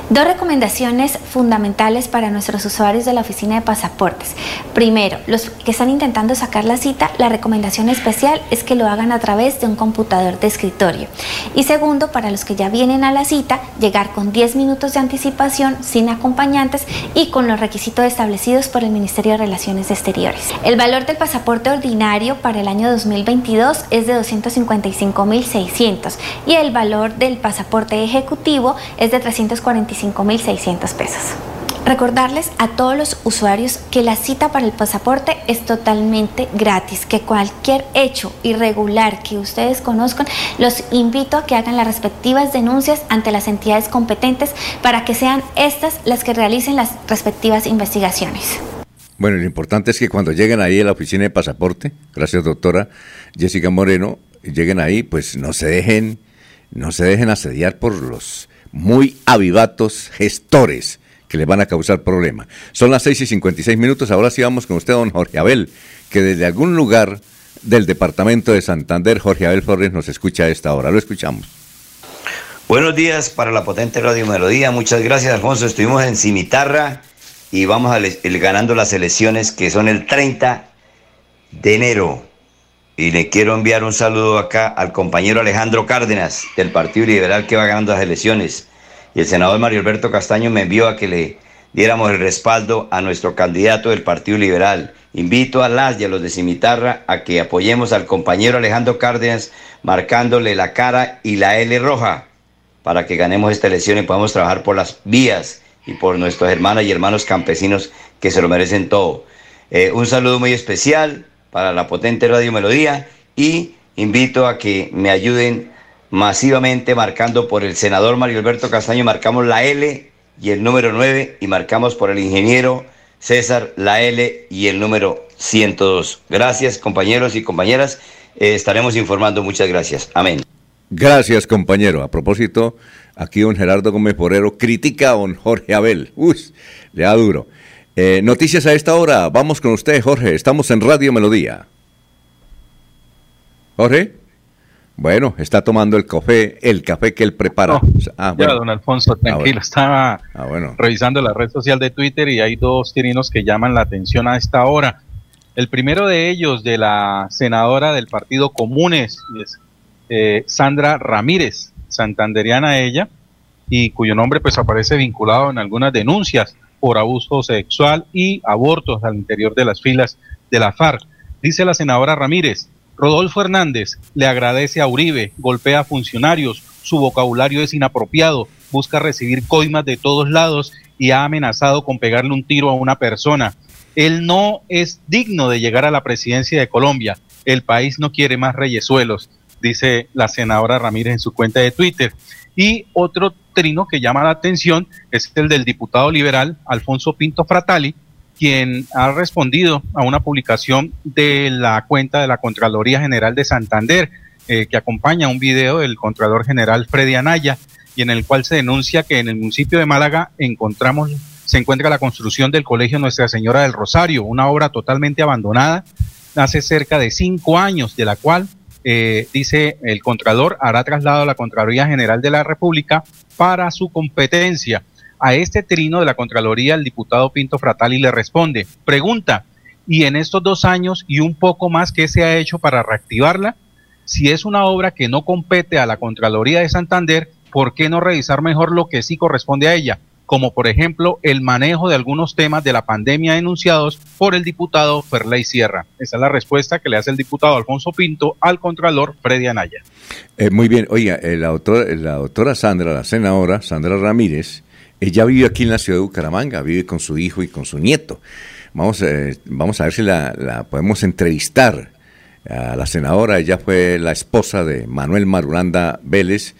Speaker 21: Dos recomendaciones fundamentales para nuestros usuarios de la oficina de pasaportes. Primero, los que están intentando sacar la cita, la recomendación especial es que lo hagan a través de un computador de escritorio. Y segundo, para los que ya vienen a la cita, llegar con 10 minutos de anticipación, sin acompañantes y con los requisitos establecidos por el Ministerio de Relaciones Exteriores. El valor del pasaporte ordinario para el año 2022 es de 255.600 y el valor del pasaporte ejecutivo es de 345.600 pesos. Recordarles a todos los usuarios que la cita para el pasaporte es totalmente gratis, que cualquier hecho irregular que ustedes conozcan, los invito a que hagan las respectivas denuncias ante las entidades competentes para que sean estas las que realicen las respectivas investigaciones.
Speaker 1: Bueno, lo importante es que cuando lleguen ahí a la oficina de pasaporte, gracias doctora Jessica Moreno, lleguen ahí, pues no se dejen, no se dejen asediar por los muy avivatos gestores que le van a causar problemas. Son las 6 y 56 minutos, ahora sí vamos con usted, don Jorge Abel, que desde algún lugar del departamento de Santander, Jorge Abel Flores nos escucha a esta hora. Lo escuchamos.
Speaker 22: Buenos días para la potente Radio Melodía. Muchas gracias, Alfonso. Estuvimos en Cimitarra y vamos a ganando las elecciones que son el 30 de enero. Y le quiero enviar un saludo acá al compañero Alejandro Cárdenas del Partido Liberal que va ganando las elecciones. Y el senador Mario Alberto Castaño me envió a que le diéramos el respaldo a nuestro candidato del Partido Liberal. Invito a las y a los de Cimitarra a que apoyemos al compañero Alejandro Cárdenas marcándole la cara y la L roja para que ganemos esta elección y podamos trabajar por las vías y por nuestros hermanas y hermanos campesinos que se lo merecen todo. Eh, un saludo muy especial para la potente Radio Melodía y invito a que me ayuden masivamente marcando por el senador Mario Alberto Castaño, marcamos la L y el número 9 y marcamos por el ingeniero César la L y el número 102. Gracias compañeros y compañeras, eh, estaremos informando, muchas gracias. Amén.
Speaker 1: Gracias compañero. A propósito, Aquí don Gerardo Gómez Porero critica a don Jorge Abel. Uy, le da duro. Eh, noticias a esta hora. Vamos con usted, Jorge. Estamos en Radio Melodía. Jorge. Bueno, está tomando el café, el café que él prepara.
Speaker 8: ah, bueno. Ya, don Alfonso, ah, tranquilo. Estaba ah, bueno. revisando la red social de Twitter y hay dos tirinos que llaman la atención a esta hora. El primero de ellos, de la senadora del Partido Comunes, es eh, Sandra Ramírez, santanderiana ella, y cuyo nombre pues aparece vinculado en algunas denuncias por abuso sexual y abortos al interior de las filas de la FARC. Dice la senadora Ramírez, Rodolfo Hernández le agradece a Uribe, golpea a funcionarios, su vocabulario es inapropiado, busca recibir coimas de todos lados y ha amenazado con pegarle un tiro a una persona. Él no es digno de llegar a la presidencia de Colombia. El país no quiere más reyesuelos dice la senadora Ramírez en su cuenta de Twitter. Y otro trino que llama la atención es el del diputado liberal Alfonso Pinto Fratali, quien ha respondido a una publicación de la cuenta de la Contraloría General de Santander, eh, que acompaña un video del Contralor General Freddy Anaya, y en el cual se denuncia que en el municipio de Málaga encontramos, se encuentra la construcción del Colegio Nuestra Señora del Rosario, una obra totalmente abandonada hace cerca de cinco años, de la cual eh, dice el Contralor, hará traslado a la Contraloría General de la República para su competencia. A este trino de la Contraloría, el diputado Pinto Fratali le responde, pregunta, ¿y en estos dos años y un poco más qué se ha hecho para reactivarla? Si es una obra que no compete a la Contraloría de Santander, ¿por qué no revisar mejor lo que sí corresponde a ella? Como por ejemplo el manejo de algunos temas de la pandemia denunciados por el diputado Ferley Sierra. Esa es la respuesta que le hace el diputado Alfonso Pinto al contralor Freddy Anaya.
Speaker 1: Eh, muy bien, oiga, eh, la, la doctora Sandra, la senadora Sandra Ramírez, ella vive aquí en la ciudad de Bucaramanga, vive con su hijo y con su nieto. Vamos, eh, vamos a ver si la podemos entrevistar a la senadora, ella fue la esposa de Manuel Marulanda Vélez,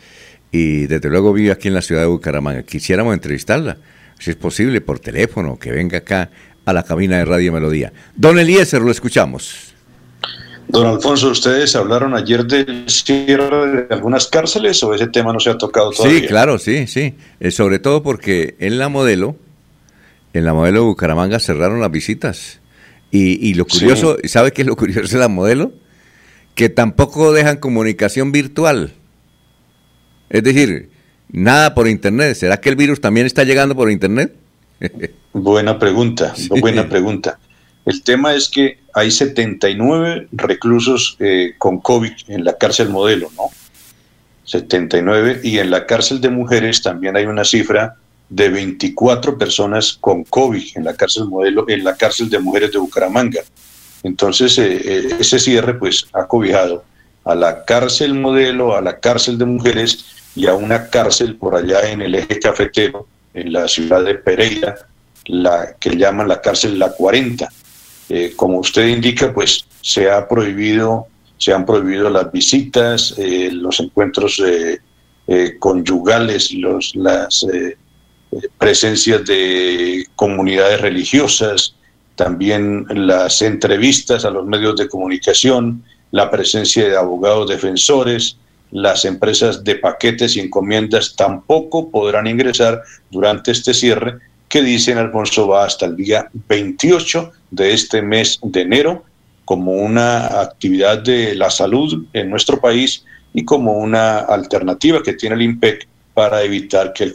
Speaker 1: y desde luego vive aquí en la ciudad de Bucaramanga. Quisiéramos entrevistarla, si es posible, por teléfono, que venga acá a la cabina de Radio Melodía. Don Eliezer, lo escuchamos.
Speaker 5: Don Alfonso, ¿ustedes hablaron ayer del cierre de algunas cárceles o ese tema no se ha tocado todavía?
Speaker 1: Sí, claro, sí, sí. Eh, sobre todo porque en la modelo, en la modelo de Bucaramanga cerraron las visitas. Y, lo curioso, ¿sabe qué es lo curioso de la modelo? Que tampoco dejan comunicación virtual. Es decir, nada por Internet. ¿Será que el virus también está llegando por Internet?
Speaker 5: buena pregunta, buena pregunta. El tema es que hay 79 reclusos eh, con COVID en la cárcel modelo, ¿no? 79 y en la cárcel de mujeres también hay una cifra de 24 personas con COVID en la cárcel modelo, en la cárcel de mujeres de Bucaramanga. Entonces, eh, eh, ese cierre pues ha cobijado a la cárcel modelo, a la cárcel de mujeres y a una cárcel por allá en el eje cafetero, en la ciudad de Pereira, la que llaman la cárcel La 40. Eh, como usted indica, pues se ha prohibido, se han prohibido las visitas, eh, los encuentros eh, conyugales, las presencias de comunidades religiosas, también las entrevistas a los medios de comunicación, la presencia de abogados defensores, las empresas de paquetes y encomiendas tampoco podrán ingresar durante este cierre que dicen Alfonso va hasta el día 28 de este mes de enero como una actividad de la salud en nuestro país y como una alternativa que tiene el IMPEC para evitar que el,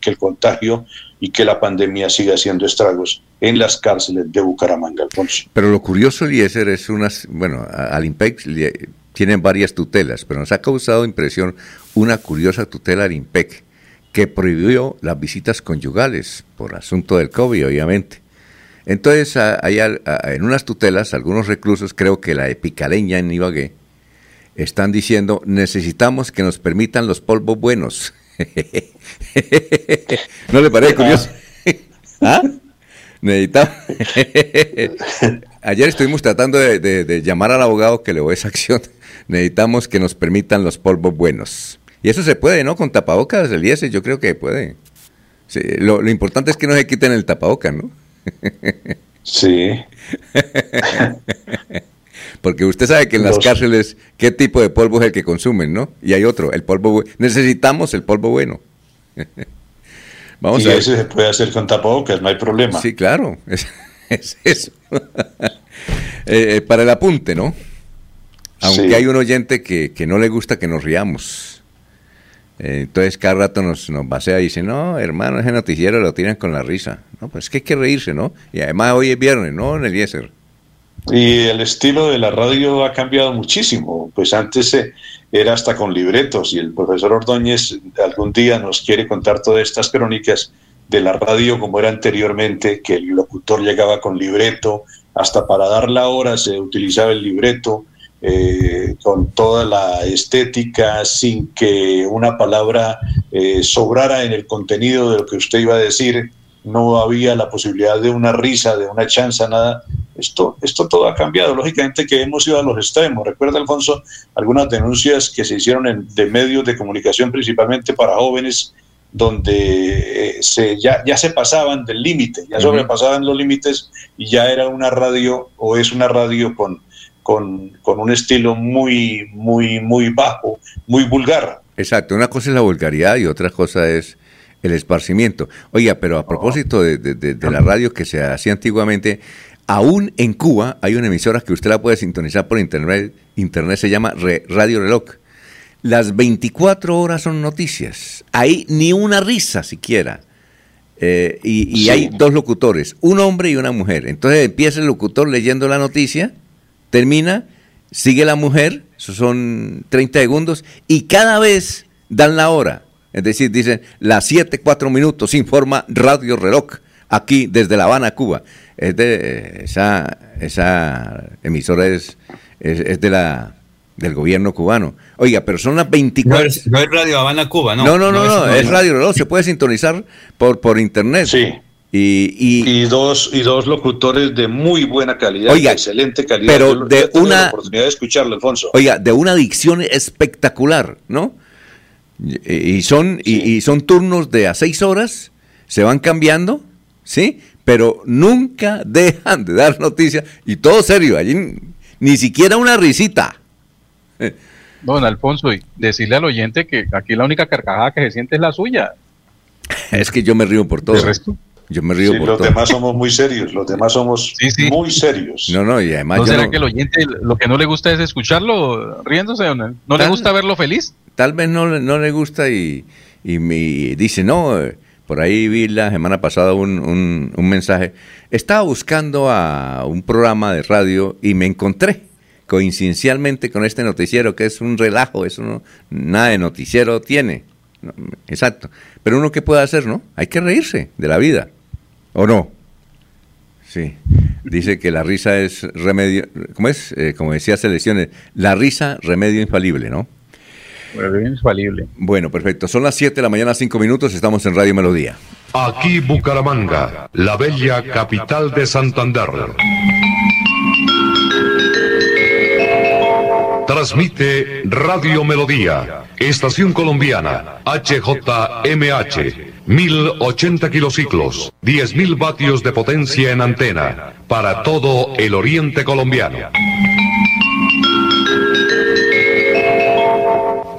Speaker 5: que el contagio y que la pandemia siga haciendo estragos en las cárceles de Bucaramanga, Alfonso.
Speaker 1: Pero lo curioso, Eliezer, es unas, bueno, al IMPEC tienen varias tutelas, pero nos ha causado impresión una curiosa tutela al IMPEC que prohibió las visitas conyugales por asunto del COVID, obviamente. Entonces, hay, en unas tutelas, algunos reclusos, creo que la epicaleña en Ibagué, están diciendo, necesitamos que nos permitan los polvos buenos. ¿No le parece curioso? ¿Ah? Necesitamos. Ayer estuvimos tratando de, llamar al abogado que le dio esa acción. Necesitamos que nos permitan los polvos buenos. Y eso se puede, ¿no? Con tapabocas, Eliezer, yo creo que puede. lo, lo importante es que no se quiten el tapabocas, ¿no?
Speaker 5: Sí.
Speaker 1: Porque usted sabe que en las cárceles, ¿qué tipo de polvo es el que consumen, no? Y hay otro, el polvo Necesitamos el polvo bueno.
Speaker 5: Vamos y a ese se puede hacer con tapabocas, no hay problema.
Speaker 1: Sí, claro, es, eso. Eh, eh, para el apunte, ¿no? Aunque hay un oyente que, que no le gusta que nos riamos. Entonces cada rato nos, nos basea y dice, no, hermano, ese noticiero lo tiran con la risa. No, pues es que hay que reírse, ¿no? Y además hoy es viernes, ¿no, en Eliezer?
Speaker 5: Y el estilo de la radio ha cambiado muchísimo. Pues antes eh, era hasta con libretos y el profesor Ordóñez algún día nos quiere contar todas estas crónicas de la radio como era anteriormente, que el locutor llegaba con libreto, hasta para dar la hora se utilizaba el libreto, eh, con toda la estética, sin que una palabra eh, sobrara en el contenido de lo que usted iba a decir, no había la posibilidad de una risa, de una chanza, nada. Esto, esto todo ha cambiado. Lógicamente que hemos ido a los extremos. Recuerda, Alfonso, algunas denuncias que se hicieron en, de medios de comunicación, principalmente para jóvenes, donde eh, se, ya, ya se pasaban del límite, ya sobrepasaban los límites y ya era una radio o es una radio con con, un estilo muy, muy, muy bajo, muy vulgar.
Speaker 1: Exacto, una cosa es la vulgaridad y otra cosa es el esparcimiento. Oiga, pero a propósito de, la radio que se hacía antiguamente, aún en Cuba hay una emisora que usted la puede sintonizar por internet, internet se llama Radio Reloj. Las 24 horas son noticias, hay ni una risa siquiera. Eh, y, y hay dos locutores, un hombre y una mujer. Entonces empieza el locutor leyendo la noticia termina, sigue la mujer, eso son 30 segundos, y cada vez dan la hora. Es decir, dicen las 7, 4 minutos, informa Radio Reloj, aquí desde La Habana, Cuba. Es de, esa, esa emisora es, es, de la del gobierno cubano. Oiga, pero son las 24...
Speaker 3: No es, Radio Habana, Cuba, ¿no?
Speaker 1: No, no, no, no, es, Radio Reloj, se puede sintonizar por, por internet.
Speaker 5: Sí. Y, dos, y dos locutores de muy buena calidad,
Speaker 1: oiga,
Speaker 5: excelente calidad.
Speaker 1: Pero de una
Speaker 5: oportunidad de escucharlo, Alfonso.
Speaker 1: Oiga, de una dicción espectacular, ¿no? Y, son y, son turnos de a seis horas, se van cambiando, ¿sí? Pero nunca dejan de dar noticias y todo serio, allí ni siquiera una risita.
Speaker 8: Don Alfonso, y decirle al oyente que aquí la única carcajada que se siente es la suya.
Speaker 1: Es que yo me río por todo. Yo me río
Speaker 5: sí, Los demás somos muy serios, los demás somos muy serios.
Speaker 1: No, no, y además.
Speaker 8: ¿No será que el oyente lo que no le gusta es escucharlo riéndose? ¿o ¿No, ¿No le gusta verlo feliz?
Speaker 1: Tal vez no, no le gusta y, me dice, no, por ahí vi la semana pasada un, un, un mensaje. Estaba buscando a un programa de radio y me encontré coincidencialmente con este noticiero que es un relajo, eso no, nada de noticiero tiene. exacto. Pero uno qué puede hacer, ¿no? Hay que reírse de la vida. ¿O no? Sí. Dice que la risa es remedio, ¿cómo es? Eh, como decía Selecciones, la risa remedio infalible, ¿no? Bueno, perfecto. Son las 7 de la mañana, 5 minutos, estamos en Radio Melodía.
Speaker 17: Aquí Bucaramanga, la bella capital de Santander. Transmite Radio Melodía, Estación Colombiana, HJMH.
Speaker 23: 1080 kilociclos, 10.000 vatios de potencia en antena, para todo el oriente colombiano.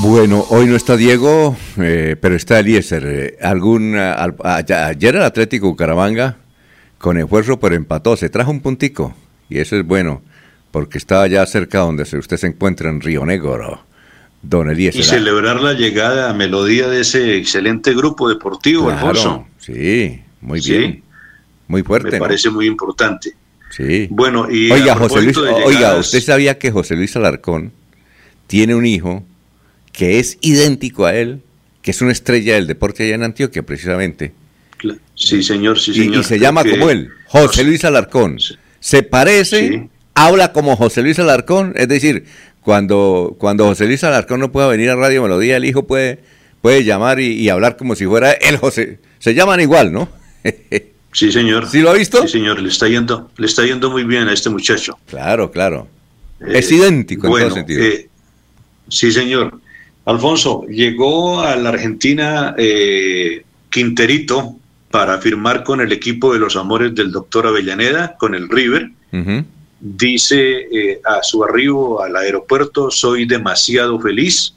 Speaker 1: Bueno, hoy no está Diego, eh, pero está Eliezer. Eh, algún, ayer el Atlético Bucaramanga, con esfuerzo, pero empató. Se trajo un puntico. Y eso es bueno, porque estaba ya cerca donde usted se encuentra en Río Negro. Don Eliezer.
Speaker 5: Y celebrar la llegada a melodía de ese excelente grupo deportivo,
Speaker 1: claro,
Speaker 5: Alfonso.
Speaker 1: Sí, muy bien. Muy fuerte.
Speaker 5: Me parece muy importante.
Speaker 1: Sí.
Speaker 5: Bueno, y
Speaker 1: oiga, José Luis, oiga, usted sabía que José Luis Alarcón tiene un hijo que es idéntico a él, que es una estrella del deporte allá en Antioquia, precisamente.
Speaker 5: Sí, señor, sí, señor.
Speaker 1: Y, se llama como él, José Luis Alarcón. Se parece, habla como José Luis Alarcón, es decir, cuando, cuando José Luis Alarcón no pueda venir a Radio Melodía, el hijo puede, puede llamar y, hablar como si fuera el José. Se llaman igual, ¿no?
Speaker 5: sí, señor.
Speaker 1: ¿Sí lo ha visto?
Speaker 5: Sí, señor, le está yendo, le está yendo muy bien a este muchacho.
Speaker 1: Claro, claro. es idéntico en todo sentido.
Speaker 5: Eh, sí, señor. Alfonso, llegó a la Argentina eh, Quinterito para firmar con el equipo de los amores del doctor Avellaneda, con el River. Dice eh, a su arribo al aeropuerto, soy demasiado feliz.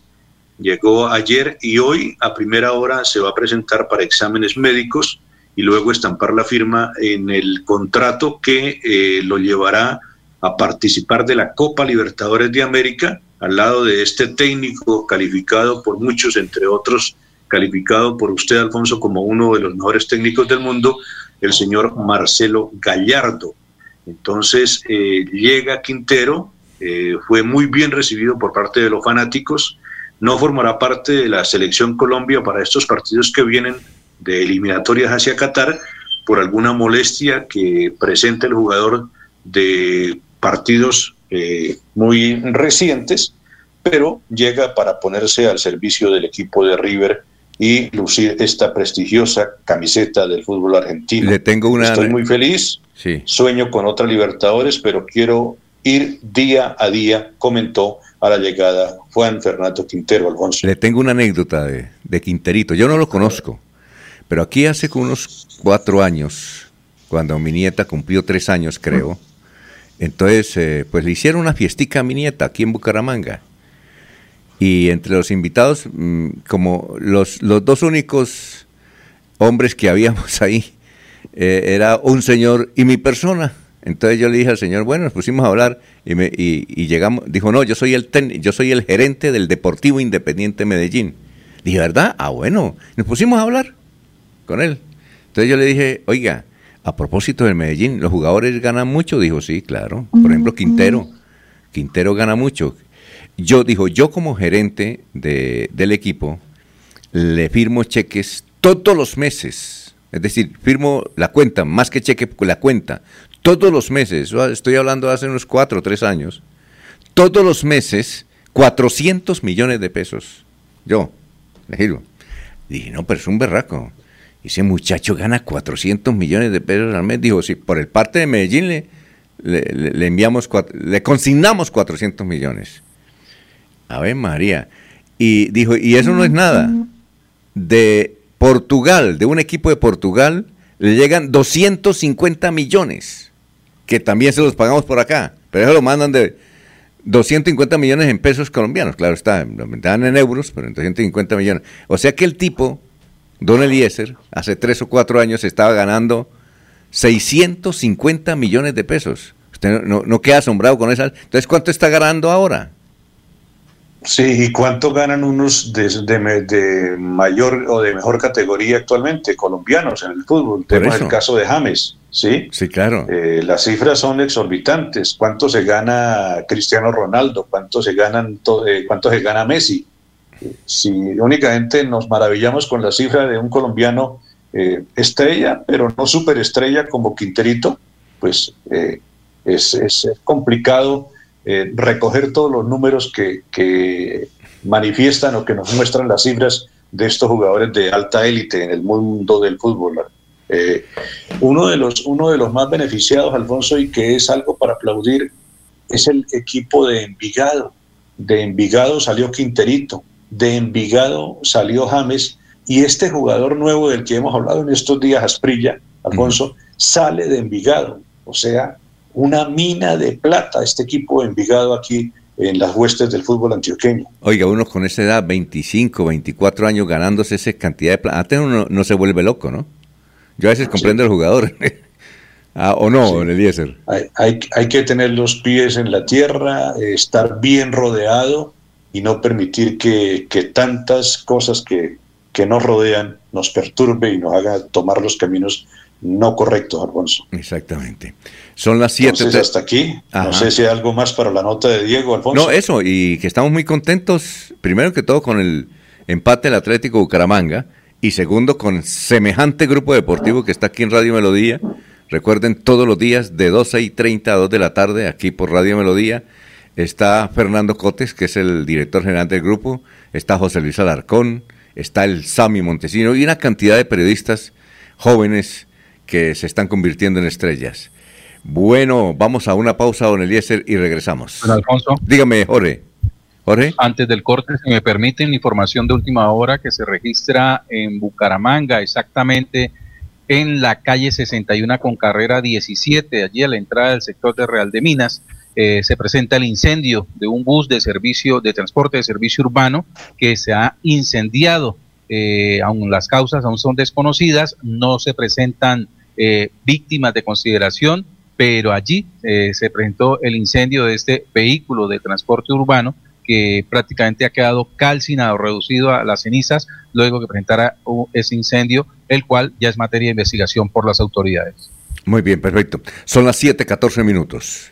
Speaker 5: Llegó ayer y hoy a primera hora se va a presentar para exámenes médicos y luego estampar la firma en el contrato que eh, lo llevará a participar de la Copa Libertadores de América al lado de este técnico calificado por muchos, entre otros calificado por usted, Alfonso, como uno de los mejores técnicos del mundo, el señor Marcelo Gallardo. Entonces eh, llega Quintero, eh, fue muy bien recibido por parte de los fanáticos, no formará parte de la selección Colombia para estos partidos que vienen de eliminatorias hacia Qatar por alguna molestia que presenta el jugador de partidos eh, muy recientes, pero llega para ponerse al servicio del equipo de River y lucir esta prestigiosa camiseta del fútbol argentino.
Speaker 1: Le tengo una...
Speaker 5: Estoy muy feliz,
Speaker 1: sí.
Speaker 5: sueño con otra Libertadores, pero quiero ir día a día, comentó a la llegada Juan Fernando Quintero Alfonso.
Speaker 1: Le tengo una anécdota de, de Quinterito, yo no lo conozco, pero aquí hace unos cuatro años, cuando mi nieta cumplió tres años, creo, entonces, eh, pues le hicieron una fiestica a mi nieta aquí en Bucaramanga. Y entre los invitados, mm, como los, los dos únicos hombres que habíamos ahí, eh, era un señor y mi persona. Entonces yo le dije al señor, bueno, nos pusimos a hablar y, me, y, llegamos, dijo, no, yo soy, el yo soy el gerente del Deportivo Independiente Medellín. Dije, ¿verdad? Ah, bueno, nos pusimos a hablar con él. Entonces yo le dije, oiga, a propósito del Medellín, ¿los jugadores ganan mucho? Dijo, sí, claro. Por ejemplo, Quintero. Quintero gana mucho. Yo, dijo, yo como gerente de, del equipo, le firmo cheques todos los meses, Es decir, firmo la cuenta, más que cheque, la cuenta. Todos los meses, estoy hablando de hace unos cuatro o tres años, todos los meses, 400 millones de pesos. Yo, le digo, dije, no, pero es un berraco. Ese muchacho gana 400 millones de pesos al mes. Dijo, si por el parte de Medellín le, le, enviamos, le consignamos 400 millones. A ver, María. Y dijo, y eso no es nada. De Portugal, de un equipo de Portugal, le llegan 250 millones, que también se los pagamos por acá, pero eso lo mandan de 250 millones en pesos colombianos, claro está, lo dan en euros, pero en 250 millones. O sea que el tipo, Don Eliezer, hace tres o cuatro años estaba ganando 650 millones de pesos. Usted no, no queda asombrado con esas. Entonces, ¿cuánto está ganando ahora?
Speaker 5: Sí, ¿y cuánto ganan unos de, mayor o de mejor categoría actualmente, colombianos en el fútbol? Tenemos el caso de James, ¿sí?
Speaker 1: Sí, claro.
Speaker 5: Eh, las cifras son exorbitantes. ¿Cuánto se gana Cristiano Ronaldo? ¿Cuánto se, ganan eh, cuánto se gana Messi? Si únicamente nos maravillamos con la cifra de un colombiano eh, estrella, pero no superestrella como Quinterito, pues es, es complicado eh, recoger todos los números que, manifiestan o que nos muestran las cifras de estos jugadores de alta élite en el mundo del fútbol. Eh, uno, de los, uno de los más beneficiados, Alfonso, y que es algo para aplaudir, es el equipo de Envigado. De Envigado salió Quinterito, de Envigado salió James, y este jugador nuevo del que hemos hablado en estos días, Asprilla, Alfonso, sale de Envigado. O sea, una mina de plata este equipo Envigado aquí en las huestes del fútbol antioqueño.
Speaker 1: Oiga, uno con esa edad, 25, 24 años, ganándose esa cantidad de plata, antes uno no se vuelve loco, ¿no? Yo a veces comprendo al jugador. ah, ¿O no, Eliezer?
Speaker 5: Hay, hay, que tener los pies en la tierra, estar bien rodeado y no permitir que, que tantas cosas que, que nos rodean nos perturbe y nos haga tomar los caminos no correctos, Alfonso.
Speaker 1: Exactamente. Son las 7.
Speaker 5: Entonces, hasta aquí. No sé si hay algo más para la nota de Diego, Alfonso.
Speaker 1: No, eso, y que estamos muy contentos, primero que todo, con el empate del Atlético Bucaramanga, y segundo, con semejante grupo deportivo que está aquí en Radio Melodía. Recuerden, todos los días de 12 y 30 a 2 de la tarde, aquí por Radio Melodía, está Fernando Cotes, que es el director general del grupo, está José Luis Alarcón, está el Sami Montesino y una cantidad de periodistas jóvenes que se están convirtiendo en estrellas. Bueno, vamos a una pausa, don Eliezer, y regresamos.
Speaker 8: Alfonso.
Speaker 1: Dígame, Jorge. Jorge.
Speaker 8: Antes del corte, si me permiten, información de última hora que se registra en Bucaramanga, exactamente en la calle 61 con carrera 17, allí a la entrada del sector de Real de Minas. Eh, se presenta el incendio de un bus de servicio de transporte de servicio urbano que se ha incendiado. Eh, aún las causas aún son desconocidas, no se presentan eh, víctimas de consideración pero allí eh, se presentó el incendio de este vehículo de transporte urbano que prácticamente ha quedado calcinado, reducido a las cenizas, luego que presentara ese incendio, el cual ya es materia de investigación por las autoridades.
Speaker 1: Muy bien, perfecto. Son las 7:14 minutos.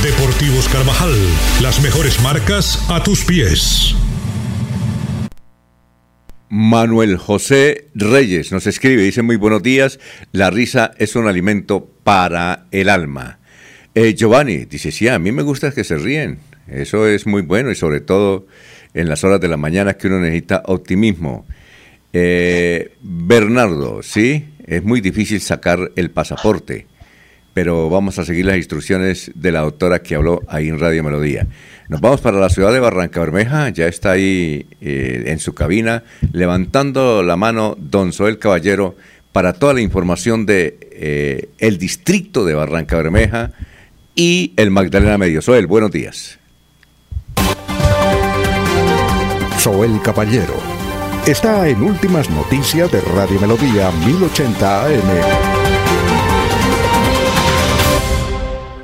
Speaker 20: Deportivos Carvajal, las mejores marcas a tus pies.
Speaker 1: Manuel José Reyes nos escribe, dice muy buenos días, la risa es un alimento para el alma. Eh, Giovanni dice, sí, a mí me gusta que se ríen, eso es muy bueno y sobre todo en las horas de la mañana que uno necesita optimismo. Eh, Bernardo, sí, es muy difícil sacar el pasaporte pero vamos a seguir las instrucciones de la doctora que habló ahí en Radio Melodía. Nos vamos para la ciudad de Barranca Bermeja, ya está ahí eh, en su cabina, levantando la mano don Soel Caballero para toda la información de eh, el distrito de Barranca Bermeja y el Magdalena Medio. Soel, buenos días.
Speaker 2: Soel Caballero está en Últimas Noticias de Radio Melodía 1080 AM.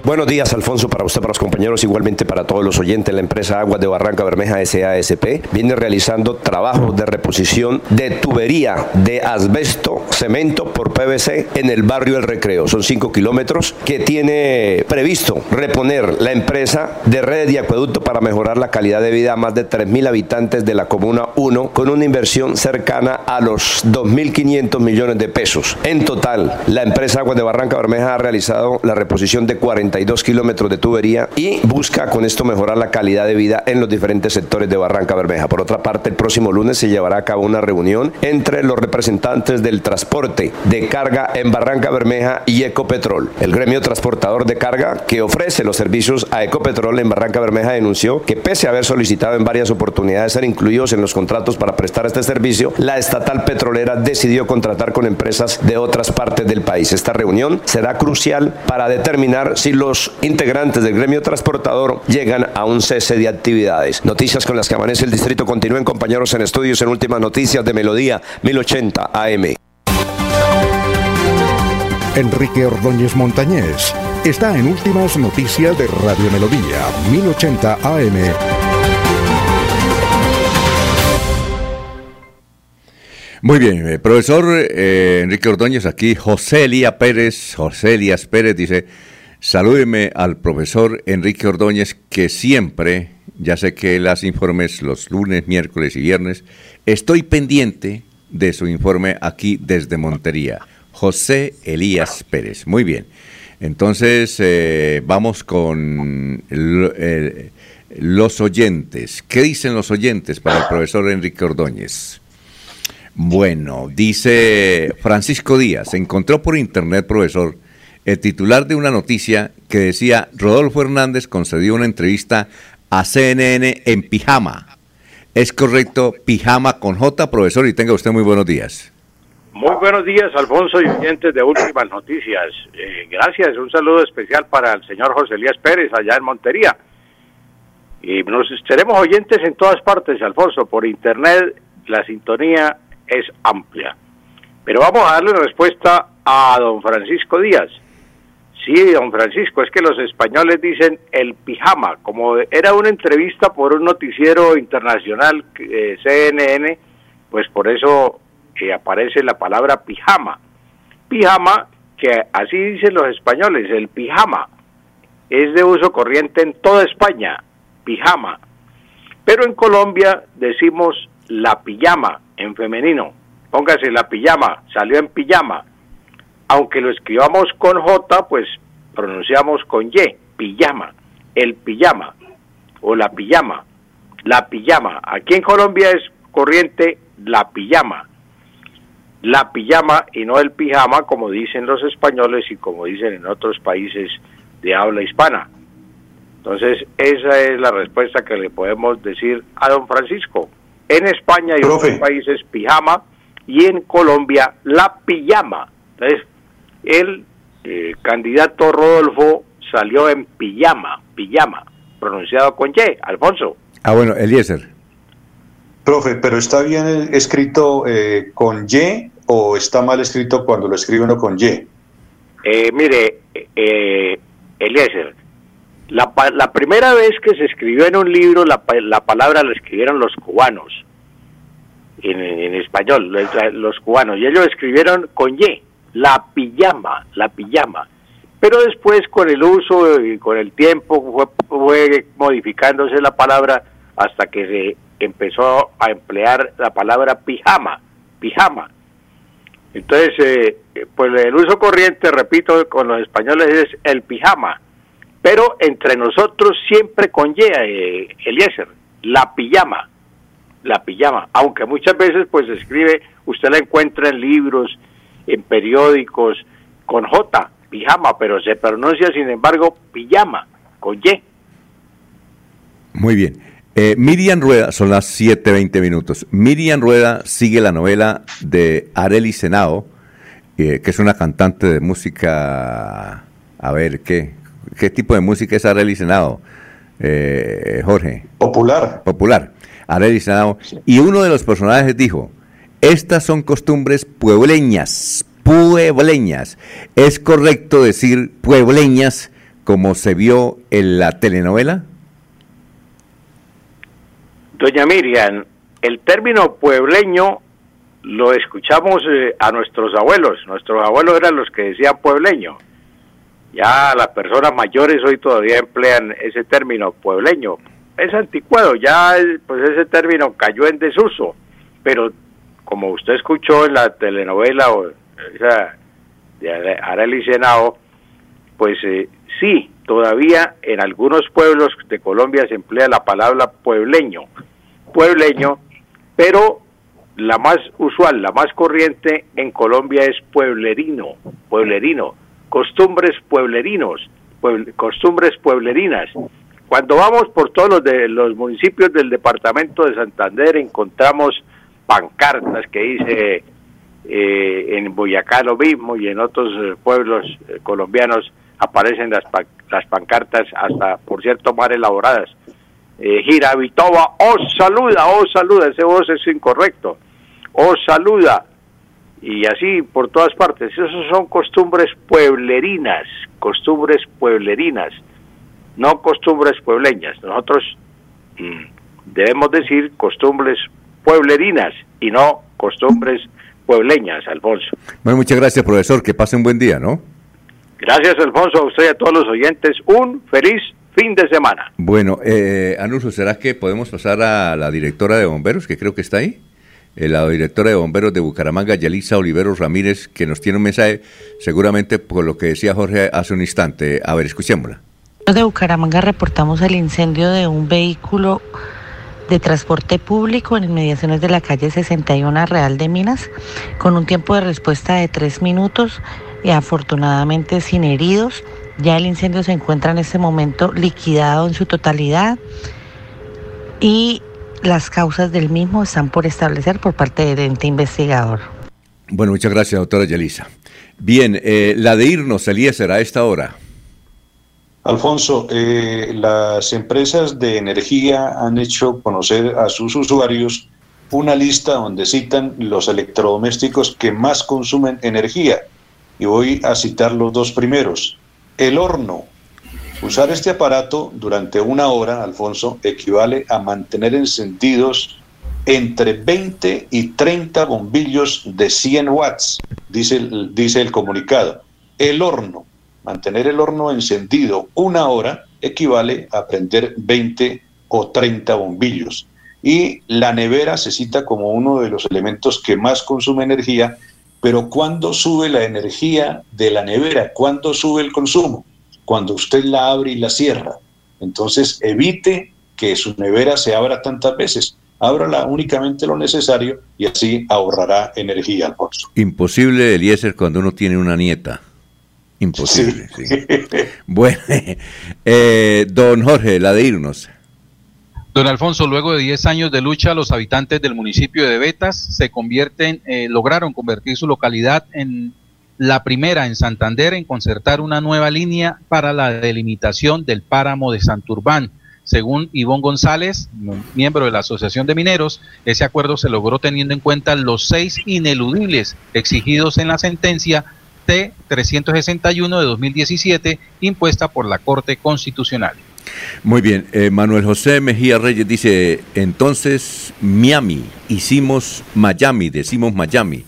Speaker 24: Buenos días, Alfonso, para usted, para los compañeros, igualmente para todos los oyentes. La empresa Aguas de Barranca Bermeja SASP viene realizando trabajos de reposición de tubería de asbesto, cemento por PVC en el barrio El Recreo. Son cinco kilómetros que tiene previsto reponer la empresa de redes y acueducto para mejorar la calidad de vida a más de 3.000 habitantes de la Comuna 1 con una inversión cercana a los 2.500 millones de pesos. En total, la empresa Aguas de Barranca Bermeja ha realizado la reposición de 42 kilómetros de tubería y busca con esto mejorar la calidad de vida en los diferentes sectores de Barranca Bermeja. Por otra parte, el próximo lunes se llevará a cabo una reunión entre los representantes del transporte de carga en Barranca Bermeja y Ecopetrol. El gremio transportador de carga que ofrece los servicios a Ecopetrol en Barranca Bermeja denunció que pese a haber solicitado en varias oportunidades ser incluidos en los contratos para prestar este servicio, la estatal petrolera decidió contratar con empresas de otras partes del país. Esta reunión será crucial para determinar si los integrantes del gremio transportador llegan a un cese de actividades. Noticias con las que amanece el distrito continúen compañeros en estudios en últimas noticias de Melodía 1080 AM.
Speaker 2: Enrique Ordóñez Montañés está en últimas noticias de Radio Melodía 1080 AM.
Speaker 1: Muy bien, eh, profesor eh, Enrique Ordóñez, aquí José Elías Pérez, José Elías Pérez dice, salúdeme al profesor Enrique Ordóñez que siempre, ya sé que las informes los lunes, miércoles y viernes, estoy pendiente de su informe aquí desde Montería. José Elías Pérez, muy bien. Entonces, eh, vamos con los oyentes. ¿Qué dicen los oyentes para el profesor Enrique Ordóñez? Bueno, dice Francisco Díaz, encontró por internet, profesor, el titular de una noticia que decía Rodolfo Hernández concedió una entrevista a CNN en pijama. ¿Es correcto pijama con J, profesor? Y tenga usted muy buenos días.
Speaker 25: Muy buenos días, Alfonso y oyentes de Últimas Noticias. Eh, gracias, un saludo especial para el señor José Elías Pérez allá en Montería. Y nos seremos oyentes en todas partes, Alfonso, por internet, la sintonía es amplia. Pero vamos a darle respuesta a don Francisco Díaz. Sí, don Francisco, es que los españoles dicen el pijama, como era una entrevista por un noticiero internacional, eh, CNN, pues por eso eh, aparece la palabra pijama. Pijama, que así dicen los españoles, el pijama, es de uso corriente en toda España, pijama. Pero en Colombia decimos la pijama, en femenino. Póngase la pijama, salió en pijama. Aunque lo escribamos con J, pues pronunciamos con Y, pijama, el pijama o la pijama, la pijama. Aquí en Colombia es corriente la pijama, la pijama y no el pijama como dicen los españoles y como dicen en otros países de habla hispana. Entonces, esa es la respuesta que le podemos decir a don Francisco. En España y otros países pijama y en Colombia la pijama. Entonces, el eh, candidato Rodolfo salió en pijama, pijama, pronunciado con Y, Alfonso.
Speaker 1: Ah, bueno, Eliezer.
Speaker 5: Profe, pero ¿está bien escrito eh, con Y o está mal escrito cuando lo escribe uno con Y?
Speaker 25: Eh, mire, eh, Eliezer, la, la, primera vez que se escribió en un libro, la, la palabra la escribieron los cubanos, en, en, español, los cubanos, y ellos escribieron con Y, la pijama, la pijama. Pero después con el uso y con el tiempo fue, fue modificándose la palabra hasta que se empezó a emplear la palabra pijama, pijama. Entonces, eh, pues el uso corriente, repito, con los españoles es el pijama pero entre nosotros siempre con Y, eh, la pijama, la pijama, aunque muchas veces pues escribe, usted la encuentra en libros, en periódicos, con J, pijama, pero se pronuncia sin embargo pijama, con Y.
Speaker 1: Muy bien. Eh, Miriam Rueda, son las 7.20 minutos. Miriam Rueda sigue la novela de Areli Senao, eh, que es una cantante de música, a ver, ¿qué? ¿Qué tipo de música es Arely Senado, eh, Jorge?
Speaker 5: Popular.
Speaker 1: Popular. Arely Senado. Y uno de los personajes dijo, estas son costumbres puebleñas, puebleñas. Es correcto decir puebleñas como se vio en la telenovela?
Speaker 25: Doña Miriam, el término puebleño lo escuchamos eh, a nuestros abuelos. Nuestros abuelos eran los que decían puebleño. Ya las personas mayores hoy todavía emplean ese término puebleño. Es anticuado, ya pues ese término cayó en desuso. Pero como usted escuchó en la telenovela o de Arely Senao, pues eh, sí, todavía en algunos pueblos de Colombia se emplea la palabra puebleño, puebleño, pero la más usual, la más corriente en Colombia es pueblerino, pueblerino, costumbres pueblerinos, costumbres pueblerinas. Cuando vamos por todos los, de, los municipios del departamento de Santander encontramos pancartas que dice eh, en Boyacá lo mismo y en otros eh, pueblos eh, colombianos aparecen las, las pancartas hasta, por cierto, más elaboradas. Eh, Girabitoba, os saluda, os saluda, ese voz es incorrecto, os saluda, y así por todas partes. Esas son costumbres pueblerinas, costumbres pueblerinas, no costumbres puebleñas. Nosotros mm, debemos decir costumbres pueblerinas y no costumbres puebleñas, Alfonso.
Speaker 1: Bueno, muchas gracias, profesor. Que pase un buen día, ¿no?
Speaker 25: Gracias, Alfonso, a usted y a todos los oyentes. Un feliz fin de semana.
Speaker 1: Bueno, eh, Anuncio, ¿será que podemos pasar a la directora de bomberos, que creo que está ahí? Eh, la directora de bomberos de Bucaramanga, Yalisa Oliveros Ramírez, que nos tiene un mensaje, seguramente por lo que decía Jorge hace un instante. A ver, escuchémosla.
Speaker 26: De Bucaramanga reportamos el incendio de un vehículo de transporte público en inmediaciones de la calle 61 Real de Minas, con un tiempo de respuesta de tres minutos y afortunadamente sin heridos. Ya el incendio se encuentra en este momento liquidado en su totalidad y las causas del mismo están por establecer por parte del ente investigador.
Speaker 1: Bueno, muchas gracias, doctora Yelisa. Bien, eh, la de irnos, Eliezer, a esta hora.
Speaker 5: Alfonso, eh, las empresas de energía han hecho conocer a sus usuarios una lista donde citan los electrodomésticos que más consumen energía. Y voy a citar los dos primeros. El horno. Usar este aparato durante una hora, Alfonso, equivale a mantener encendidos entre 20 y 30 bombillos de 100 watts, dice dice el comunicado. El horno Mantener el horno encendido una hora equivale a prender 20 o 30 bombillos. Y la nevera se cita como uno de los elementos que más consume energía, pero ¿cuándo sube la energía de la nevera? ¿Cuándo sube el consumo? Cuando usted la abre y la cierra. Entonces evite que su nevera se abra tantas veces. Ábrala únicamente lo necesario y así ahorrará energía, Alfonso.
Speaker 1: Imposible, Eliezer, cuando uno tiene una nieta. Imposible. Sí. bueno, eh, don Jorge, la de irnos.
Speaker 8: Don Alfonso, luego de 10 años de lucha, los habitantes del municipio de Betas se convierten, eh, lograron convertir su localidad en la primera en Santander en concertar una nueva línea para la delimitación del páramo de Santurbán. Según Ivón González, miembro de la Asociación de Mineros, ese acuerdo se logró teniendo en cuenta los seis ineludibles exigidos en la sentencia 361 de 2017 impuesta por la Corte Constitucional.
Speaker 1: Muy bien, eh, Manuel José Mejía Reyes dice, entonces Miami, hicimos Miami, decimos Miami,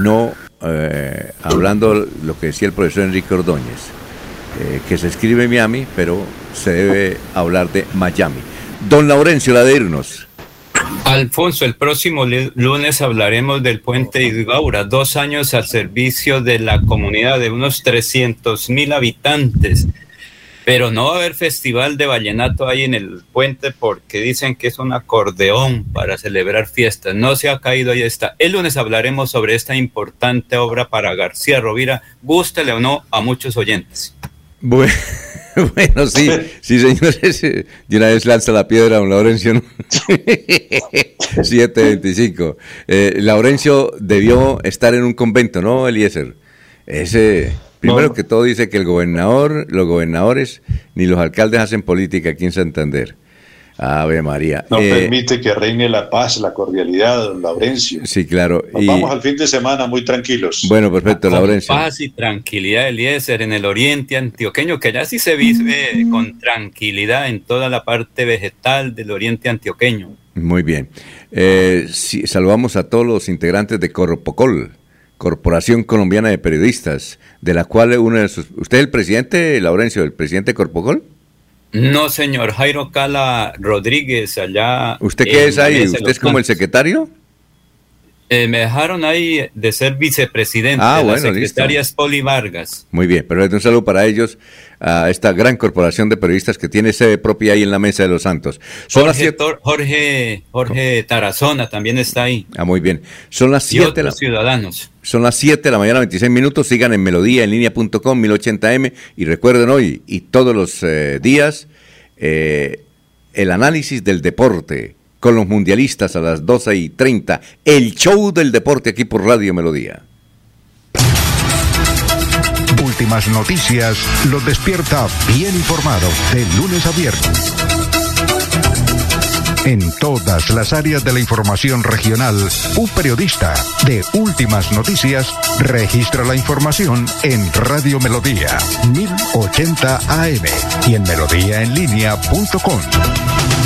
Speaker 1: no eh, hablando lo que decía el profesor Enrique Ordóñez, eh, que se escribe Miami, pero se debe hablar de Miami. Don Laurencio, la de irnos.
Speaker 3: Alfonso, el próximo lunes hablaremos del puente Idgaura, dos años al servicio de la comunidad de unos 300 mil habitantes. Pero no va a haber festival de vallenato ahí en el puente porque dicen que es un acordeón para celebrar fiestas. No se ha caído, ahí está. El lunes hablaremos sobre esta importante obra para García Rovira, gústele o no a muchos oyentes.
Speaker 1: Bueno. bueno, sí, sí, señores. De una vez lanza la piedra a un Laurencio. 725. Eh, Laurencio debió estar en un convento, ¿no, Eliezer? Ese. Primero que todo dice que el gobernador, los gobernadores ni los alcaldes hacen política aquí en Santander. Ave María.
Speaker 5: No eh, permite que reine la paz, la cordialidad, don Laurencio.
Speaker 1: Sí, claro.
Speaker 5: vamos al fin de semana muy tranquilos.
Speaker 1: Bueno, perfecto, Laurencio.
Speaker 3: Paz y tranquilidad, Eliezer, en el oriente antioqueño, que allá sí se vive mm. con tranquilidad en toda la parte vegetal del oriente antioqueño.
Speaker 1: Muy bien. Eh, saludamos a todos los integrantes de Corpocol, Corporación Colombiana de Periodistas, de la cual uno de sus... ¿Usted es el presidente, Laurencio, el presidente de Corpocol?
Speaker 3: No, señor, Jairo Cala Rodríguez, allá.
Speaker 1: ¿Usted qué es ahí? ¿Usted es como el secretario?
Speaker 3: Eh, me dejaron ahí de ser vicepresidente. Ah, la secretaria Poli Vargas.
Speaker 1: Muy bien, pero un saludo para ellos, a esta gran corporación de periodistas que tiene sede propia ahí en la Mesa de los Santos.
Speaker 3: Jorge, Jorge, Tarazona también está ahí.
Speaker 1: Ah, muy bien. Son las 7
Speaker 3: la... ciudadanos.
Speaker 1: Son las 7 de la mañana, 26 minutos. Sigan en melodía en línea.com, 1080m. Y recuerden hoy y todos los eh, días eh, el análisis del deporte con los mundialistas a las 12 y 30. El show del deporte aquí por Radio Melodía.
Speaker 2: Últimas noticias los despierta bien informado de lunes a viernes. En todas las áreas de la información regional, un periodista de Últimas Noticias registra la información en Radio Melodía 1080 AM y en melodíaenlínea.com.